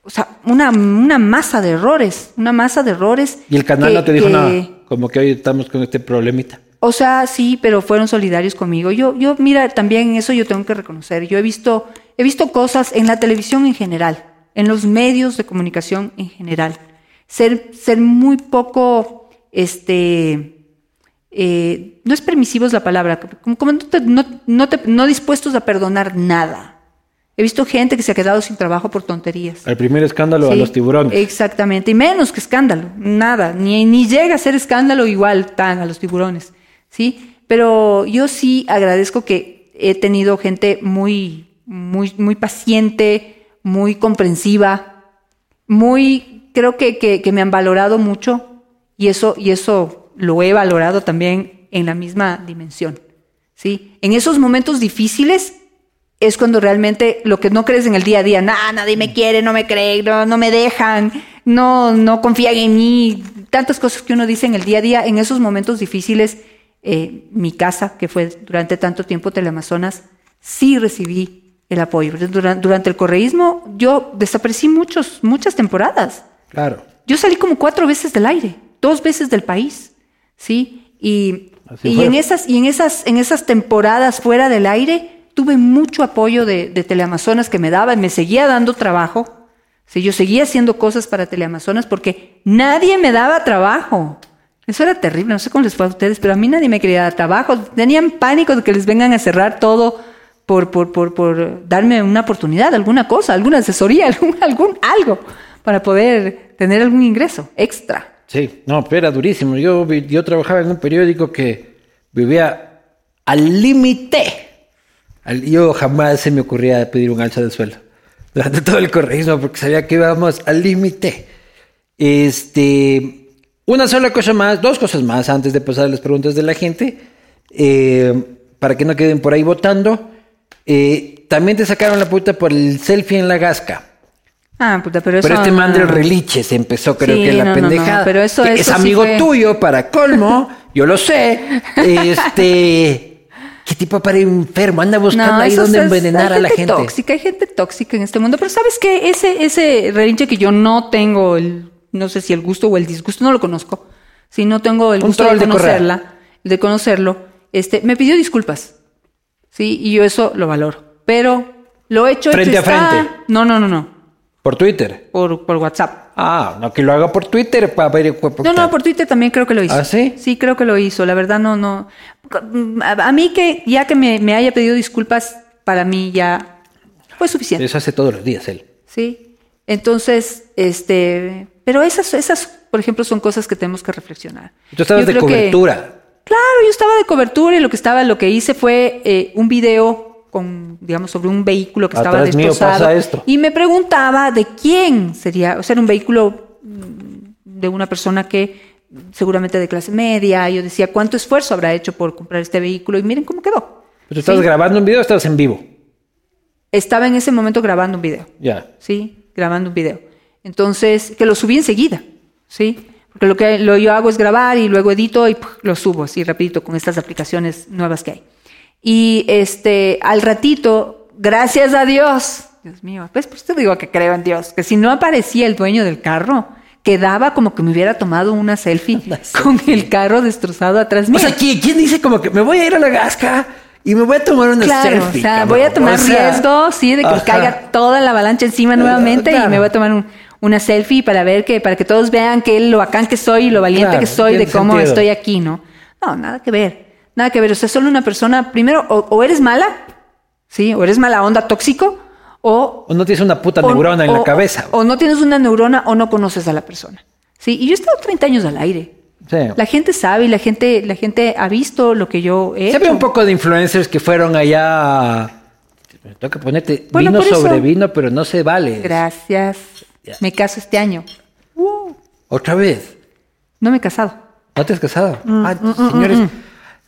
Speaker 2: O sea, una, una masa de errores, una masa de errores.
Speaker 1: Y el canal
Speaker 2: que-
Speaker 1: no te dijo
Speaker 2: que-
Speaker 1: nada. Como que hoy estamos con este problemita.
Speaker 2: O sea, sí, pero fueron solidarios conmigo. Yo, yo, mira, también eso yo tengo que reconocer. Yo he visto, he visto cosas en la televisión en general, en los medios de comunicación en general. Ser, ser muy poco, este, eh, no es permisivo es la palabra, como, como no, te- no, no te- no dispuestos a perdonar nada. He visto gente que se ha quedado sin trabajo por tonterías.
Speaker 1: El primer escándalo a
Speaker 2: Sí,
Speaker 1: los tiburones.
Speaker 2: Exactamente, y menos que escándalo, nada, ni, ni llega a ser escándalo igual tan a los tiburones, ¿sí? Pero yo sí agradezco que he tenido gente muy, muy, muy paciente, muy comprensiva, muy, creo que, que, me han valorado mucho y eso, y eso lo he valorado también en la misma dimensión, ¿sí? En esos momentos difíciles es cuando realmente lo que no crees en el día a día, nah, nadie me quiere, no me cree, no, no me dejan, no, no confían en mí, tantas cosas que uno dice en el día a día, en esos momentos difíciles, eh, mi casa, que fue durante tanto tiempo Teleamazonas, sí recibí el apoyo. Durante, durante el correísmo yo desaparecí muchos, muchas temporadas.
Speaker 1: Claro.
Speaker 2: Yo salí como cuatro veces del aire, dos veces del país, ¿sí? Y, y en esas, y en esas, en esas temporadas fuera del aire, tuve mucho apoyo de, de Teleamazonas que me daba, me seguía dando trabajo. Sí, yo seguía haciendo cosas para Teleamazonas porque nadie me daba trabajo. Eso era terrible, no sé cómo les fue a ustedes, pero a mí nadie me quería dar trabajo. Tenían pánico de que les vengan a cerrar todo por, por, por, por darme una oportunidad, alguna cosa, alguna asesoría, algún, algún algo para poder tener algún ingreso extra.
Speaker 1: Sí, no, pero era durísimo. Yo, yo trabajaba en un periódico que vivía al límite. Yo jamás se me ocurría pedir un alza de sueldo. durante todo el correísmo porque sabía que íbamos al límite. Este, una sola cosa más, dos cosas más antes de pasar a las preguntas de la gente, eh, para que no queden por ahí votando. Eh, también te sacaron la puta por el selfie en la gasca.
Speaker 2: Ah, puta, pero eso...
Speaker 1: Pero este man del
Speaker 2: no.
Speaker 1: reliche se empezó, creo
Speaker 2: Sí,
Speaker 1: que la
Speaker 2: no, no, no,
Speaker 1: pendejada.
Speaker 2: pero eso- eso
Speaker 1: es
Speaker 2: sí
Speaker 1: amigo
Speaker 2: fue-
Speaker 1: tuyo para colmo, yo lo sé. Este, qué tipo para enfermo, anda buscando ahí donde
Speaker 2: es-
Speaker 1: envenenar
Speaker 2: hay
Speaker 1: a la gente.
Speaker 2: tóxica, hay gente tóxica en este mundo. Pero sabes que ese, ese relinche que yo no tengo el, no sé si el gusto o el disgusto, no lo conozco. Si no tengo el gusto de
Speaker 1: troll de
Speaker 2: conocerla, de conocerlo, este, me pidió disculpas. Sí, y yo eso lo valoro. Pero lo he hecho
Speaker 1: Frente
Speaker 2: hecho
Speaker 1: a
Speaker 2: está.
Speaker 1: frente.
Speaker 2: No, no, no, no.
Speaker 1: Por Twitter.
Speaker 2: Por, por WhatsApp.
Speaker 1: Ah, no, que lo haga por Twitter para ver.
Speaker 2: No, no, por Twitter también creo que lo hizo.
Speaker 1: ¿Ah, sí?
Speaker 2: Sí, creo que lo hizo. La verdad, no, no. A, a mí que ya que me, me haya pedido disculpas, para mí ya fue suficiente.
Speaker 1: Eso hace todos los días él.
Speaker 2: Sí. Entonces, este, pero esas, esas, por ejemplo, son cosas que tenemos que reflexionar.
Speaker 1: Tú estabas
Speaker 2: Yo
Speaker 1: de
Speaker 2: que-
Speaker 1: cobertura.
Speaker 2: claro, yo estaba de cobertura y lo que estaba, lo que hice fue eh, un video con, digamos, sobre un vehículo que estaba
Speaker 1: mío
Speaker 2: destrozado.
Speaker 1: pasa esto.
Speaker 2: Y me preguntaba de quién sería, o sea, era un vehículo mm, de una persona que seguramente de clase media. Yo decía, ¿cuánto esfuerzo habrá hecho por comprar este vehículo? Y miren cómo quedó.
Speaker 1: ¿Tú estabas
Speaker 2: Sí.
Speaker 1: grabando un video o estabas en vivo?
Speaker 2: Estaba en ese momento grabando un video.
Speaker 1: Ya.
Speaker 2: ¿sí? Grabando un video. Entonces, que lo subí enseguida, ¿sí? Porque lo que lo yo hago es grabar y luego edito y ¡puf! lo subo así rapidito con estas aplicaciones nuevas que hay. Y este, al ratito, gracias a Dios, Dios mío, pues por eso digo que creo en Dios, que si no aparecía el dueño del carro, quedaba como que me hubiera tomado una selfie con el carro destrozado atrás
Speaker 1: O
Speaker 2: mío.
Speaker 1: sea, ¿quién, quién dice como que me voy a ir a la gasca y me voy a tomar una
Speaker 2: Claro,
Speaker 1: selfie?
Speaker 2: o sea,
Speaker 1: cabrón?
Speaker 2: voy a tomar
Speaker 1: O sea,
Speaker 2: riesgo, sí, de que
Speaker 1: ajá.
Speaker 2: caiga toda la avalancha encima nuevamente
Speaker 1: claro.
Speaker 2: y me voy a tomar un- una selfie para ver que, para que todos vean que lo bacán que soy y lo valiente
Speaker 1: Claro,
Speaker 2: que soy de cómo
Speaker 1: sentido.
Speaker 2: estoy aquí, ¿no? No, nada que ver, nada que ver. O sea, solo una persona, primero, o, o eres mala, sí, o eres mala onda tóxico, o
Speaker 1: O no tienes una puta
Speaker 2: o-
Speaker 1: neurona en la cabeza.
Speaker 2: O, no tienes una neurona o no conoces a la persona. Sí, y yo he estado 30 años al aire.
Speaker 1: Sí.
Speaker 2: La gente sabe y la gente, la gente ha visto lo que yo he
Speaker 1: Se ve un poco de influencers que fueron allá. Me toca ponerte
Speaker 2: Bueno,
Speaker 1: vino
Speaker 2: eso-
Speaker 1: sobre vino, pero no se vale.
Speaker 2: Gracias. Me caso este año.
Speaker 1: Otra vez.
Speaker 2: No me he casado.
Speaker 1: ¿No te has casado? ah, señores.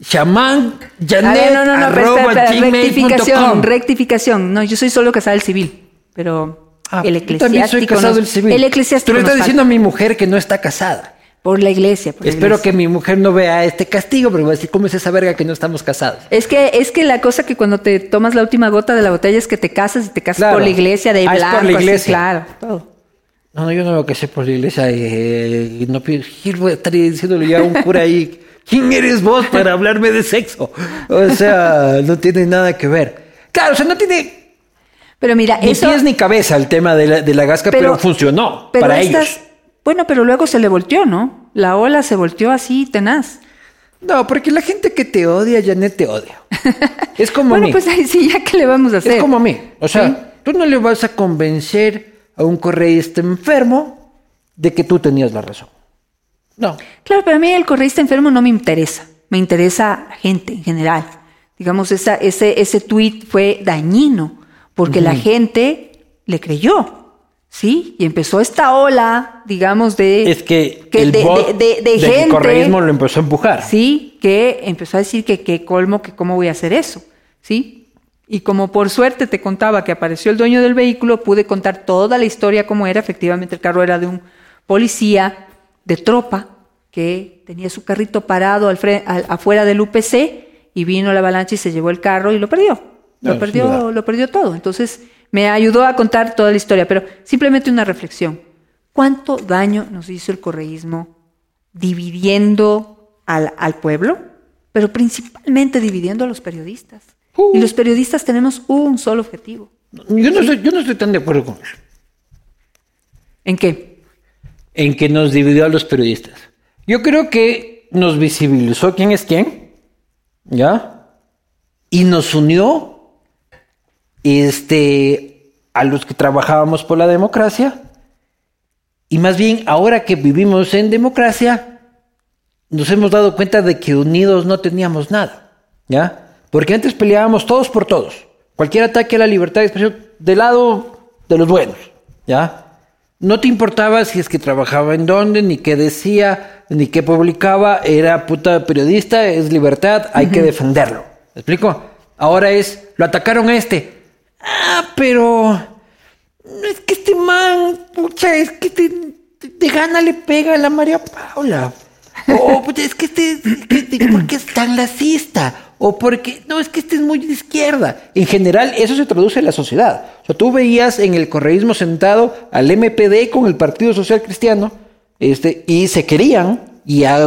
Speaker 1: Chamán,
Speaker 2: A
Speaker 1: Janet,
Speaker 2: no, no, no, espera,
Speaker 1: arroba
Speaker 2: espera, rectificación,
Speaker 1: com.
Speaker 2: rectificación. No, yo soy solo casada del civil, pero
Speaker 1: Ah,
Speaker 2: el
Speaker 1: yo
Speaker 2: eclesiástico.
Speaker 1: también soy casado del civil.
Speaker 2: El eclesiástico.
Speaker 1: Tú le estás diciendo a mi mujer que no está casada.
Speaker 2: Por la iglesia. por la
Speaker 1: Espero
Speaker 2: iglesia.
Speaker 1: que mi mujer no vea este castigo, pero va a decir, ¿cómo es esa verga que no estamos casados?
Speaker 2: Es que, es que la cosa que cuando te tomas la última gota de la botella es que te casas y te casas
Speaker 1: Claro.
Speaker 2: por la iglesia de
Speaker 1: Ah, es por
Speaker 2: blanco.
Speaker 1: la
Speaker 2: así,
Speaker 1: iglesia.
Speaker 2: claro, todo.
Speaker 1: No, no, yo no me casé por la iglesia. eh, no pido, ¿quién voy a estar diciéndole ya a un cura ahí? ¿Quién eres vos para hablarme de sexo? O sea, no tiene nada que ver. Claro, o sea, no tiene
Speaker 2: Pero mira,
Speaker 1: ni
Speaker 2: eso.
Speaker 1: pies ni cabeza el tema de la, de la gasca, pero, funcionó
Speaker 2: pero
Speaker 1: para
Speaker 2: estas-
Speaker 1: ellos.
Speaker 2: Bueno, pero luego se le volteó, ¿no? La ola se volteó así, tenaz.
Speaker 1: No, porque la gente que te odia, Janet, te odia. Es como a
Speaker 2: bueno,
Speaker 1: mí.
Speaker 2: pues ahí sí, ya que le vamos a hacer.
Speaker 1: Es como a mí. O sea,
Speaker 2: Sí.
Speaker 1: tú no le vas a convencer a un correísta enfermo de que tú tenías la razón. No.
Speaker 2: Claro, pero a mí el correísta enfermo no me interesa. Me interesa la gente en general. Digamos, esa, ese, ese tweet fue dañino porque la gente le creyó. ¿Sí? Y empezó esta ola, digamos, de.
Speaker 1: Es que,
Speaker 2: que
Speaker 1: el
Speaker 2: de,
Speaker 1: bot
Speaker 2: de- de- gente.
Speaker 1: correísmo lo empezó a empujar.
Speaker 2: Sí, que empezó a decir que qué colmo, que cómo voy a hacer eso. ¿Sí? Y como por suerte te contaba que apareció el dueño del vehículo, pude contar toda la historia como era. Efectivamente, el carro era de un policía de tropa que tenía su carrito parado al al- afuera del UPC y vino la avalancha y se llevó el carro y lo perdió. Lo
Speaker 1: sin
Speaker 2: perdió, lo perdió todo. Entonces me ayudó a contar toda la historia, pero simplemente una reflexión. ¿Cuánto daño nos hizo el correísmo dividiendo al, al pueblo, pero principalmente dividiendo a los periodistas?
Speaker 1: Uh.
Speaker 2: Y los periodistas tenemos un solo objetivo.
Speaker 1: Yo no, estoy, yo no estoy tan de acuerdo con eso.
Speaker 2: ¿En qué?
Speaker 1: En que nos dividió a los periodistas. Yo creo que nos visibilizó quién es quién. ¿Ya? Y nos unió este, a los que trabajábamos por la democracia. Y más bien, ahora que vivimos en democracia, nos hemos dado cuenta de que unidos no teníamos nada. ¿Ya? Porque antes peleábamos todos por todos. Cualquier ataque a la libertad de expresión, del lado de los buenos, ¿ya? No te importaba si es que trabajaba en dónde, ni qué decía, ni qué publicaba, era puta periodista, es libertad, hay que defenderlo. ¿Me explico? Ahora es, lo atacaron a este. Ah, pero es que este man, pucha, es que te, de gana le pega a la María Paula. O pues, es que este, es que, ¿por qué es tan lacista? O porque, no, es que este es muy de izquierda. En general, eso se traduce en la sociedad. O sea, tú veías en el correísmo sentado al MPD con el Partido Social Cristiano, este, y se querían, y a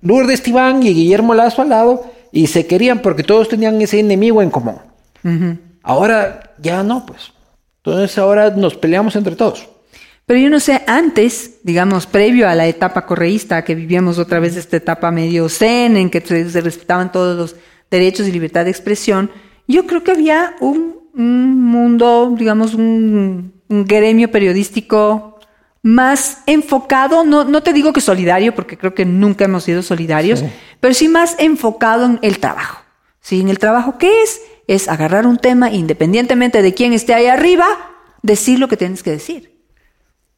Speaker 1: Lourdes Tibán y Guillermo Lazo al lado, y se querían porque todos tenían ese enemigo en común. Ahora ya no, pues. Entonces ahora nos peleamos entre todos.
Speaker 2: Pero yo no sé, antes, digamos, previo a la etapa correísta, que vivíamos otra vez esta etapa medio zen, en que se respetaban todos los derechos y libertad de expresión, yo creo que había un, mundo, digamos, un, gremio periodístico más enfocado, no, no te digo que solidario, porque creo que nunca hemos sido solidarios, pero sí más enfocado en el trabajo. ¿Sí? En el trabajo, ¿qué es? Es agarrar un tema, independientemente de quién esté ahí arriba, decir lo que tienes que decir.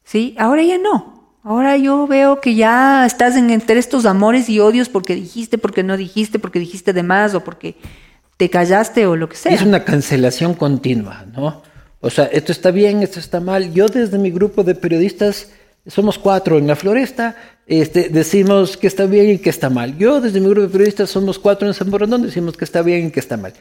Speaker 2: ¿Sí? Ahora ya no. Ahora yo veo que ya estás en, entre estos amores y odios porque dijiste, porque no dijiste, porque dijiste de más o porque te callaste o lo que sea.
Speaker 1: Es una cancelación continua, ¿no? O sea, esto está bien, esto está mal. Yo desde mi grupo de periodistas, somos cuatro en la floresta, este, decimos que está bien y que está mal. Yo desde mi grupo de periodistas somos cuatro en San Borondón, decimos que está bien y que está mal.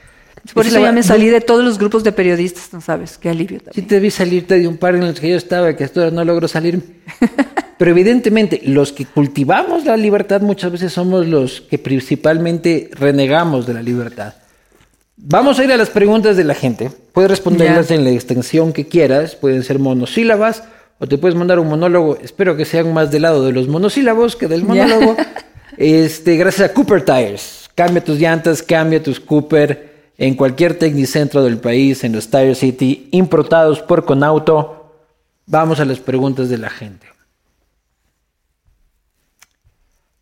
Speaker 2: Por eso ya me salí de todos los grupos de periodistas, ¿no sabes? Qué alivio también.
Speaker 1: Sí te vi salirte de un par en los que yo estaba, que hasta ahora no logro salir. Pero evidentemente, los que cultivamos la libertad muchas veces somos los que principalmente renegamos de la libertad. Vamos a ir a las preguntas de la gente. Puedes responderlas en la extensión que quieras, pueden ser monosílabas o te puedes mandar un monólogo. Espero que sean más del lado de los monosílabos que del monólogo. Este, gracias a Cooper Tires. Cambia tus llantas, cambia tus Cooper en cualquier Tecnicentro del país, en los Tire City, importados por Conauto. Vamos a las preguntas de la gente.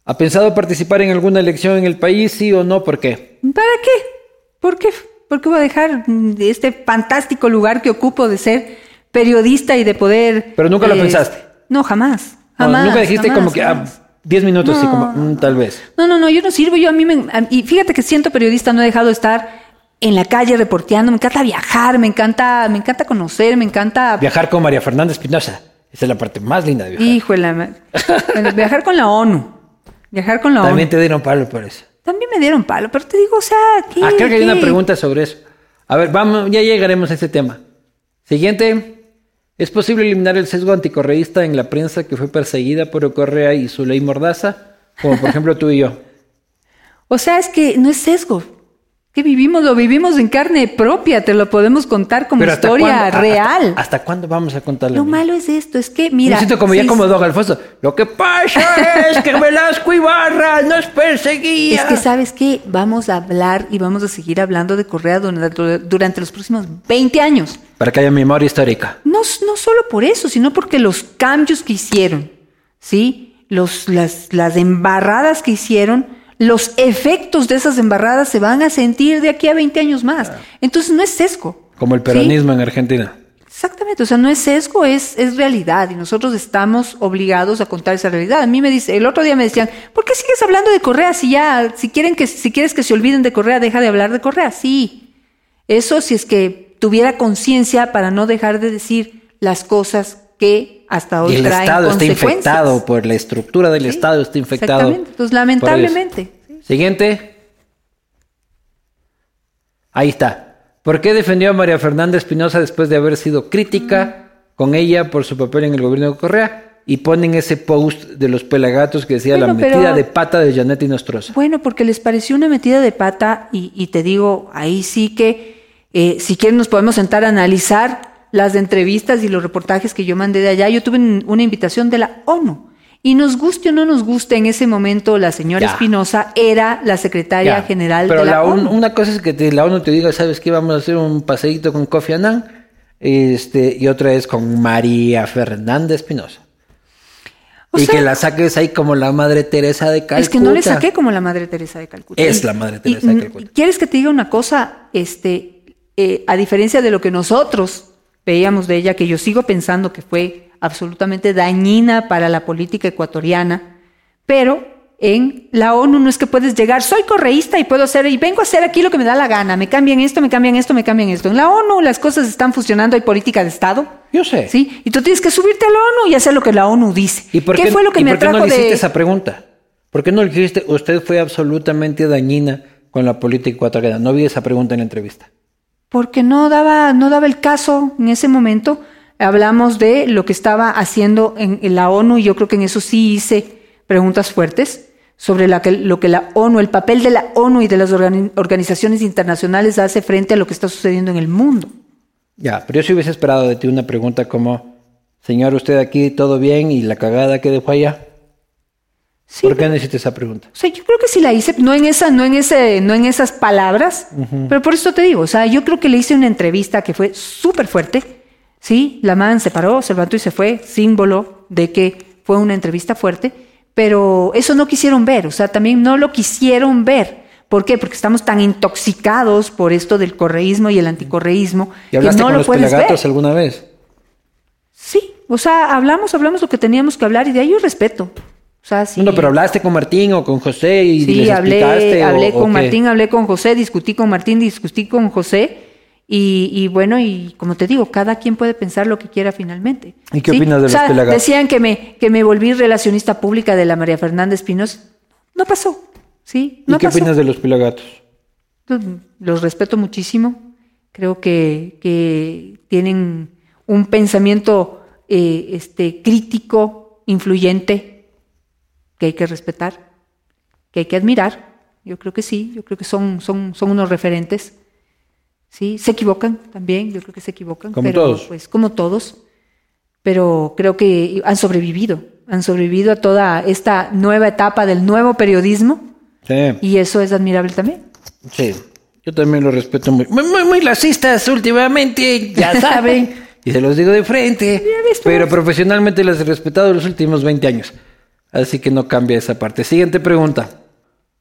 Speaker 1: ¿Ha pensado participar en alguna elección en el país, sí o no? ¿Por qué?
Speaker 2: ¿Para qué? ¿Por qué? ¿Por qué voy a dejar este fantástico lugar que ocupo de ser periodista y de poder...
Speaker 1: Pero nunca lo eh, pensaste.
Speaker 2: No, jamás. Jamás.
Speaker 1: nunca dijiste como que... Ah, 10 minutos, así como, mm, tal vez.
Speaker 2: No, no, no, yo no sirvo. Yo a mí me. y fíjate que siento periodista, no he dejado de estar en la calle reporteando, me encanta viajar, me encanta, me encanta conocer, me encanta...
Speaker 1: Viajar con María Fernanda Espinosa. Esa es la parte más linda de viajar.
Speaker 2: Híjole, viajar con la ONU. Viajar con la
Speaker 1: ONU. También te dieron palo por eso.
Speaker 2: También me dieron palo, pero te digo, o sea,
Speaker 1: ¿qué, Ah, creo que hay una pregunta sobre eso. A ver, vamos, ya llegaremos a ese tema. Siguiente. ¿Es posible eliminar el sesgo anticorreísta en la prensa que fue perseguida por Correa y su ley Mordaza? Como por ejemplo tú y yo.
Speaker 2: O sea, es que no es sesgo que vivimos, lo vivimos en carne propia, te lo podemos contar como historia real.
Speaker 1: Hasta, cuándo vamos a contarlo?
Speaker 2: Lo malo es esto, es que, mira.
Speaker 1: Me siento como ya como Don Alfonso. Lo que pasa es que Velasco Ibarra nos perseguía.
Speaker 2: Es que, ¿sabes qué? Vamos a hablar y vamos a seguir hablando de Correa durante los próximos 20 años.
Speaker 1: Para que haya memoria histórica.
Speaker 2: No, no solo por eso, sino porque los cambios que hicieron, ¿sí? Los, las, las embarradas que hicieron los efectos de esas embarradas se van a sentir de aquí a 20 años más. Entonces no es sesgo.
Speaker 1: Como el peronismo en Argentina.
Speaker 2: Exactamente, o sea, no es sesgo, es, es realidad y nosotros estamos obligados a contar esa realidad. A mí me dice, el otro día me decían, ¿por qué sigues hablando de Correa si ya, si quieren que, si quieres que se olviden de Correa, deja de hablar de Correa? Sí, eso si es que tuviera conciencia para no dejar de decir las cosas que hasta hoy y
Speaker 1: el
Speaker 2: Estado
Speaker 1: está infectado por la estructura del Estado está infectado.
Speaker 2: Exactamente. Entonces, lamentablemente.
Speaker 1: Siguiente. Ahí está. ¿Por qué defendió a María Fernanda Espinosa después de haber sido crítica con ella por su papel en el gobierno de Correa? Y ponen ese post de los pelagatos que decía la metida de pata de Janet Nostroza.
Speaker 2: Bueno, porque les pareció una metida de pata y, te digo, ahí sí que eh, si quieren nos podemos sentar a analizar las entrevistas y los reportajes que yo mandé de allá, yo tuve una invitación de la ONU. Y nos guste o no nos guste, en ese momento la señora Espinosa era la secretaria general de la, ONU.
Speaker 1: Una cosa es que la ONU te diga, ¿sabes qué? Vamos a hacer un paseíto con Kofi Annan. Este, y otra es con María Fernanda Espinosa. y que la saques ahí como la Madre Teresa de Calcuta.
Speaker 2: Es que no le saqué como la Madre Teresa de Calcuta.
Speaker 1: Es la Madre Teresa de Calcuta.
Speaker 2: ¿Quieres que te diga una cosa? Este, eh, a diferencia de lo que nosotros veíamos de ella que yo sigo pensando que fue absolutamente dañina para la política ecuatoriana, pero en la ONU no es que puedes llegar, soy correísta y puedo hacer, y vengo a hacer aquí lo que me da la gana, me cambian esto, me cambian esto, me cambian esto. En la ONU las cosas están funcionando, hay política de Estado.
Speaker 1: Yo sé.
Speaker 2: ¿Sí? Y tú tienes que subirte a la ONU y hacer lo que la ONU dice.
Speaker 1: ¿Y por qué, fue lo que me por qué no le hiciste esa pregunta? ¿Por qué no le dijiste, usted fue absolutamente dañina con la política ecuatoriana? No vi esa pregunta en la entrevista.
Speaker 2: Porque no daba, no daba el caso en ese momento. Hablamos de lo que estaba haciendo en, la ONU y yo creo que en eso sí hice preguntas fuertes sobre que, lo que la ONU, el papel de la ONU y de las organizaciones internacionales hace frente a lo que está sucediendo en el mundo.
Speaker 1: Ya, pero yo sí hubiese esperado de ti una pregunta como, señor, usted aquí todo bien y la cagada que dejó allá. ¿Por qué necesita esa pregunta?
Speaker 2: O sea, yo creo que sí la hice, no en esa, no en ese, no en esas palabras, pero por eso te digo, o sea, yo creo que le hice una entrevista que fue súper fuerte, sí, la man se paró, se levantó y se fue, símbolo de que fue una entrevista fuerte pero eso no quisieron ver, o sea, también no lo quisieron ver. ¿Por qué? Porque estamos tan intoxicados por esto del correísmo y el anticorreísmo
Speaker 1: ¿Y hablaste que no con lo los puedes alguna vez?
Speaker 2: Sí, o sea, hablamos, hablamos lo que teníamos que hablar y de ahí yo respeto. O sea, sí.
Speaker 1: No, pero hablaste con Martín o con José y
Speaker 2: sí,
Speaker 1: les
Speaker 2: hablé,
Speaker 1: explicaste.
Speaker 2: hablé con Martín, hablé con José, discutí con Martín, discutí con José y, bueno, y como te digo, cada quien puede pensar lo que quiera finalmente.
Speaker 1: ¿Y qué opinas de los pelagatos?
Speaker 2: Decían que me, que me volví relacionista pública de la María Fernández Pinos. No pasó, ¿sí? No
Speaker 1: ¿Y qué opinas de los pelagatos?
Speaker 2: Los respeto muchísimo. Creo que, que tienen un pensamiento eh, este, crítico, influyente, que hay que respetar, que hay que admirar. Yo creo que sí, yo creo que son, son, son unos referentes. ¿sí? Se equivocan también, yo creo que se equivocan.
Speaker 1: Como
Speaker 2: pero,
Speaker 1: todos.
Speaker 2: Pues como todos, pero creo que han sobrevivido, han sobrevivido a toda esta nueva etapa del nuevo periodismo.
Speaker 1: Sí.
Speaker 2: Y eso es admirable también.
Speaker 1: Sí, yo también lo respeto muy. Muy, muy, muy lacistas últimamente, ya saben, y se los digo de frente. Pero profesionalmente las he respetado los últimos 20 años. Así que no cambia esa parte. Siguiente pregunta.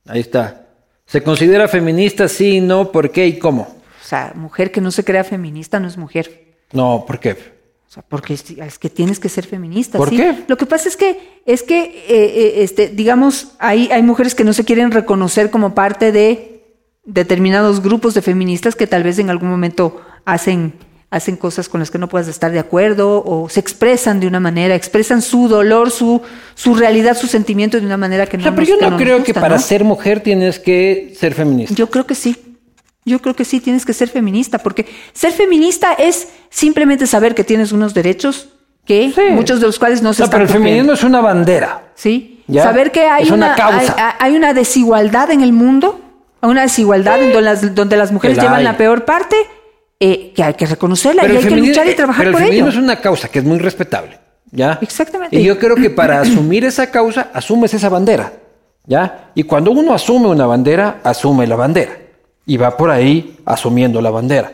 Speaker 1: Ahí está. ¿Se considera feminista? Sí, no, ¿por qué y cómo?
Speaker 2: O sea, mujer que no se crea feminista no es mujer.
Speaker 1: No, ¿por qué?
Speaker 2: O sea, porque es, que tienes que ser feminista.
Speaker 1: ¿Por
Speaker 2: ¿sí?
Speaker 1: qué?
Speaker 2: Lo que pasa es que, es que, eh, eh, este, digamos, hay, hay mujeres que no se quieren reconocer como parte de determinados grupos de feministas que tal vez en algún momento hacen, hacen cosas con las que no puedas estar de acuerdo o se expresan de una manera, expresan su dolor, su, su realidad, su sentimiento de una manera que no
Speaker 1: O sea, pero
Speaker 2: nos-
Speaker 1: yo
Speaker 2: que
Speaker 1: no creo
Speaker 2: gusta,
Speaker 1: que para
Speaker 2: ¿no?
Speaker 1: ser mujer tienes que ser feminista.
Speaker 2: Yo creo que sí. Yo creo que sí tienes que ser feminista, porque ser feminista es simplemente saber que tienes unos derechos que
Speaker 1: Sí.
Speaker 2: muchos de los cuales no se
Speaker 1: No,
Speaker 2: están
Speaker 1: pero el
Speaker 2: cumpliendo.
Speaker 1: feminismo es una bandera.
Speaker 2: ¿sí?
Speaker 1: Ya.
Speaker 2: Saber que hay
Speaker 1: una
Speaker 2: una,
Speaker 1: causa.
Speaker 2: Hay, hay una desigualdad en el mundo, una desigualdad en donde las, donde las mujeres
Speaker 1: la
Speaker 2: llevan
Speaker 1: hay.
Speaker 2: la peor parte, eh, que hay que reconocerla
Speaker 1: Pero
Speaker 2: y
Speaker 1: el
Speaker 2: hay que luchar y trabajar
Speaker 1: pero el
Speaker 2: por ello.
Speaker 1: feminismo es una causa que es muy respetable. ¿Ya?
Speaker 2: Exactamente.
Speaker 1: Y yo creo que para asumir esa causa, asumes esa bandera. ¿Ya? Y cuando uno asume una bandera, asume la bandera. Y va por ahí asumiendo la bandera.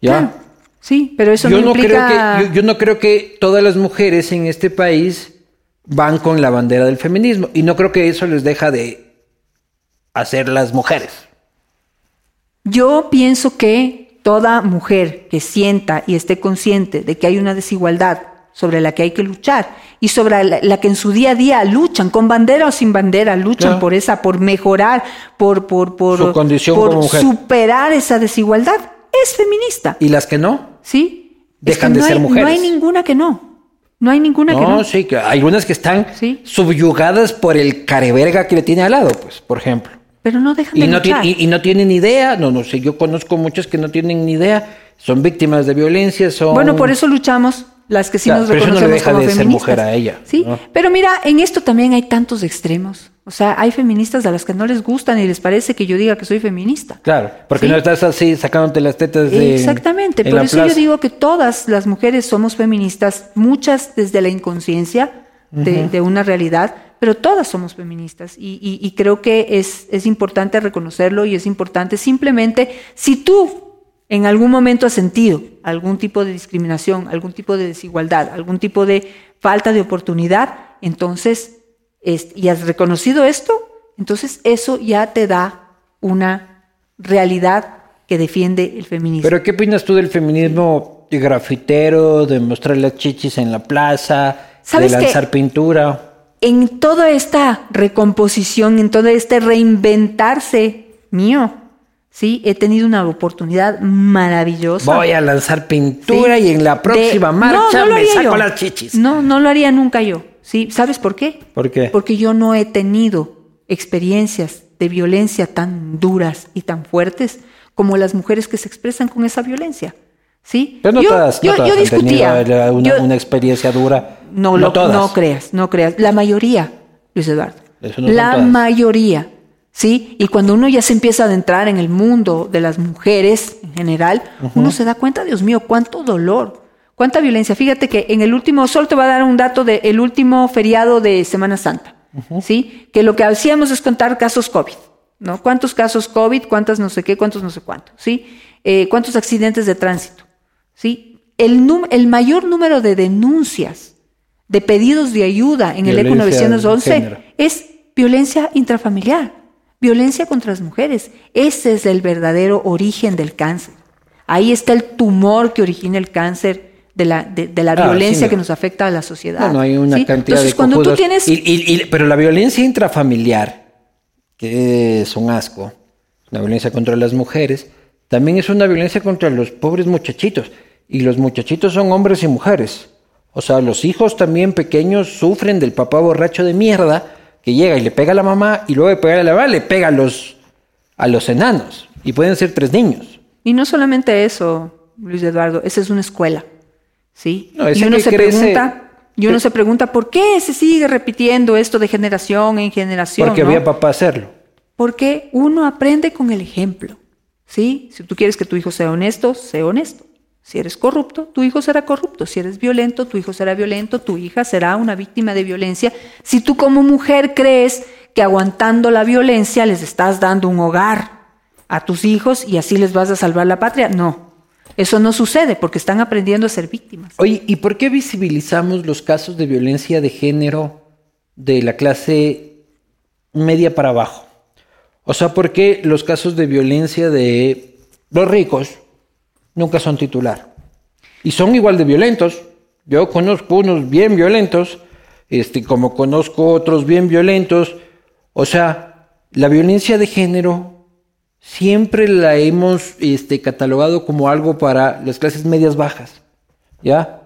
Speaker 1: ¿Ya?
Speaker 2: Claro. Sí, pero eso
Speaker 1: yo
Speaker 2: no
Speaker 1: no
Speaker 2: implica...
Speaker 1: creo que yo, yo no creo que todas las mujeres en este país van con la bandera del feminismo y no creo que eso les deja de hacer las mujeres.
Speaker 2: Yo pienso que toda mujer que sienta y esté consciente de que hay una desigualdad sobre la que hay que luchar y sobre la, la que en su día a día luchan, con bandera o sin bandera, luchan
Speaker 1: Claro.
Speaker 2: por esa, por mejorar, por, por, por,
Speaker 1: Su condición
Speaker 2: por
Speaker 1: como mujer.
Speaker 2: superar esa desigualdad, es feminista.
Speaker 1: Y las que no,
Speaker 2: ¿Sí? Es
Speaker 1: Dejan
Speaker 2: que
Speaker 1: de
Speaker 2: no
Speaker 1: ser
Speaker 2: hay,
Speaker 1: mujeres.
Speaker 2: No hay ninguna que no. No hay ninguna que
Speaker 1: no,
Speaker 2: no.
Speaker 1: sí, que hay algunas que están
Speaker 2: Sí.
Speaker 1: subyugadas por el careverga que le tiene al lado, pues, por ejemplo.
Speaker 2: Pero no dejan
Speaker 1: Y
Speaker 2: de
Speaker 1: no,
Speaker 2: luchar.
Speaker 1: tiene- y, y no tienen ni idea, no, no sé, yo conozco muchas que no tienen ni idea, son víctimas de violencia, son...
Speaker 2: Bueno, por eso luchamos las que sí
Speaker 1: Claro,
Speaker 2: nos
Speaker 1: pero eso no le deja
Speaker 2: como
Speaker 1: de ser mujer a ella,
Speaker 2: Sí,
Speaker 1: ¿no?
Speaker 2: pero mira, en esto también hay tantos extremos. O sea, hay feministas a las que no les gustan y les parece que yo diga que soy feminista.
Speaker 1: Claro, porque
Speaker 2: Sí.
Speaker 1: no estás así sacándote las tetas de...
Speaker 2: Exactamente,
Speaker 1: en
Speaker 2: por eso yo digo que todas las mujeres somos feministas, muchas desde la inconsciencia de, de una realidad, pero todas somos feministas y, y- y creo que es, es importante reconocerlo y es importante simplemente, si tú en algún momento has sentido algún tipo de discriminación, algún tipo de desigualdad, algún tipo de falta de oportunidad, entonces, es- y has reconocido esto, entonces eso ya te da una realidad que defiende el feminismo.
Speaker 1: Pero ¿qué opinas tú del feminismo de grafitero, de mostrar las chichis en la plaza, de lanzar pintura.
Speaker 2: En toda esta recomposición, en todo este reinventarse mío, sí, he tenido una oportunidad maravillosa.
Speaker 1: Voy a lanzar pintura
Speaker 2: Sí,
Speaker 1: y en la próxima marcha
Speaker 2: no
Speaker 1: me saco
Speaker 2: yo.
Speaker 1: las chichis.
Speaker 2: No, no lo haría nunca yo. ¿Sí? ¿Sabes por qué?
Speaker 1: ¿Por qué?
Speaker 2: Porque yo no he tenido experiencias de violencia tan duras y tan fuertes como las mujeres que se expresan con esa violencia. ¿Sí?
Speaker 1: Pero no
Speaker 2: yo,
Speaker 1: todas, no
Speaker 2: yo-
Speaker 1: todas
Speaker 2: yo discutía.
Speaker 1: tenido una, experiencia dura.
Speaker 2: no, lo,
Speaker 1: todas.
Speaker 2: no creas, no creas. La mayoría, Luis Eduardo.
Speaker 1: No
Speaker 2: la mayoría. ¿Sí? Y cuando uno ya se empieza a adentrar en el mundo de las mujeres en general, uno se da cuenta, Dios mío, cuánto dolor, cuánta violencia. Fíjate que en el último, solo te voy a dar un dato del último feriado de Semana Santa, ¿sí? Que lo que hacíamos es contar casos COVID, ¿no? ¿Cuántos casos COVID, cuántas no sé qué, cuántos no sé cuántos, ¿sí? Eh, ¿Cuántos accidentes de tránsito? ¿Sí? El, el mayor número de denuncias, de pedidos de ayuda en el ECO
Speaker 1: Violencia de
Speaker 2: 911
Speaker 1: género.
Speaker 2: es violencia intrafamiliar, violencia contra las mujeres. Ese es el verdadero origen del cáncer. Ahí está el tumor que origina el cáncer de la, de, de la
Speaker 1: Ah,
Speaker 2: violencia
Speaker 1: sí,
Speaker 2: que
Speaker 1: no.
Speaker 2: nos afecta a la sociedad.
Speaker 1: Bueno, hay una
Speaker 2: ¿sí?
Speaker 1: cantidad
Speaker 2: Entonces,
Speaker 1: de
Speaker 2: cuando tú tienes...
Speaker 1: Y- y- y- pero la violencia intrafamiliar, que es un asco, la violencia contra las mujeres, también es una violencia contra los pobres muchachitos. Y los muchachitos son hombres y mujeres. O sea, los hijos también pequeños sufren del papá borracho de mierda que llega y le pega a la mamá y luego de pegar a la mamá le pega a los, a los enanos. Y pueden ser tres niños.
Speaker 2: Y no solamente eso, Luis Eduardo, esa es una escuela, ¿sí?
Speaker 1: No,
Speaker 2: y uno se
Speaker 1: crece-
Speaker 2: pregunta, y uno se pregunta, ¿por qué se sigue repitiendo esto de generación en generación?
Speaker 1: Porque
Speaker 2: no?
Speaker 1: había papá hacerlo.
Speaker 2: Porque uno aprende con el ejemplo, ¿sí? Si tú quieres que tu hijo sea honesto, sé honesto. Si eres corrupto, tu hijo será corrupto. Si eres violento, tu hijo será violento, tu hija será una víctima de violencia. Si tú como mujer crees que aguantando la violencia les estás dando un hogar a tus hijos y así les vas a salvar la patria, no. Eso no sucede porque están aprendiendo a ser víctimas.
Speaker 1: Oye, ¿y por qué visibilizamos los casos de violencia de género de la clase media para abajo? O sea, ¿por qué los casos de violencia de los ricos nunca son titular? Y son igual de violentos. Yo conozco unos bien violentos, este, como conozco otros bien violentos. O sea, la violencia de género siempre la hemos este, catalogado como algo para las clases medias bajas, ¿ya?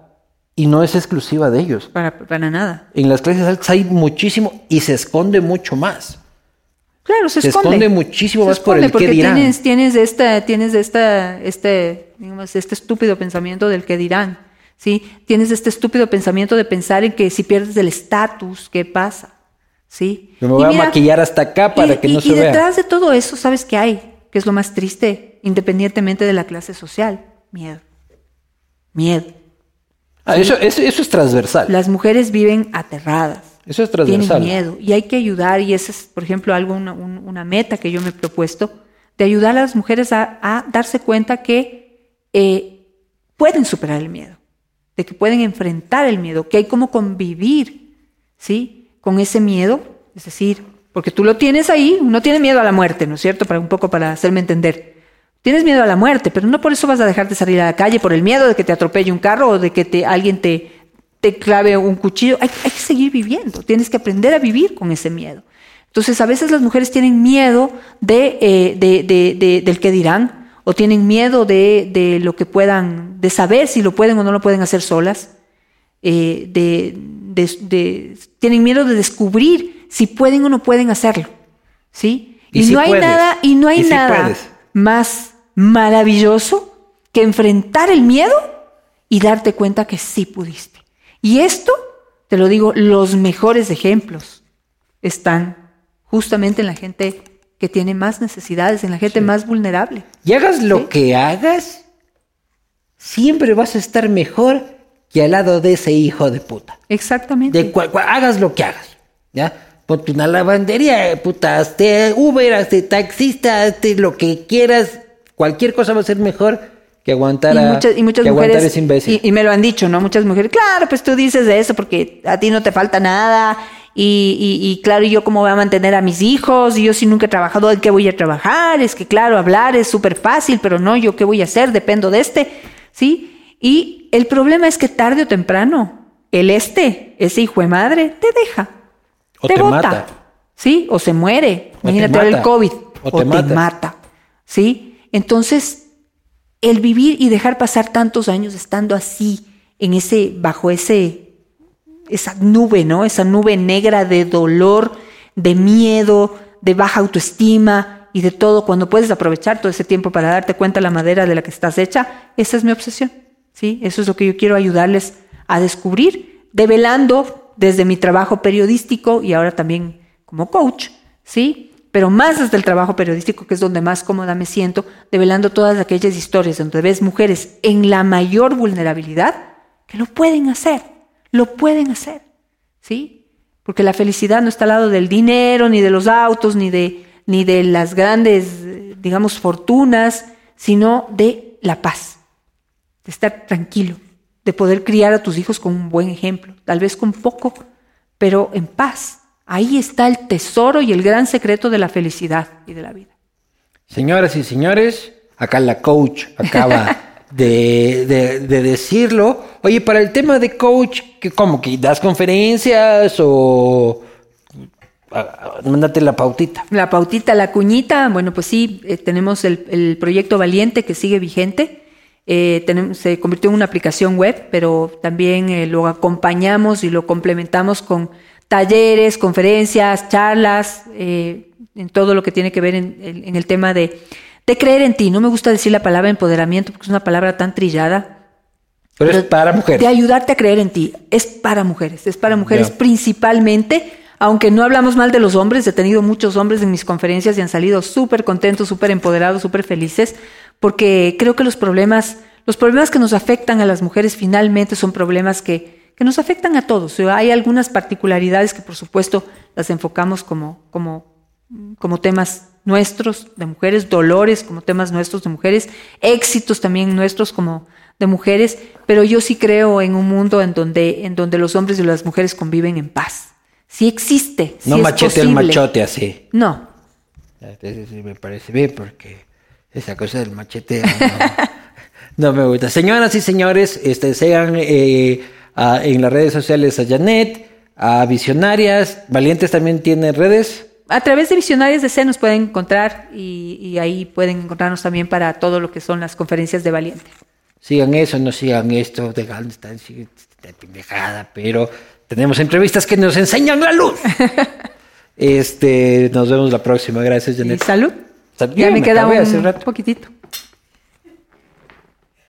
Speaker 1: Y no es exclusiva de ellos.
Speaker 2: Para, para nada.
Speaker 1: En las clases altas hay muchísimo y se esconde mucho más.
Speaker 2: Claro, se,
Speaker 1: Se esconde muchísimo
Speaker 2: Se
Speaker 1: más por el qué
Speaker 2: porque
Speaker 1: dirán.
Speaker 2: Tienes, tienes esta, tienes esta, este, digamos, este estúpido pensamiento del que dirán, ¿sí? Tienes este estúpido pensamiento de pensar en que si pierdes el estatus, ¿qué pasa? ¿Sí?
Speaker 1: Yo me
Speaker 2: Y
Speaker 1: voy a maquillar hasta acá para que no se
Speaker 2: y
Speaker 1: vea.
Speaker 2: detrás de todo eso, ¿sabes qué hay? Que es lo más triste, independientemente de la clase social. Miedo. Miedo.
Speaker 1: Ah, eso, eso, eso es transversal.
Speaker 2: Las mujeres viven aterradas.
Speaker 1: Eso es
Speaker 2: Tienen
Speaker 1: transversal.
Speaker 2: miedo y hay que ayudar, y esa es, por ejemplo, algo, una, un- una meta que yo me he propuesto, de ayudar a las mujeres a, a darse cuenta que eh, pueden superar el miedo, de que pueden enfrentar el miedo, que hay como convivir, ¿sí? Con ese miedo, es decir, porque tú lo tienes ahí, uno tiene miedo a la muerte, ¿no es cierto? Para un poco para hacerme entender. Tienes miedo a la muerte, pero no por eso vas a dejar de salir a la calle, por el miedo de que te atropelle un carro o de que te, alguien te, te clave un cuchillo. Hay, hay que seguir viviendo, tienes que aprender a vivir con ese miedo. Entonces, a veces las mujeres tienen miedo de, eh, de- de- de- del que dirán, o tienen miedo de, lo que puedan, de saber si lo pueden o no lo pueden hacer solas. eh, de, tienen miedo de descubrir si pueden o no pueden hacerlo. ¿Sí?
Speaker 1: Y
Speaker 2: no hay
Speaker 1: puedes.
Speaker 2: nada, y no hay
Speaker 1: Y
Speaker 2: nada
Speaker 1: puedes.
Speaker 2: más maravilloso que enfrentar el miedo y darte cuenta que sí pudiste. Y esto, te lo digo, los mejores ejemplos están justamente en la gente que tiene más necesidades, en la gente más vulnerable.
Speaker 1: Y hagas lo
Speaker 2: Sí.
Speaker 1: que hagas, siempre vas a estar mejor que al lado de ese hijo de puta.
Speaker 2: Exactamente.
Speaker 1: De cual, cual- hagas lo que hagas, ¿ya? Ponte una lavandería, puta, hazte Uber, hazte taxista, hazte lo que quieras. Cualquier cosa va a ser mejor que aguantar
Speaker 2: y muchas, y muchas
Speaker 1: que
Speaker 2: mujeres
Speaker 1: ese imbécil.
Speaker 2: y, y me lo han dicho, ¿no? Muchas mujeres, claro, pues tú dices de eso porque a ti no te falta nada y, y- y claro, ¿y yo cómo voy a mantener a mis hijos y yo si nunca he trabajado, ¿en qué voy a trabajar? Es que claro, hablar es súper fácil, pero no, ¿yo qué voy a hacer? Dependo de este, ¿sí? Y el problema es que tarde o temprano, el este, ese hijo de madre, te deja.
Speaker 1: O
Speaker 2: te,
Speaker 1: te
Speaker 2: bota.
Speaker 1: mata.
Speaker 2: ¿Sí? O se muere.
Speaker 1: O te
Speaker 2: Imagínate el. COVID.
Speaker 1: O
Speaker 2: O,
Speaker 1: te
Speaker 2: te,
Speaker 1: mata.
Speaker 2: mata. ¿Sí? Entonces, el vivir y dejar pasar tantos años estando así, en ese, bajo ese, esa nube, ¿no? Esa nube negra de dolor, de miedo, de baja autoestima y de todo, cuando puedes aprovechar todo ese tiempo para darte cuenta la madera de la que estás hecha, esa es mi obsesión. ¿sí? Eso es lo que yo quiero ayudarles a descubrir, develando desde mi trabajo periodístico y ahora también como coach, ¿sí? Pero más desde el trabajo periodístico, que es donde más cómoda me siento, develando todas aquellas historias donde ves mujeres en la mayor vulnerabilidad que lo pueden hacer, lo pueden hacer, ¿sí? Porque la felicidad no está al lado del dinero, ni de los autos, ni de, ni de las grandes, digamos, fortunas, sino de la paz, de estar tranquilo, de poder criar a tus hijos con un buen ejemplo, tal vez con poco, pero en paz. Ahí está el tesoro y el gran secreto de la felicidad y de la vida.
Speaker 1: Señoras y señores, acá la coach acaba de, de- de decirlo. Oye, para el tema de coach, que ¿cómo? ¿Que das conferencias o...? Mándate la pautita.
Speaker 2: La pautita, la cuñita, bueno, pues sí, eh, tenemos el, el proyecto Valiente que sigue vigente. Eh, tenemos- se convirtió en una aplicación web, pero también eh, lo acompañamos y lo complementamos con talleres, conferencias, charlas, eh, en todo lo que tiene que ver en, en- en el tema de, de creer en ti. No me gusta decir la palabra empoderamiento porque es una palabra tan trillada,
Speaker 1: Pero es para mujeres.
Speaker 2: de ayudarte a creer en ti. Es para mujeres, es para mujeres principalmente, aunque no hablamos mal de los hombres, he tenido muchos hombres en mis conferencias y han salido súper contentos, súper empoderados, súper felices, porque creo que los problemas, los problemas que nos afectan a las mujeres finalmente son problemas que, que nos afectan a todos. O sea, hay algunas particularidades que por supuesto las enfocamos como, como, como temas nuestros de mujeres, dolores como temas nuestros de mujeres, éxitos también nuestros como de mujeres, pero yo sí creo en un mundo en donde, en donde los hombres y las mujeres conviven en paz. Sí existe. sí
Speaker 1: no
Speaker 2: es
Speaker 1: machete
Speaker 2: posible.
Speaker 1: machote así.
Speaker 2: No,
Speaker 1: Entonces sí me parece bien porque esa cosa del machete no, no me gusta. Señoras y señores, este, sigan eh, a- en las redes sociales a Janet, a Visionarias. Valientes también tiene redes.
Speaker 2: a través de Visionarios de C nos pueden encontrar y, y ahí pueden encontrarnos también para todo lo que son las conferencias de Valiente.
Speaker 1: Sigan eso, no sigan esto de esta pendejada, pero tenemos entrevistas que nos enseñan la luz. este, nos vemos la próxima. Gracias,
Speaker 2: Y
Speaker 1: Janet.
Speaker 2: salud.
Speaker 1: Salud.
Speaker 2: Ya
Speaker 1: Ya
Speaker 2: me
Speaker 1: me
Speaker 2: queda un poquitito.